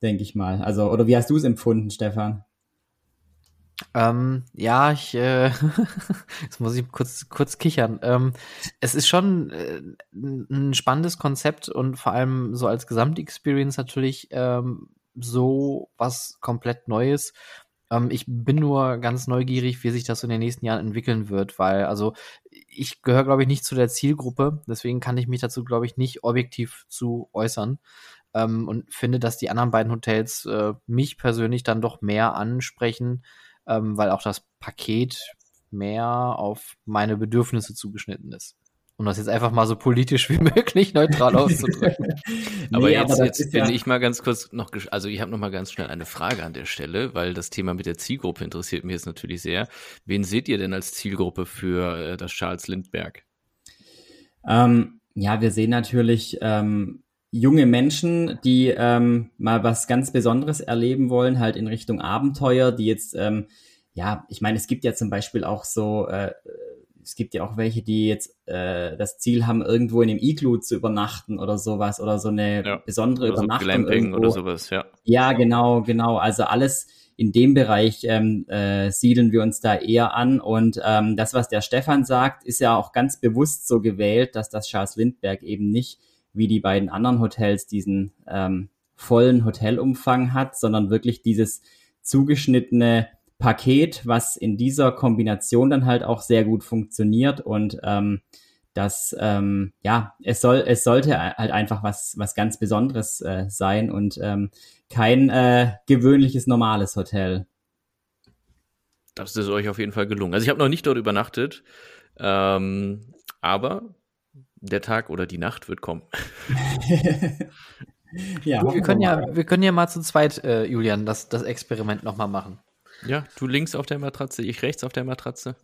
[SPEAKER 4] denke ich mal. Also oder wie hast du es empfunden, Stefan?
[SPEAKER 2] Ähm, ja, ich, äh, jetzt muss ich kurz, kurz kichern. Ähm, es ist schon äh, ein spannendes Konzept und vor allem so als Gesamtexperience natürlich ähm, so was komplett Neues. Ähm, ich bin nur ganz neugierig, wie sich das in den nächsten Jahren entwickeln wird, weil, also, ich gehöre, glaube ich, nicht zu der Zielgruppe, deswegen kann ich mich dazu, glaube ich, nicht objektiv zu äußern. Ähm, und finde, dass die anderen beiden Hotels äh, mich persönlich dann doch mehr ansprechen, ähm, weil auch das Paket mehr auf meine Bedürfnisse zugeschnitten ist. Um das jetzt einfach mal so politisch wie möglich neutral auszudrücken.
[SPEAKER 3] aber nee, jetzt, aber jetzt bin ja ich mal ganz kurz noch, also ich habe noch mal ganz schnell eine Frage an der Stelle, weil das Thema mit der Zielgruppe interessiert mich jetzt natürlich sehr. Wen seht ihr denn als Zielgruppe für äh, das Charles Lindbergh?
[SPEAKER 4] Ähm, ja, wir sehen natürlich ähm, junge Menschen, die ähm, mal was ganz Besonderes erleben wollen, halt in Richtung Abenteuer, die jetzt, ähm, ja, ich meine, es gibt ja zum Beispiel auch so äh, es gibt ja auch welche, die jetzt äh, das Ziel haben, irgendwo in einem Iglu zu übernachten oder sowas oder so eine ja. besondere oder Übernachtung. So
[SPEAKER 3] Glamping oder sowas, ja.
[SPEAKER 4] Ja, genau, genau. Also alles in dem Bereich ähm, äh, siedeln wir uns da eher an. Und ähm, das, was der Stefan sagt, ist ja auch ganz bewusst so gewählt, dass das Charles Lindbergh eben nicht wie die beiden anderen Hotels diesen ähm, vollen Hotelumfang hat, sondern wirklich dieses zugeschnittene Paket, was in dieser Kombination dann halt auch sehr gut funktioniert und ähm, das ähm, ja es soll es sollte halt einfach was was ganz Besonderes äh, sein und ähm, kein äh, gewöhnliches normales Hotel.
[SPEAKER 3] Das ist euch auf jeden Fall gelungen. Also ich habe noch nicht dort übernachtet, ähm, aber der Tag oder die Nacht wird kommen.
[SPEAKER 2] ja, wir können ja, wir können ja mal zu zweit, äh, Julian, das, das Experiment nochmal machen.
[SPEAKER 3] Ja, du links auf der Matratze, ich rechts auf der Matratze.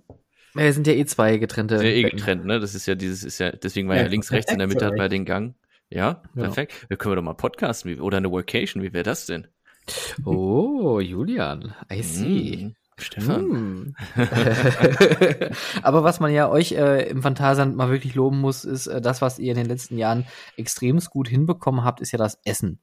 [SPEAKER 2] Wir sind ja eh zwei getrennte.
[SPEAKER 3] Ja, eh getrennt, ne? Das ist ja dieses, ist ja, deswegen war ja, ja links, rechts in der Mitte bei den Gang. Ja, genau. perfekt. Wir können wir doch mal podcasten oder eine Workation, wie wäre das denn?
[SPEAKER 2] Oh, Julian, I see. Mm.
[SPEAKER 3] Stefan. Hm.
[SPEAKER 2] Aber was man ja euch äh, im Phantasialand mal wirklich loben muss, ist äh, das, was ihr in den letzten Jahren extremst gut hinbekommen habt, ist ja das Essen.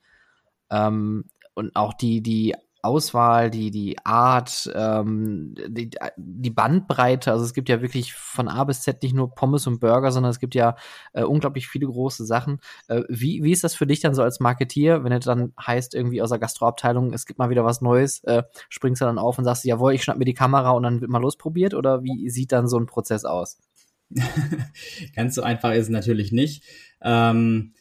[SPEAKER 2] Ähm, und auch die, die Auswahl, die, die Art, ähm, die, die Bandbreite. Also es gibt ja wirklich von A bis Z nicht nur Pommes und Burger, sondern es gibt ja äh, unglaublich viele große Sachen. Äh, wie, wie ist das für dich dann so als Marketier, wenn es dann heißt, irgendwie aus der Gastroabteilung, es gibt mal wieder was Neues, äh, springst du dann auf und sagst, jawohl, ich schnapp mir die Kamera und dann wird mal losprobiert? Oder wie sieht dann so ein Prozess aus?
[SPEAKER 4] Ganz so einfach ist es natürlich nicht. Ähm,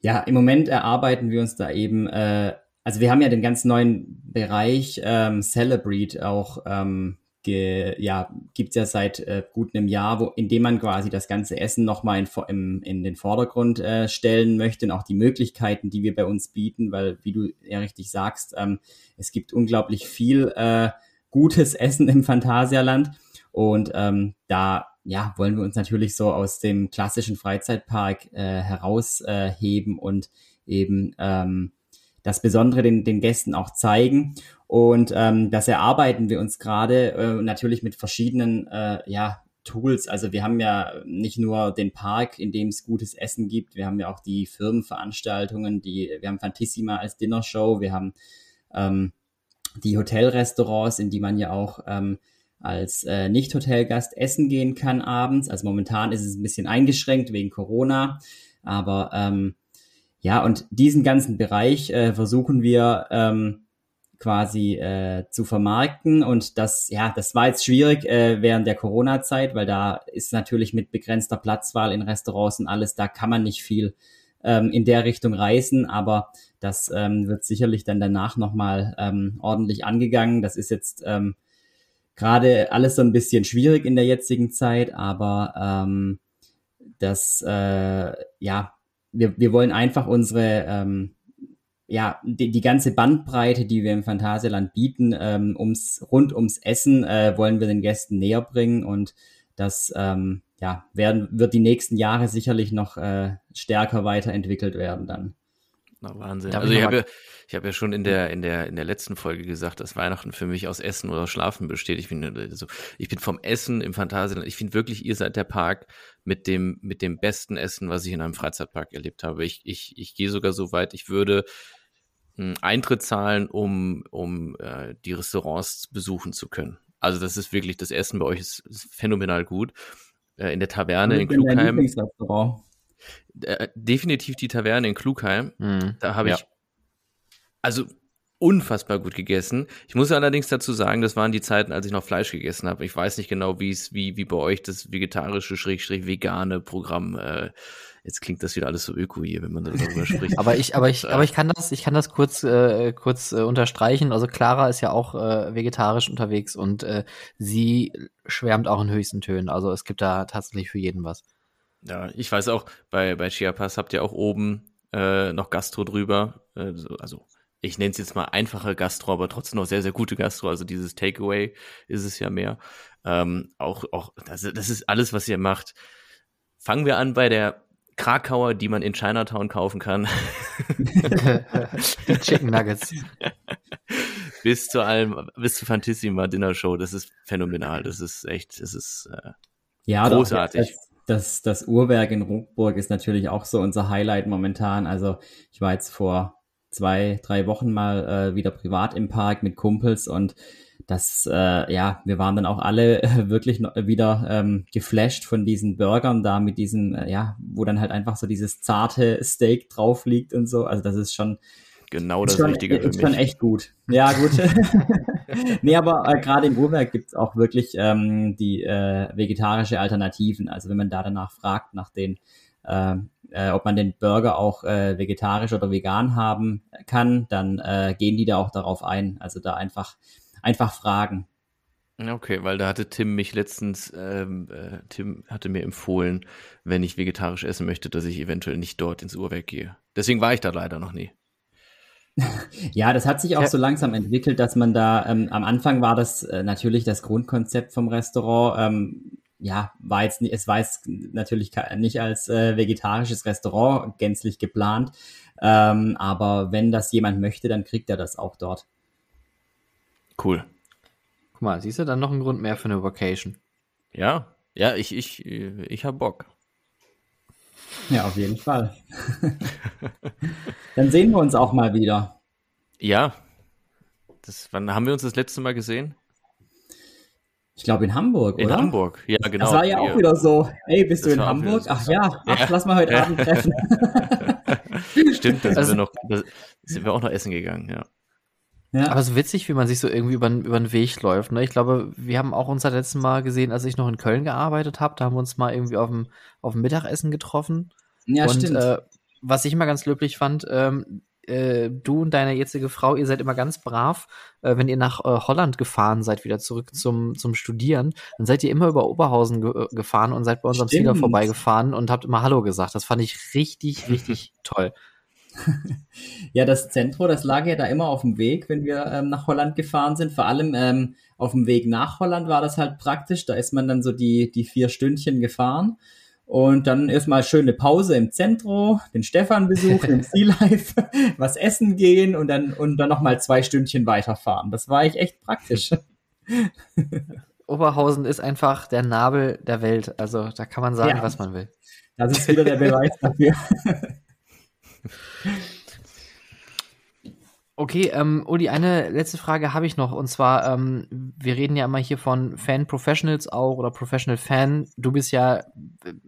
[SPEAKER 4] ja, im Moment erarbeiten wir uns da eben äh, also wir haben ja den ganz neuen Bereich ähm, Celebrate auch ähm, ge, ja, gibt's ja seit äh, gut einem Jahr, wo, in dem man quasi das ganze Essen nochmal in, in, in den Vordergrund äh, stellen möchte und auch die Möglichkeiten, die wir bei uns bieten, weil, wie du ja richtig sagst, ähm, es gibt unglaublich viel äh, gutes Essen im Phantasialand. Und ähm, da ja, wollen wir uns natürlich so aus dem klassischen Freizeitpark äh, herausheben äh, und eben ähm, das Besondere den, den Gästen auch zeigen. Und ähm, das erarbeiten wir uns gerade äh, natürlich mit verschiedenen äh, ja, Tools. Also wir haben ja nicht nur den Park, in dem es gutes Essen gibt, wir haben ja auch die Firmenveranstaltungen, die, wir haben Fantissima als Dinnershow, wir haben ähm, die Hotelrestaurants, in die man ja auch ähm, als äh, Nicht-Hotelgast essen gehen kann abends. Also momentan ist es ein bisschen eingeschränkt wegen Corona, aber ähm, ja, und diesen ganzen Bereich äh, versuchen wir ähm, quasi äh, zu vermarkten. Und das, ja, das war jetzt schwierig äh, während der Corona-Zeit, weil da ist natürlich mit begrenzter Platzwahl in Restaurants und alles, da kann man nicht viel ähm, in der Richtung reisen, aber das ähm, wird sicherlich dann danach nochmal ähm, ordentlich angegangen. Das ist jetzt ähm, gerade alles so ein bisschen schwierig in der jetzigen Zeit, aber ähm, das, äh, ja, wir, wir wollen einfach unsere, ähm, ja, die, die ganze Bandbreite, die wir im Phantasialand bieten, ähm, ums, rund ums Essen, äh, wollen wir den Gästen näher bringen und das, ähm, ja, werden, wird die nächsten Jahre sicherlich noch äh, stärker weiterentwickelt werden dann.
[SPEAKER 3] Na, Wahnsinn. Darf also ich, ich habe ja, ich habe ja schon in der in der in der letzten Folge gesagt, dass Weihnachten für mich aus Essen oder Schlafen besteht. Ich bin also, ich bin vom Essen im Phantasialand. Ich finde wirklich, ihr seid der Park mit dem mit dem besten Essen, was ich in einem Freizeitpark erlebt habe. Ich ich ich gehe sogar so weit, ich würde Eintritt zahlen, um um äh, die Restaurants besuchen zu können. Also das ist wirklich das Essen bei euch ist, ist phänomenal gut. Äh, in der Taverne in Klugheim äh, definitiv die Taverne in Klugheim. Mhm. Da habe ich, ja. also unfassbar gut gegessen. Ich muss allerdings dazu sagen, das waren die Zeiten, als ich noch Fleisch gegessen habe. Ich weiß nicht genau, wie es, wie, wie bei euch das vegetarische, schrägstrich vegane Programm äh, Jetzt klingt das wieder alles so öko hier, wenn man darüber spricht.
[SPEAKER 2] aber ich, aber ich, aber ich kann das, ich kann das kurz, äh, kurz äh, unterstreichen. Also Clara ist ja auch äh, vegetarisch unterwegs und äh, sie schwärmt auch in höchsten Tönen. Also es gibt da tatsächlich für jeden was.
[SPEAKER 3] Ja, ich weiß auch, bei, bei Chiapas habt ihr auch oben äh, noch Gastro drüber. Äh, also ich nenne es jetzt mal einfache Gastro, aber trotzdem noch sehr, sehr gute Gastro. Also dieses Takeaway ist es ja mehr. Ähm, auch, auch, das, das ist alles, was ihr macht. Fangen wir an bei der Krakauer, die man in Chinatown kaufen kann.
[SPEAKER 2] die Chicken Nuggets.
[SPEAKER 3] bis zu allem, bis zu Fantissima Dinner Show. Das ist phänomenal. Das ist echt, das ist äh, ja, großartig.
[SPEAKER 4] Das, das, das Uhrwerk in Ruckburg ist natürlich auch so unser Highlight momentan. Also ich war jetzt vor zwei, drei Wochen mal äh, wieder privat im Park mit Kumpels und das, äh, ja, wir waren dann auch alle äh, wirklich wieder ähm, geflasht von diesen Burgern da mit diesem, äh, ja, wo dann halt einfach so dieses zarte Steak drauf liegt und so. Also das ist schon
[SPEAKER 3] genau das schon, Richtige
[SPEAKER 4] für ist mich. schon echt gut. Ja, gut. nee, aber äh, gerade im Uhrwerk gibt's auch wirklich ähm, die äh, vegetarische Alternativen. Also wenn man da danach fragt, nach den äh, äh, ob man den Burger auch äh, vegetarisch oder vegan haben kann, dann äh, gehen die da auch darauf ein. Also da einfach einfach fragen.
[SPEAKER 3] Okay, weil da hatte Tim mich letztens, ähm, äh, Tim hatte mir empfohlen, wenn ich vegetarisch essen möchte, dass ich eventuell nicht dort ins Uhrwerk gehe. Deswegen war ich da leider noch nie.
[SPEAKER 4] Ja, das hat sich auch so langsam entwickelt, dass man da, ähm, am Anfang war das äh, natürlich das Grundkonzept vom Restaurant, ähm, ja, war jetzt nicht, es war jetzt natürlich nicht als äh, vegetarisches Restaurant gänzlich geplant, ähm, aber wenn das jemand möchte, dann kriegt er das auch dort.
[SPEAKER 3] Cool.
[SPEAKER 2] Guck mal, siehst du dann noch einen Grund mehr für eine Vacation?
[SPEAKER 3] Ja, ja, ich, ich, ich hab Bock.
[SPEAKER 4] Ja, auf jeden Fall. dann sehen wir uns auch mal wieder.
[SPEAKER 3] Ja. Das, wann haben wir uns das letzte Mal gesehen?
[SPEAKER 4] Ich glaube in Hamburg,
[SPEAKER 3] in
[SPEAKER 4] oder?
[SPEAKER 3] In Hamburg, ja, genau. Das
[SPEAKER 4] war ja auch wieder so. Ey, bist das du in Hamburg? Ach ja, ach, ja. lass mal heute ja. Abend treffen.
[SPEAKER 3] Stimmt, da sind, also, wir noch, da sind wir auch noch essen gegangen, ja.
[SPEAKER 2] Ja. Aber so witzig, wie man sich so irgendwie über, über den Weg läuft. Ne? Ich glaube, wir haben auch unser letztes Mal gesehen, als ich noch in Köln gearbeitet habe. Da haben wir uns mal irgendwie auf dem, auf dem Mittagessen getroffen. Ja, und, stimmt. Äh, was ich immer ganz löblich fand, ähm, äh, du und deine jetzige Frau, ihr seid immer ganz brav, äh, wenn ihr nach äh, Holland gefahren seid, wieder zurück zum, zum Studieren, dann seid ihr immer über Oberhausen ge äh, gefahren und seid bei uns am Ziel vorbeigefahren und habt immer Hallo gesagt. Das fand ich richtig, richtig toll.
[SPEAKER 4] Ja, das Zentrum, das lag ja da immer auf dem Weg, wenn wir ähm, nach Holland gefahren sind. Vor allem ähm, auf dem Weg nach Holland war das halt praktisch. Da ist man dann so die, die vier Stündchen gefahren. Und dann erstmal schöne Pause im Zentrum, den Stefan besuchen, im Sea Life, was essen gehen und dann, und dann nochmal zwei Stündchen weiterfahren. Das war ich echt praktisch.
[SPEAKER 2] Oberhausen ist einfach der Nabel der Welt. Also da kann man sagen, ja, was man will.
[SPEAKER 4] Das ist wieder der Beweis dafür.
[SPEAKER 2] Okay, ähm, Uli, eine letzte Frage habe ich noch. Und zwar, ähm, wir reden ja immer hier von Fan-Professionals auch oder Professional-Fan. Du bist ja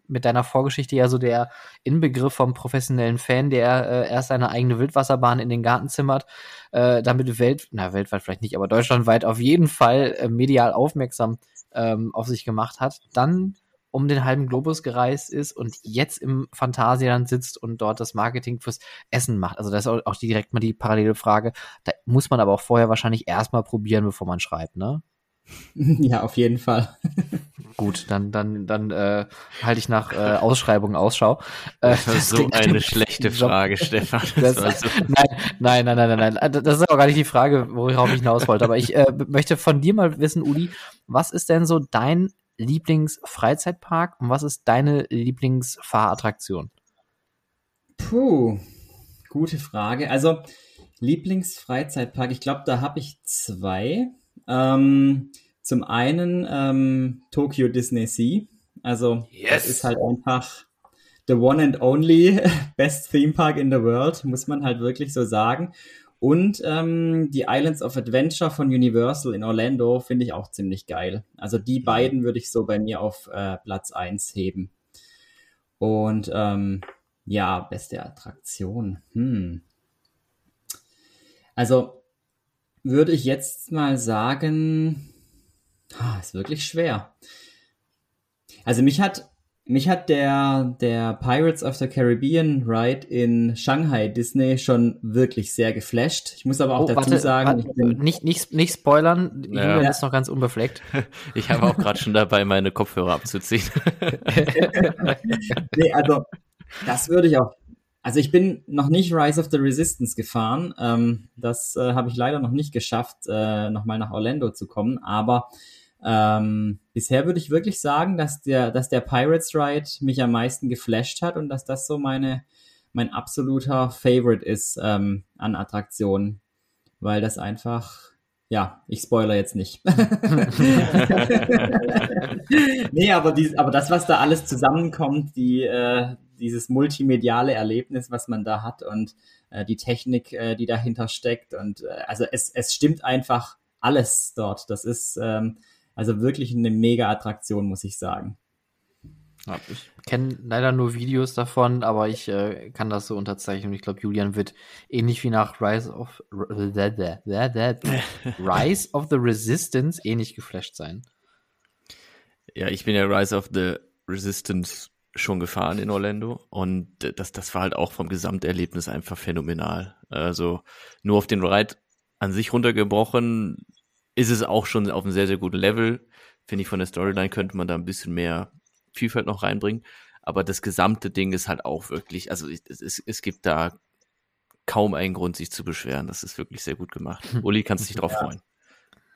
[SPEAKER 2] mit deiner Vorgeschichte ja so der Inbegriff vom professionellen Fan, der äh, erst seine eigene Wildwasserbahn in den Garten zimmert, äh, damit Welt, na, weltweit vielleicht nicht, aber deutschlandweit auf jeden Fall äh, medial aufmerksam ähm, auf sich gemacht hat. Dann um den halben Globus gereist ist und jetzt im Phantasialand sitzt und dort das Marketing fürs Essen macht. Also das ist auch direkt mal die parallele Frage. Da muss man aber auch vorher wahrscheinlich erstmal probieren, bevor man schreibt, ne?
[SPEAKER 4] Ja, auf jeden Fall.
[SPEAKER 2] Gut, dann, dann, dann äh, halte ich nach äh, Ausschreibungen Ausschau.
[SPEAKER 3] Äh, das war so eine schlechte Frage, Stefan.
[SPEAKER 2] Das das, so nein, nein, nein, nein, nein, nein. Das ist auch gar nicht die Frage, worauf ich hinaus wollte. Aber ich äh, möchte von dir mal wissen, Uli, was ist denn so dein Lieblingsfreizeitpark und was ist deine Lieblingsfahrattraktion?
[SPEAKER 4] Puh, gute Frage. Also Lieblingsfreizeitpark, ich glaube, da habe ich zwei. Ähm, zum einen ähm, Tokyo Disney Sea. Also yes. das ist halt einfach the one and only best Theme Park in the world, muss man halt wirklich so sagen. Und ähm, die Islands of Adventure von Universal in Orlando finde ich auch ziemlich geil. Also die mhm. beiden würde ich so bei mir auf äh, Platz 1 heben. Und ähm, ja, beste Attraktion. Hm. Also würde ich jetzt mal sagen, ah, ist wirklich schwer. Also mich hat mich hat der, der Pirates of the Caribbean Ride in Shanghai Disney schon wirklich sehr geflasht. Ich muss aber auch oh, dazu warte, sagen, warte,
[SPEAKER 2] bin, nicht, nicht, nicht spoilern, ja. Julian ist noch ganz unbefleckt.
[SPEAKER 3] Ich habe auch gerade schon dabei, meine Kopfhörer abzuziehen.
[SPEAKER 4] nee, also das würde ich auch. Also ich bin noch nicht Rise of the Resistance gefahren. Ähm, das äh, habe ich leider noch nicht geschafft, äh, nochmal nach Orlando zu kommen. Aber ähm, bisher würde ich wirklich sagen, dass der, dass der Pirates Ride mich am meisten geflasht hat und dass das so meine, mein absoluter Favorite ist ähm, an Attraktionen, weil das einfach, ja, ich spoiler jetzt nicht. nee, aber, die, aber das, was da alles zusammenkommt, die, äh, dieses multimediale Erlebnis, was man da hat und äh, die Technik, äh, die dahinter steckt und äh, also es, es stimmt einfach alles dort. Das ist ähm, also wirklich eine mega Attraktion, muss ich sagen.
[SPEAKER 2] Ja, ich kenne leider nur Videos davon, aber ich äh, kann das so unterzeichnen. Ich glaube, Julian wird ähnlich wie nach Rise of Rise of the Resistance ähnlich geflasht sein.
[SPEAKER 3] Ja, ich bin ja Rise of the Resistance schon gefahren in Orlando und das, das war halt auch vom Gesamterlebnis einfach phänomenal. Also nur auf den Ride an sich runtergebrochen, ist es auch schon auf einem sehr, sehr guten Level. Finde ich, von der Storyline könnte man da ein bisschen mehr Vielfalt noch reinbringen. Aber das gesamte Ding ist halt auch wirklich, also es, es, es gibt da kaum einen Grund, sich zu beschweren. Das ist wirklich sehr gut gemacht. Uli, kannst du dich drauf ja. freuen?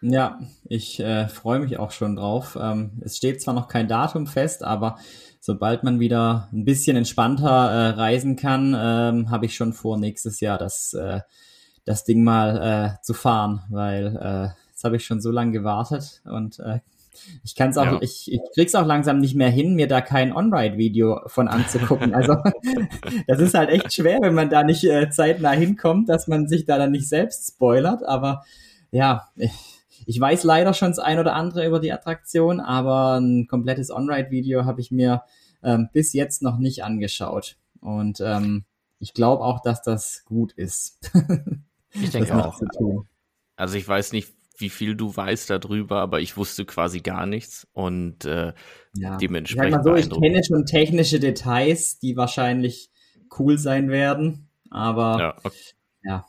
[SPEAKER 4] Ja, ich äh, freue mich auch schon drauf. Ähm, es steht zwar noch kein Datum fest, aber sobald man wieder ein bisschen entspannter äh, reisen kann, ähm, habe ich schon vor, nächstes Jahr das, äh, das Ding mal äh, zu fahren, weil äh, Jetzt habe ich schon so lange gewartet und äh, ich kann es auch, ja. ich, ich krieg's auch langsam nicht mehr hin, mir da kein On-Ride-Video von anzugucken. Also das ist halt echt schwer, wenn man da nicht äh, zeitnah hinkommt, dass man sich da dann nicht selbst spoilert. Aber ja, ich, ich weiß leider schon das ein oder andere über die Attraktion, aber ein komplettes On-Ride-Video habe ich mir ähm, bis jetzt noch nicht angeschaut. Und ähm, ich glaube auch, dass das gut ist.
[SPEAKER 3] ich denke auch. Also ich weiß nicht, wie viel du weißt darüber, aber ich wusste quasi gar nichts und äh, ja. dementsprechend.
[SPEAKER 4] Ich, so, ich kenne schon technische Details, die wahrscheinlich cool sein werden, aber ja. Okay. ja.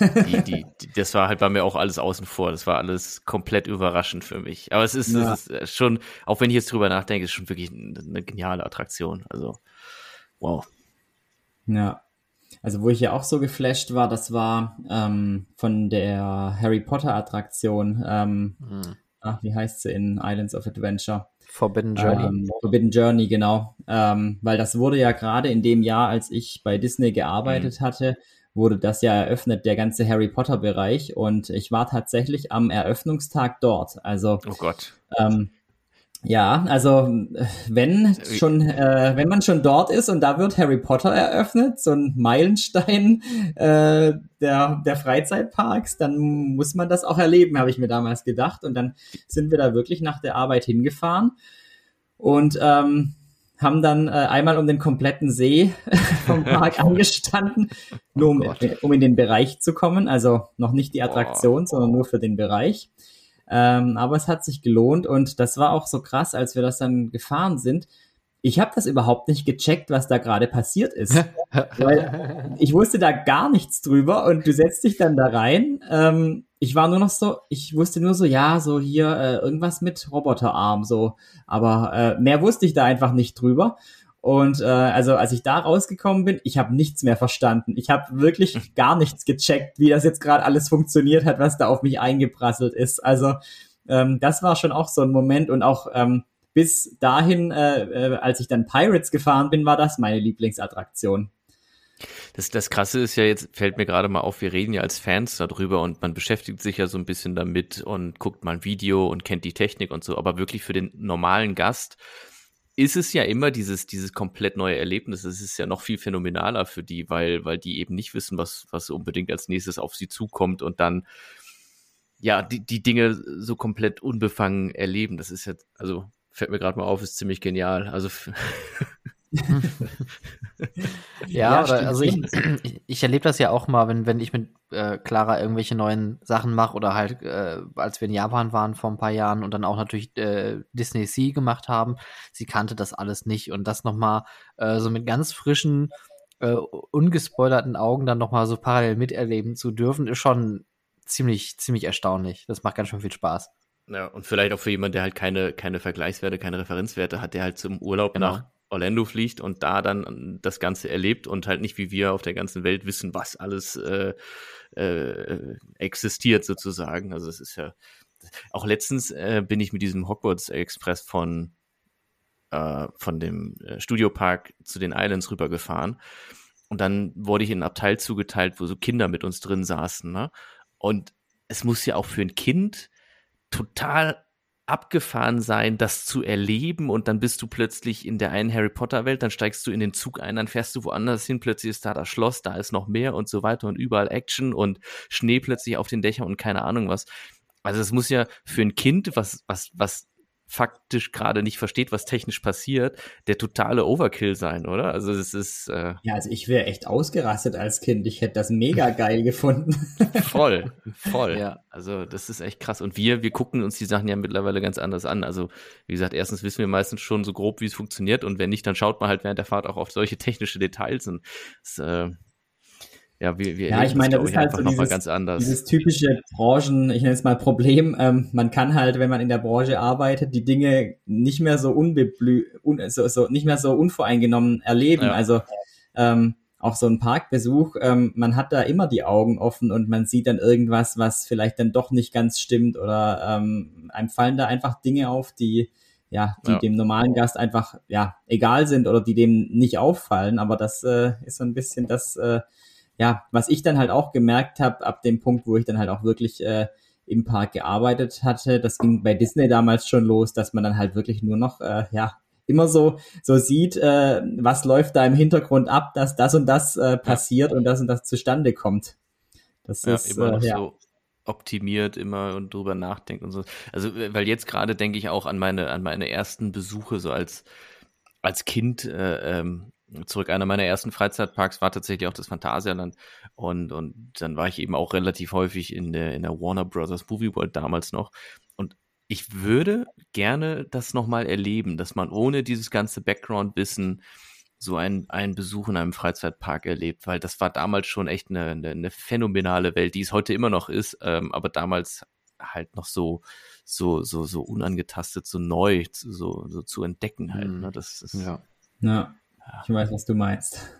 [SPEAKER 3] Die, die, die, das war halt bei mir auch alles außen vor. Das war alles komplett überraschend für mich. Aber es ist, ja. es ist schon, auch wenn ich jetzt drüber nachdenke, ist schon wirklich eine geniale Attraktion. Also, wow.
[SPEAKER 4] Ja. Also wo ich ja auch so geflasht war, das war ähm, von der Harry Potter Attraktion. Ähm, mhm. ach, wie heißt sie in Islands of Adventure?
[SPEAKER 2] Forbidden Journey. Ähm,
[SPEAKER 4] Forbidden Journey, genau. Ähm, weil das wurde ja gerade in dem Jahr, als ich bei Disney gearbeitet mhm. hatte, wurde das ja eröffnet, der ganze Harry Potter Bereich. Und ich war tatsächlich am Eröffnungstag dort. Also,
[SPEAKER 3] oh Gott.
[SPEAKER 4] Ähm, ja, also wenn schon, äh, wenn man schon dort ist und da wird Harry Potter eröffnet, so ein Meilenstein äh, der, der Freizeitparks, dann muss man das auch erleben, habe ich mir damals gedacht. Und dann sind wir da wirklich nach der Arbeit hingefahren und ähm, haben dann äh, einmal um den kompletten See vom Park angestanden, nur um, oh um in den Bereich zu kommen. Also noch nicht die Attraktion, oh. sondern nur für den Bereich. Ähm, aber es hat sich gelohnt und das war auch so krass, als wir das dann gefahren sind. Ich habe das überhaupt nicht gecheckt, was da gerade passiert ist. weil ich wusste da gar nichts drüber und du setzt dich dann da rein. Ähm, ich war nur noch so, ich wusste nur so, ja, so hier äh, irgendwas mit Roboterarm, so. Aber äh, mehr wusste ich da einfach nicht drüber. Und äh, also als ich da rausgekommen bin, ich habe nichts mehr verstanden. Ich habe wirklich gar nichts gecheckt, wie das jetzt gerade alles funktioniert hat, was da auf mich eingeprasselt ist. Also ähm, das war schon auch so ein Moment und auch ähm, bis dahin, äh, äh, als ich dann Pirates gefahren bin, war das meine Lieblingsattraktion.
[SPEAKER 3] Das, das Krasse ist ja jetzt, fällt mir gerade mal auf, wir reden ja als Fans darüber und man beschäftigt sich ja so ein bisschen damit und guckt mal ein Video und kennt die Technik und so, aber wirklich für den normalen Gast ist es ja immer dieses, dieses komplett neue Erlebnis. Es ist ja noch viel phänomenaler für die, weil, weil die eben nicht wissen, was, was unbedingt als nächstes auf sie zukommt und dann ja, die, die Dinge so komplett unbefangen erleben. Das ist jetzt, also fällt mir gerade mal auf, ist ziemlich genial. Also
[SPEAKER 2] ja, ja oder, also ich, ich, ich erlebe das ja auch mal, wenn, wenn ich mit äh, Clara irgendwelche neuen Sachen mache oder halt, äh, als wir in Japan waren vor ein paar Jahren und dann auch natürlich äh, Disney Sea gemacht haben, sie kannte das alles nicht und das nochmal äh, so mit ganz frischen, äh, ungespoilerten Augen dann nochmal so parallel miterleben zu dürfen, ist schon ziemlich, ziemlich erstaunlich. Das macht ganz schön viel Spaß.
[SPEAKER 3] Ja, und vielleicht auch für jemanden, der halt keine, keine Vergleichswerte, keine Referenzwerte hat, der halt zum Urlaub genau. nach Orlando fliegt und da dann das Ganze erlebt und halt nicht wie wir auf der ganzen Welt wissen, was alles äh, äh, existiert sozusagen. Also es ist ja auch letztens äh, bin ich mit diesem Hogwarts Express von äh, von dem äh, Studiopark zu den Islands rübergefahren und dann wurde ich in ein Abteil zugeteilt, wo so Kinder mit uns drin saßen. Ne? Und es muss ja auch für ein Kind total abgefahren sein, das zu erleben und dann bist du plötzlich in der einen Harry Potter Welt, dann steigst du in den Zug ein, dann fährst du woanders hin, plötzlich ist da das Schloss, da ist noch mehr und so weiter und überall Action und Schnee plötzlich auf den Dächern und keine Ahnung was. Also es muss ja für ein Kind, was, was, was faktisch gerade nicht versteht, was technisch passiert, der totale Overkill sein, oder? Also es ist. Äh
[SPEAKER 4] ja, also ich wäre echt ausgerastet als Kind. Ich hätte das mega geil gefunden.
[SPEAKER 3] voll, voll. Ja. Also das ist echt krass. Und wir, wir gucken uns die Sachen ja mittlerweile ganz anders an. Also wie gesagt, erstens wissen wir meistens schon so grob, wie es funktioniert, und wenn nicht, dann schaut man halt während der Fahrt auch auf solche technische Details. Und das, äh, ja, wir, wir
[SPEAKER 4] ja, ich meine, das ist halt so dieses, ganz anders. dieses typische Branchen, ich nenne es mal Problem. Ähm, man kann halt, wenn man in der Branche arbeitet, die Dinge nicht mehr so unbeblü, un, so, so nicht mehr so unvoreingenommen erleben. Ja. Also ähm, auch so ein Parkbesuch, ähm, man hat da immer die Augen offen und man sieht dann irgendwas, was vielleicht dann doch nicht ganz stimmt oder ähm, einem fallen da einfach Dinge auf, die ja, die ja. dem normalen Gast einfach ja egal sind oder die dem nicht auffallen. Aber das äh, ist so ein bisschen das äh, ja, was ich dann halt auch gemerkt habe, ab dem Punkt, wo ich dann halt auch wirklich äh, im Park gearbeitet hatte, das ging bei Disney damals schon los, dass man dann halt wirklich nur noch, äh, ja, immer so, so sieht, äh, was läuft da im Hintergrund ab, dass das und das äh, passiert ja. und das und das zustande kommt.
[SPEAKER 3] Das ja, ist immer äh, ja. so optimiert immer und drüber nachdenkt und so. Also, weil jetzt gerade denke ich auch an meine, an meine ersten Besuche so als, als Kind, äh, ähm, zurück. Einer meiner ersten Freizeitparks war tatsächlich auch das Phantasialand. Und, und dann war ich eben auch relativ häufig in der, in der Warner Brothers Movie World damals noch. Und ich würde gerne das nochmal erleben, dass man ohne dieses ganze Background-Wissen so einen, einen Besuch in einem Freizeitpark erlebt, weil das war damals schon echt eine, eine, eine phänomenale Welt, die es heute immer noch ist, ähm, aber damals halt noch so, so, so, so unangetastet, so neu, so, so zu entdecken halt. Ne? Das ist,
[SPEAKER 4] ja. ja. Ich weiß, was du meinst.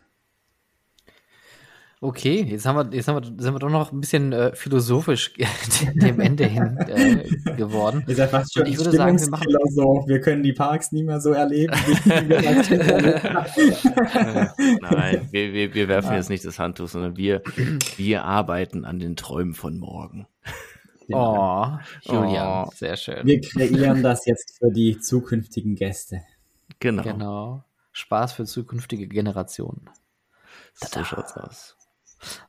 [SPEAKER 2] Okay, jetzt haben wir, jetzt haben wir, sind wir doch noch ein bisschen äh, philosophisch dem Ende hin äh, geworden.
[SPEAKER 4] Ist ja fast schon ich würde sagen, wir machen so. Wir können die Parks nie mehr so erleben, wie wir
[SPEAKER 3] Nein, wir, wir, wir werfen ja. jetzt nicht das Handtuch, sondern wir, wir arbeiten an den Träumen von morgen.
[SPEAKER 2] Oh, Julian, oh. sehr schön.
[SPEAKER 4] Wir kreieren das jetzt für die zukünftigen Gäste.
[SPEAKER 2] Genau. Genau. Spaß für zukünftige Generationen.
[SPEAKER 3] So schaut's aus.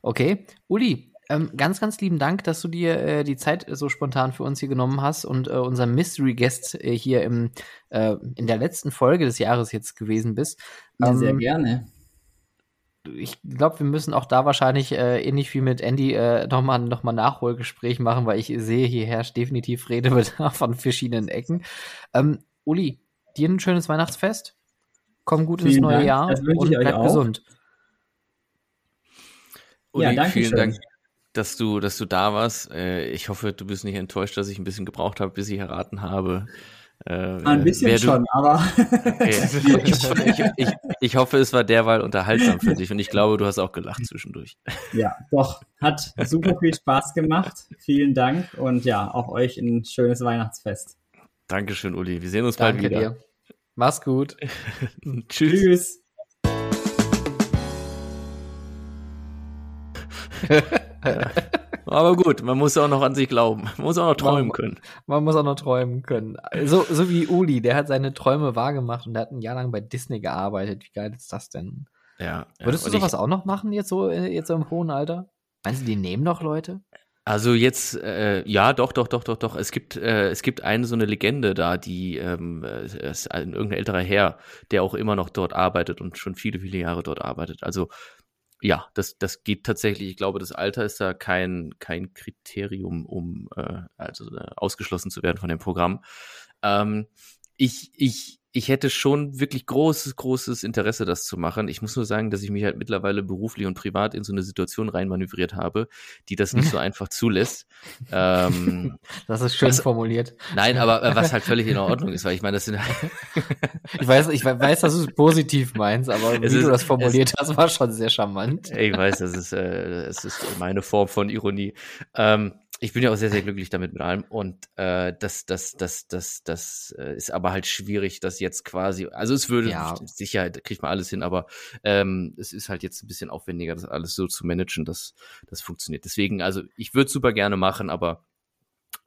[SPEAKER 2] Okay, Uli, ähm, ganz, ganz lieben Dank, dass du dir äh, die Zeit so spontan für uns hier genommen hast und äh, unser Mystery Guest äh, hier im, äh, in der letzten Folge des Jahres jetzt gewesen bist.
[SPEAKER 4] Ähm, sehr gerne.
[SPEAKER 2] Ich glaube, wir müssen auch da wahrscheinlich äh, ähnlich wie mit Andy äh, nochmal noch mal Nachholgespräch machen, weil ich sehe, hier herrscht definitiv Redebedarf von verschiedenen Ecken. Ähm, Uli, dir ein schönes Weihnachtsfest. Komm gut vielen ins neue Dank. Jahr und bleib auch. gesund.
[SPEAKER 3] Uli, ja, danke vielen schön. Dank, dass du, dass du da warst. Äh, ich hoffe, du bist nicht enttäuscht, dass ich ein bisschen gebraucht habe, bis ich erraten habe.
[SPEAKER 4] Äh, ein bisschen schon, aber. Okay.
[SPEAKER 3] ich, ich, ich, hoffe, es war derweil unterhaltsam für dich und ich glaube, du hast auch gelacht zwischendurch.
[SPEAKER 4] Ja, doch. Hat super viel Spaß gemacht. Vielen Dank und ja, auch euch ein schönes Weihnachtsfest.
[SPEAKER 3] Dankeschön, Uli. Wir sehen uns Danke bald wieder. Dir.
[SPEAKER 2] Mach's gut.
[SPEAKER 3] Tschüss. Aber gut, man muss auch noch an sich glauben. Man muss auch noch träumen man, können.
[SPEAKER 2] Man muss auch noch träumen können. So, so wie Uli, der hat seine Träume wahrgemacht und der hat ein Jahr lang bei Disney gearbeitet. Wie geil ist das denn?
[SPEAKER 3] Ja.
[SPEAKER 2] Würdest
[SPEAKER 3] ja,
[SPEAKER 2] du sowas ich, auch noch machen, jetzt so, jetzt so im hohen Alter? Meinst du, die nehmen noch Leute?
[SPEAKER 3] Also jetzt, äh, ja, doch, doch, doch, doch, doch. Es gibt, äh, es gibt eine so eine Legende da, die ähm, ist ein irgendein älterer Herr, der auch immer noch dort arbeitet und schon viele, viele Jahre dort arbeitet. Also ja, das, das geht tatsächlich. Ich glaube, das Alter ist da kein, kein Kriterium, um äh, also äh, ausgeschlossen zu werden von dem Programm. Ähm, ich, ich, ich hätte schon wirklich großes, großes Interesse, das zu machen. Ich muss nur sagen, dass ich mich halt mittlerweile beruflich und privat in so eine Situation reinmanövriert habe, die das nicht so einfach zulässt.
[SPEAKER 2] Ähm, das ist schön was, formuliert.
[SPEAKER 3] Nein, aber äh, was halt völlig in Ordnung ist, weil ich meine, das sind.
[SPEAKER 2] ich weiß, ich weiß, dass du es positiv meinst, aber wie ist, du das formuliert hast, war schon sehr charmant.
[SPEAKER 3] Ich weiß, das ist, äh, es ist meine Form von Ironie. Ähm, ich bin ja auch sehr, sehr glücklich damit mit allem. Und äh, das, das, das, das, das äh, ist aber halt schwierig, das jetzt quasi, also es würde ja. sicher, kriegt man alles hin, aber ähm, es ist halt jetzt ein bisschen aufwendiger, das alles so zu managen, dass das funktioniert. Deswegen, also ich würde super gerne machen, aber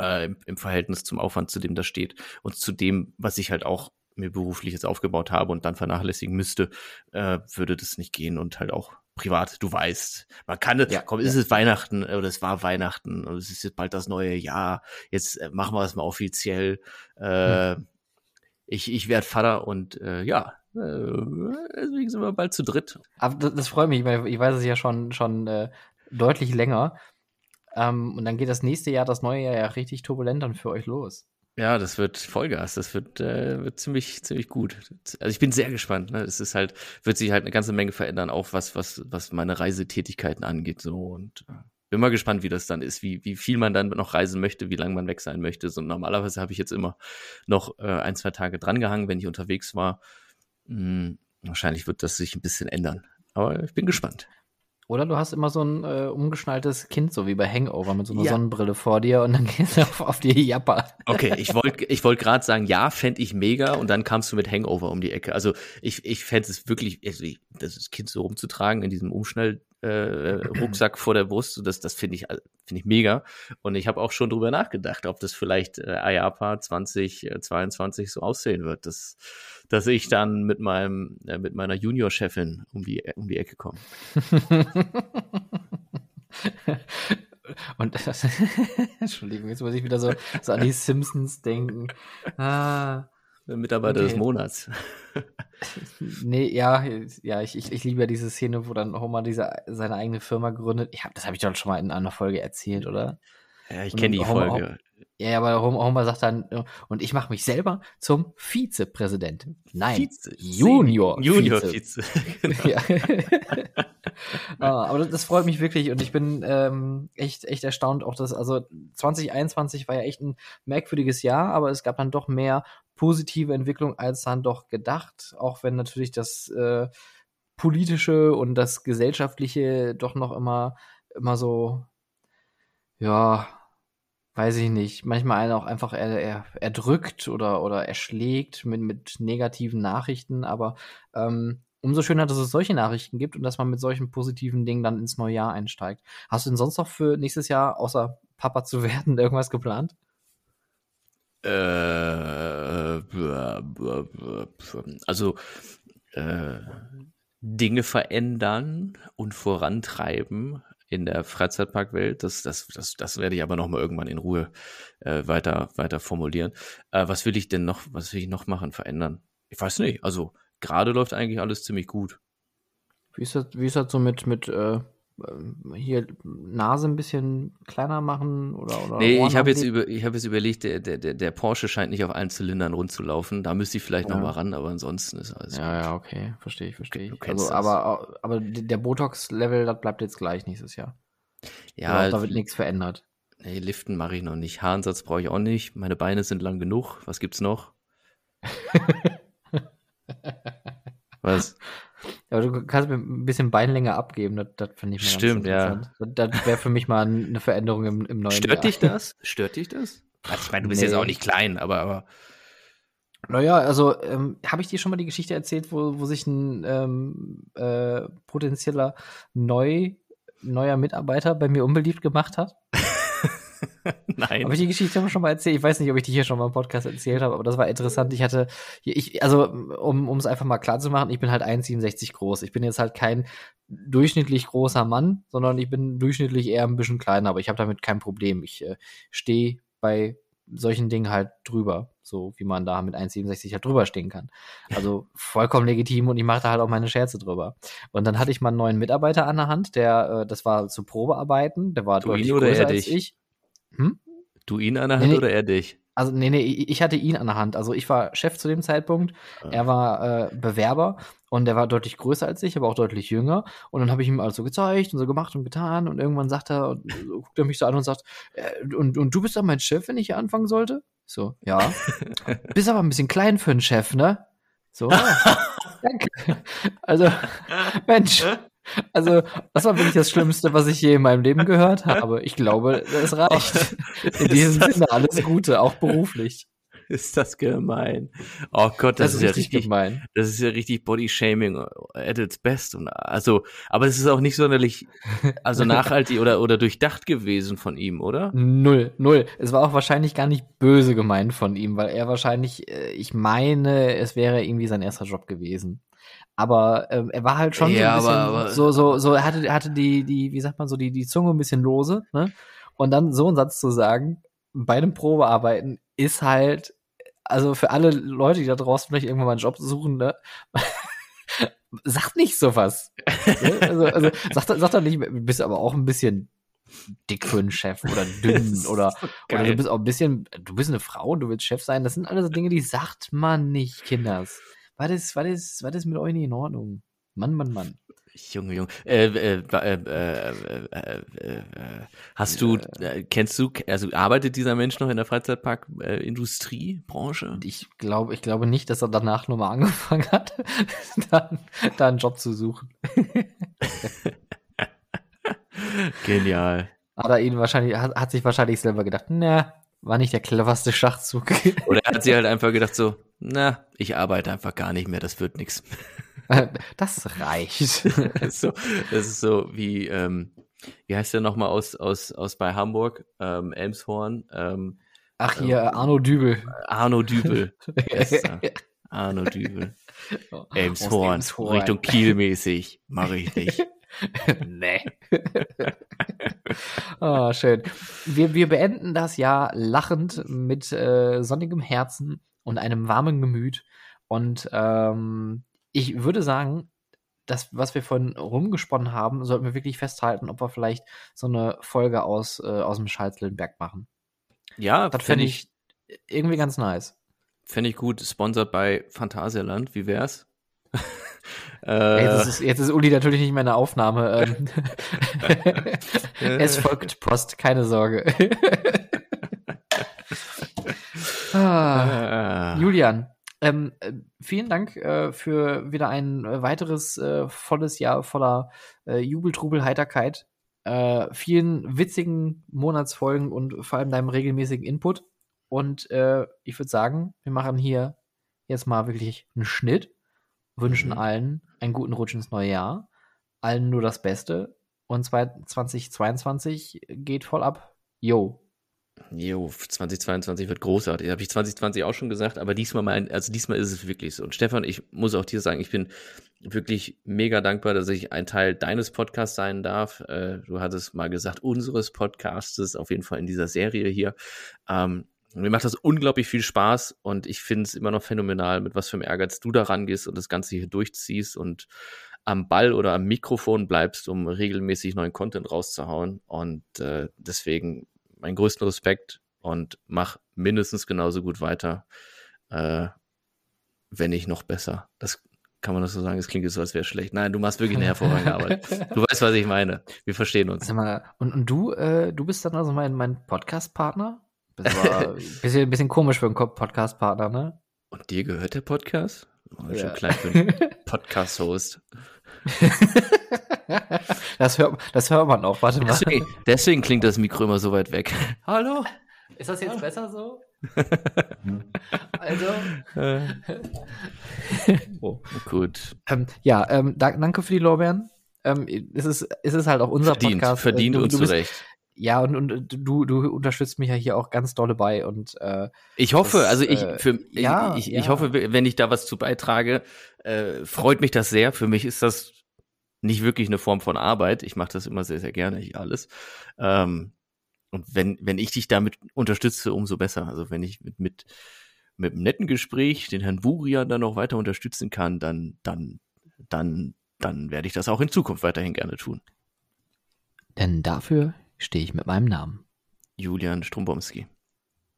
[SPEAKER 3] äh, im, im Verhältnis zum Aufwand, zu dem das steht und zu dem, was ich halt auch mir beruflich jetzt aufgebaut habe und dann vernachlässigen müsste, äh, würde das nicht gehen und halt auch privat, du weißt, man kann es, ja, komm, ist ja. es Weihnachten oder es war Weihnachten und es ist jetzt bald das neue Jahr, jetzt äh, machen wir es mal offiziell. Äh, hm. Ich, ich werde Vater und äh, ja, äh, deswegen sind wir bald zu dritt.
[SPEAKER 2] Aber das, das freut mich, weil ich weiß es ja schon, schon äh, deutlich länger. Ähm, und dann geht das nächste Jahr, das neue Jahr ja richtig turbulent dann für euch los.
[SPEAKER 3] Ja, das wird Vollgas. Das wird, äh, wird ziemlich, ziemlich gut. Also ich bin sehr gespannt. Ne? Es ist halt, wird sich halt eine ganze Menge verändern, auch was, was, was meine Reisetätigkeiten angeht. So und äh, bin mal gespannt, wie das dann ist, wie, wie viel man dann noch reisen möchte, wie lange man weg sein möchte. So normalerweise habe ich jetzt immer noch äh, ein, zwei Tage drangehangen, wenn ich unterwegs war. Hm, wahrscheinlich wird das sich ein bisschen ändern. Aber ich bin gespannt.
[SPEAKER 2] Oder du hast immer so ein äh, umgeschnalltes Kind, so wie bei Hangover, mit so einer ja. Sonnenbrille vor dir und dann gehst du auf, auf die Japper.
[SPEAKER 3] Okay, ich wollte ich wollt gerade sagen, ja, fände ich mega und dann kamst du mit Hangover um die Ecke. Also ich, ich fände es wirklich, also ich, das Kind so rumzutragen in diesem Umschnall, äh, Rucksack vor der Brust, das, das finde ich, finde ich mega. Und ich habe auch schon drüber nachgedacht, ob das vielleicht äh, IAPA 2022 so aussehen wird, dass, dass ich dann mit meinem, äh, mit meiner Junior-Chefin um die, um die Ecke komme.
[SPEAKER 2] Und das, Entschuldigung, jetzt muss ich wieder so, so an die Simpsons denken. Ah,
[SPEAKER 3] Mitarbeiter okay. des Monats.
[SPEAKER 2] nee, ja, ja, ich, ich, ich liebe ja diese Szene, wo dann Homer diese, seine eigene Firma gründet. Ich hab, das habe ich doch schon mal in einer Folge erzählt, oder?
[SPEAKER 3] Ja, ich kenne die Homer, Folge.
[SPEAKER 2] Ja, aber Homer sagt dann, und ich mache mich selber zum Vizepräsidenten. Nein, Vize, Junior.
[SPEAKER 3] Junior Vize. Vize.
[SPEAKER 2] ja. ah, aber das freut mich wirklich und ich bin ähm, echt, echt erstaunt auch, dass, also 2021 war ja echt ein merkwürdiges Jahr, aber es gab dann doch mehr positive Entwicklung als dann doch gedacht, auch wenn natürlich das äh, politische und das gesellschaftliche doch noch immer, immer so, ja, weiß ich nicht, manchmal einen auch einfach er, er, erdrückt oder, oder erschlägt mit, mit negativen Nachrichten, aber ähm, umso schöner, dass es solche Nachrichten gibt und dass man mit solchen positiven Dingen dann ins neue Jahr einsteigt. Hast du denn sonst noch für nächstes Jahr, außer Papa zu werden, irgendwas geplant?
[SPEAKER 3] Äh, also äh, Dinge verändern und vorantreiben in der Freizeitparkwelt. Das, das, das, das werde ich aber noch mal irgendwann in Ruhe äh, weiter, weiter formulieren. Äh, was will ich denn noch, was will ich noch machen, verändern? Ich weiß nicht. Also gerade läuft eigentlich alles ziemlich gut.
[SPEAKER 2] Wie ist das, wie ist das so mit, mit äh, hier Nase ein bisschen kleiner machen oder, oder
[SPEAKER 3] Nee, ich habe jetzt, über, hab jetzt überlegt, der, der, der Porsche scheint nicht auf allen Zylindern rund zu laufen. Da müsste ich vielleicht ja. noch mal ran, aber ansonsten ist alles.
[SPEAKER 2] Ja, gut. ja, okay, verstehe ich, verstehe ich. Also, aber, aber der Botox-Level, das bleibt jetzt gleich nächstes Jahr. Ja, also, da wird nichts verändert.
[SPEAKER 3] Nee, Liften mache ich noch nicht. Haaransatz brauche ich auch nicht. Meine Beine sind lang genug. Was gibt's noch? Was?
[SPEAKER 2] Aber du kannst mir ein bisschen Beinlänge abgeben, das, das finde ich mal
[SPEAKER 3] Stimmt, ja.
[SPEAKER 2] Das, das wäre für mich mal eine Veränderung im, im neuen
[SPEAKER 3] Stört Jahr. dich das? Stört dich das? Also ich meine, du bist nee. jetzt auch nicht klein, aber, aber.
[SPEAKER 2] Naja, also ähm, habe ich dir schon mal die Geschichte erzählt, wo, wo sich ein ähm, äh, potenzieller neu, neuer Mitarbeiter bei mir unbeliebt gemacht hat? Nein. Habe ich die Geschichte schon mal erzählt? Ich weiß nicht, ob ich die hier schon mal im Podcast erzählt habe, aber das war interessant. Ich hatte, ich, also um es einfach mal klar zu machen, ich bin halt 1,67 groß. Ich bin jetzt halt kein durchschnittlich großer Mann, sondern ich bin durchschnittlich eher ein bisschen kleiner, aber ich habe damit kein Problem. Ich äh, stehe bei solchen Dingen halt drüber, so wie man da mit 1,67 halt drüber stehen kann. Also vollkommen legitim und ich mache da halt auch meine Scherze drüber. Und dann hatte ich mal einen neuen Mitarbeiter an der Hand, der, äh, das war zu Probearbeiten, der war
[SPEAKER 3] du deutlich größer er als ich. Hm? Du ihn an der Hand nee, oder er dich?
[SPEAKER 2] Also, nee, nee, ich hatte ihn an der Hand. Also, ich war Chef zu dem Zeitpunkt. Ah. Er war äh, Bewerber und er war deutlich größer als ich, aber auch deutlich jünger. Und dann habe ich ihm alles so gezeigt und so gemacht und getan. Und irgendwann sagt er, guckt er mich so an und sagt, äh, und, und du bist doch mein Chef, wenn ich hier anfangen sollte? So, ja. bist aber ein bisschen klein für einen Chef, ne? So, danke. Also, Mensch, also, das war wirklich das Schlimmste, was ich je in meinem Leben gehört habe. Ich glaube, es reicht. In diesem Sinne alles Gute, auch beruflich.
[SPEAKER 3] Ist das gemein. Oh Gott, das, das ist, ist, ja richtig gemein. Das ist ja richtig Body-Shaming at its best. Und also, aber es ist auch nicht sonderlich, also nachhaltig oder, oder durchdacht gewesen von ihm, oder?
[SPEAKER 2] Null, null. Es war auch wahrscheinlich gar nicht böse gemeint von ihm, weil er wahrscheinlich, äh, ich meine, es wäre irgendwie sein erster Job gewesen. Aber ähm, er war halt schon ja, so ein bisschen, aber, so, so, so, er hatte, hatte die, die, wie sagt man so, die, die Zunge ein bisschen lose, ne? Und dann so einen Satz zu sagen, bei einem Probearbeiten ist halt, also für alle Leute, die da draußen vielleicht irgendwann mal einen Job suchen, ne? sagt nicht sowas. Ne? also, also sagt, sagt er nicht, bist aber auch ein bisschen dick für einen Chef oder dünn oder, so oder du bist auch ein bisschen, du bist eine Frau und du willst Chef sein. Das sind alles Dinge, die sagt man nicht, Kinders was ist, was ist, was ist mit euch nicht in Ordnung? Mann, Mann, Mann.
[SPEAKER 3] Junge, Junge. Äh, äh, äh, hast du, kennst du, also arbeitet dieser Mensch noch in der Freizeitpark-Industriebranche?
[SPEAKER 2] ich glaube, ich glaube nicht, dass er danach nochmal angefangen hat, da, da einen Job zu suchen.
[SPEAKER 3] Genial.
[SPEAKER 2] Hat er ihn wahrscheinlich, hat, hat sich wahrscheinlich selber gedacht, na, war nicht der cleverste Schachzug.
[SPEAKER 3] Oder er hat sich halt einfach gedacht so, na, ich arbeite einfach gar nicht mehr, das wird nichts.
[SPEAKER 2] Das reicht.
[SPEAKER 3] das, ist so, das ist so wie, ähm, wie heißt der nochmal aus, aus, aus bei Hamburg, ähm, Elmshorn? Ähm,
[SPEAKER 2] Ach hier, ähm, Arno Dübel.
[SPEAKER 3] Arno Dübel. Arno Dübel. Oh, Elmshorn, Elmshorn, Richtung Kiel mäßig, mache ich nicht. nee.
[SPEAKER 2] oh, schön. Wir, wir beenden das Jahr lachend mit äh, sonnigem Herzen und einem warmen Gemüt. Und ähm, ich würde sagen, das, was wir vorhin rumgesponnen haben, sollten wir wirklich festhalten, ob wir vielleicht so eine Folge aus, äh, aus dem Schalzlillenberg machen.
[SPEAKER 3] Ja,
[SPEAKER 2] das fände ich, ich irgendwie ganz nice.
[SPEAKER 3] Fände ich gut. Sponsored bei Phantasialand. Wie wär's?
[SPEAKER 2] Äh, jetzt, ist, jetzt ist Uli natürlich nicht mehr in der Aufnahme. Ähm. es folgt Post, keine Sorge. Ah, Julian, ähm, vielen Dank äh, für wieder ein äh, weiteres äh, volles Jahr voller äh, Jubel, Trubel, Heiterkeit. Äh, vielen witzigen Monatsfolgen und vor allem deinem regelmäßigen Input. Und äh, ich würde sagen, wir machen hier jetzt mal wirklich einen Schnitt wünschen mhm. allen einen guten Rutsch ins neue Jahr, allen nur das Beste und 2022 geht voll ab. Yo.
[SPEAKER 3] Jo, 2022 wird großartig. Habe ich 2020 auch schon gesagt, aber diesmal mein, also diesmal ist es wirklich so. Und Stefan, ich muss auch dir sagen, ich bin wirklich mega dankbar, dass ich ein Teil deines Podcasts sein darf. Äh, du hattest mal gesagt, unseres Podcastes, auf jeden Fall in dieser Serie hier. Ähm, mir macht das unglaublich viel Spaß und ich finde es immer noch phänomenal, mit was für einem Ehrgeiz du da rangehst und das Ganze hier durchziehst und am Ball oder am Mikrofon bleibst, um regelmäßig neuen Content rauszuhauen. Und äh, deswegen meinen größten Respekt und mach mindestens genauso gut weiter, äh, wenn nicht noch besser. Das kann man das so sagen? Es klingt jetzt so, als wäre schlecht. Nein, du machst wirklich eine hervorragende Arbeit. Du weißt, was ich meine. Wir verstehen uns.
[SPEAKER 2] Sag mal, und, und du, äh, du bist dann also mein, mein Podcast-Partner? Das war bisschen, bisschen komisch für einen Podcast-Partner, ne?
[SPEAKER 3] Und dir gehört der Podcast? Oh, ja. Schon klein für einen Podcast-Host.
[SPEAKER 2] das, hört, das hört man auch, warte mal.
[SPEAKER 3] Deswegen, deswegen klingt das Mikro immer so weit weg.
[SPEAKER 2] Hallo? Ist das jetzt besser so? also.
[SPEAKER 3] oh. Gut.
[SPEAKER 2] Ähm, ja, ähm, danke für die Lorbeeren. Ähm, es, ist, es ist halt auch unser
[SPEAKER 3] verdient,
[SPEAKER 2] Podcast.
[SPEAKER 3] Verdient
[SPEAKER 2] du,
[SPEAKER 3] und
[SPEAKER 2] du
[SPEAKER 3] zu Recht
[SPEAKER 2] Ja, und, und du, du unterstützt mich ja hier auch ganz dolle bei und äh,
[SPEAKER 3] ich hoffe, das, also ich, äh, für, ja, ich, ich, ja. ich hoffe, wenn ich da was zu beitrage, äh, freut mich das sehr. Für mich ist das nicht wirklich eine Form von Arbeit. Ich mache das immer sehr, sehr gerne, ich alles. Ähm, und wenn, wenn ich dich damit unterstütze, umso besser. Also wenn ich mit, mit, mit einem netten Gespräch den Herrn Buria dann noch weiter unterstützen kann, dann, dann, dann, dann werde ich das auch in Zukunft weiterhin gerne tun.
[SPEAKER 2] Denn dafür stehe ich mit meinem Namen.
[SPEAKER 3] Julian Strumbomski.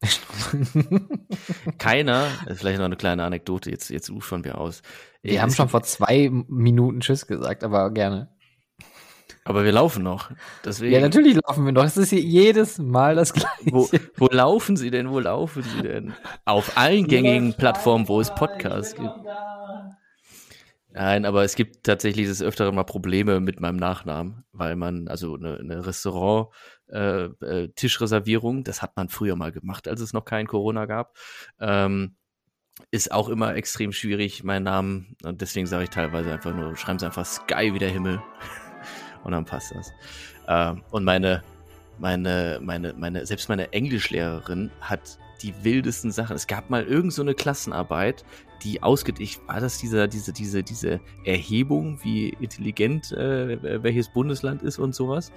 [SPEAKER 3] Keiner, vielleicht noch eine kleine Anekdote, jetzt, jetzt ufern wir aus.
[SPEAKER 2] Wir haben schon vor zwei Minuten Tschüss gesagt, aber gerne.
[SPEAKER 3] Aber wir laufen noch. Deswegen.
[SPEAKER 2] Ja, natürlich laufen wir noch. Es ist hier jedes Mal das Gleiche.
[SPEAKER 3] Wo, wo laufen Sie denn? Wo laufen Sie denn? Auf allen gängigen Plattformen, wo es Podcasts gibt. Nein, aber es gibt tatsächlich des Öfteren mal Probleme mit meinem Nachnamen, weil man, also eine, eine Restaurant, äh, äh, Tischreservierung, das hat man früher mal gemacht, als es noch kein Corona gab. Ähm, ist auch immer extrem schwierig, mein Namen. Und deswegen sage ich teilweise einfach nur, schreiben Sie einfach Sky wie der Himmel. und dann passt das. Ähm, und meine, meine, meine, meine, selbst meine Englischlehrerin hat die wildesten Sachen. Es gab mal irgend so eine Klassenarbeit, die ausgedicht war das dieser, diese, diese, diese Erhebung, wie intelligent äh, welches Bundesland ist und sowas.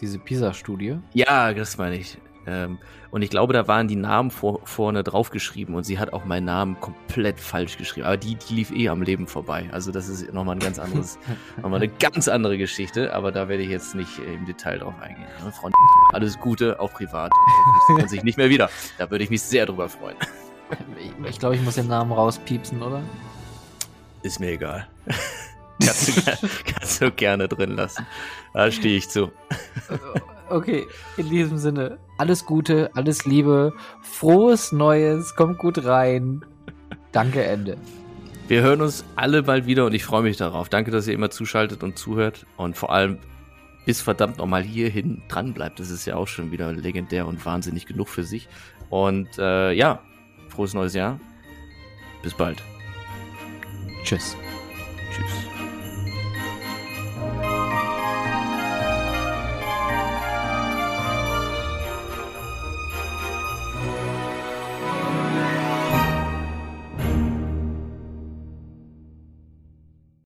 [SPEAKER 2] Diese PISA-Studie?
[SPEAKER 3] Ja, das meine ich. Ähm, und ich glaube, da waren die Namen vor, vorne draufgeschrieben und sie hat auch meinen Namen komplett falsch geschrieben. Aber die, die lief eh am Leben vorbei. Also das ist nochmal ein ganz anderes, nochmal eine ganz andere Geschichte. Aber da werde ich jetzt nicht im Detail drauf eingehen. Ne, Freunde, alles Gute, auch privat. Und sich nicht mehr wieder. Da würde ich mich sehr drüber freuen.
[SPEAKER 2] Ich glaube, ich muss den Namen rauspiepsen, oder?
[SPEAKER 3] Ist mir egal. kannst, du, kannst du gerne drin lassen. Da stehe ich zu.
[SPEAKER 2] Okay, in diesem Sinne, alles Gute, alles Liebe, frohes Neues, kommt gut rein. Danke, Ende.
[SPEAKER 3] Wir hören uns alle bald wieder und ich freue mich darauf. Danke, dass ihr immer zuschaltet und zuhört und vor allem bis verdammt nochmal hierhin dran bleibt. Das ist ja auch schon wieder legendär und wahnsinnig genug für sich. Und äh, ja, frohes neues Jahr. Bis bald.
[SPEAKER 2] Tschüss.
[SPEAKER 3] Tschüss.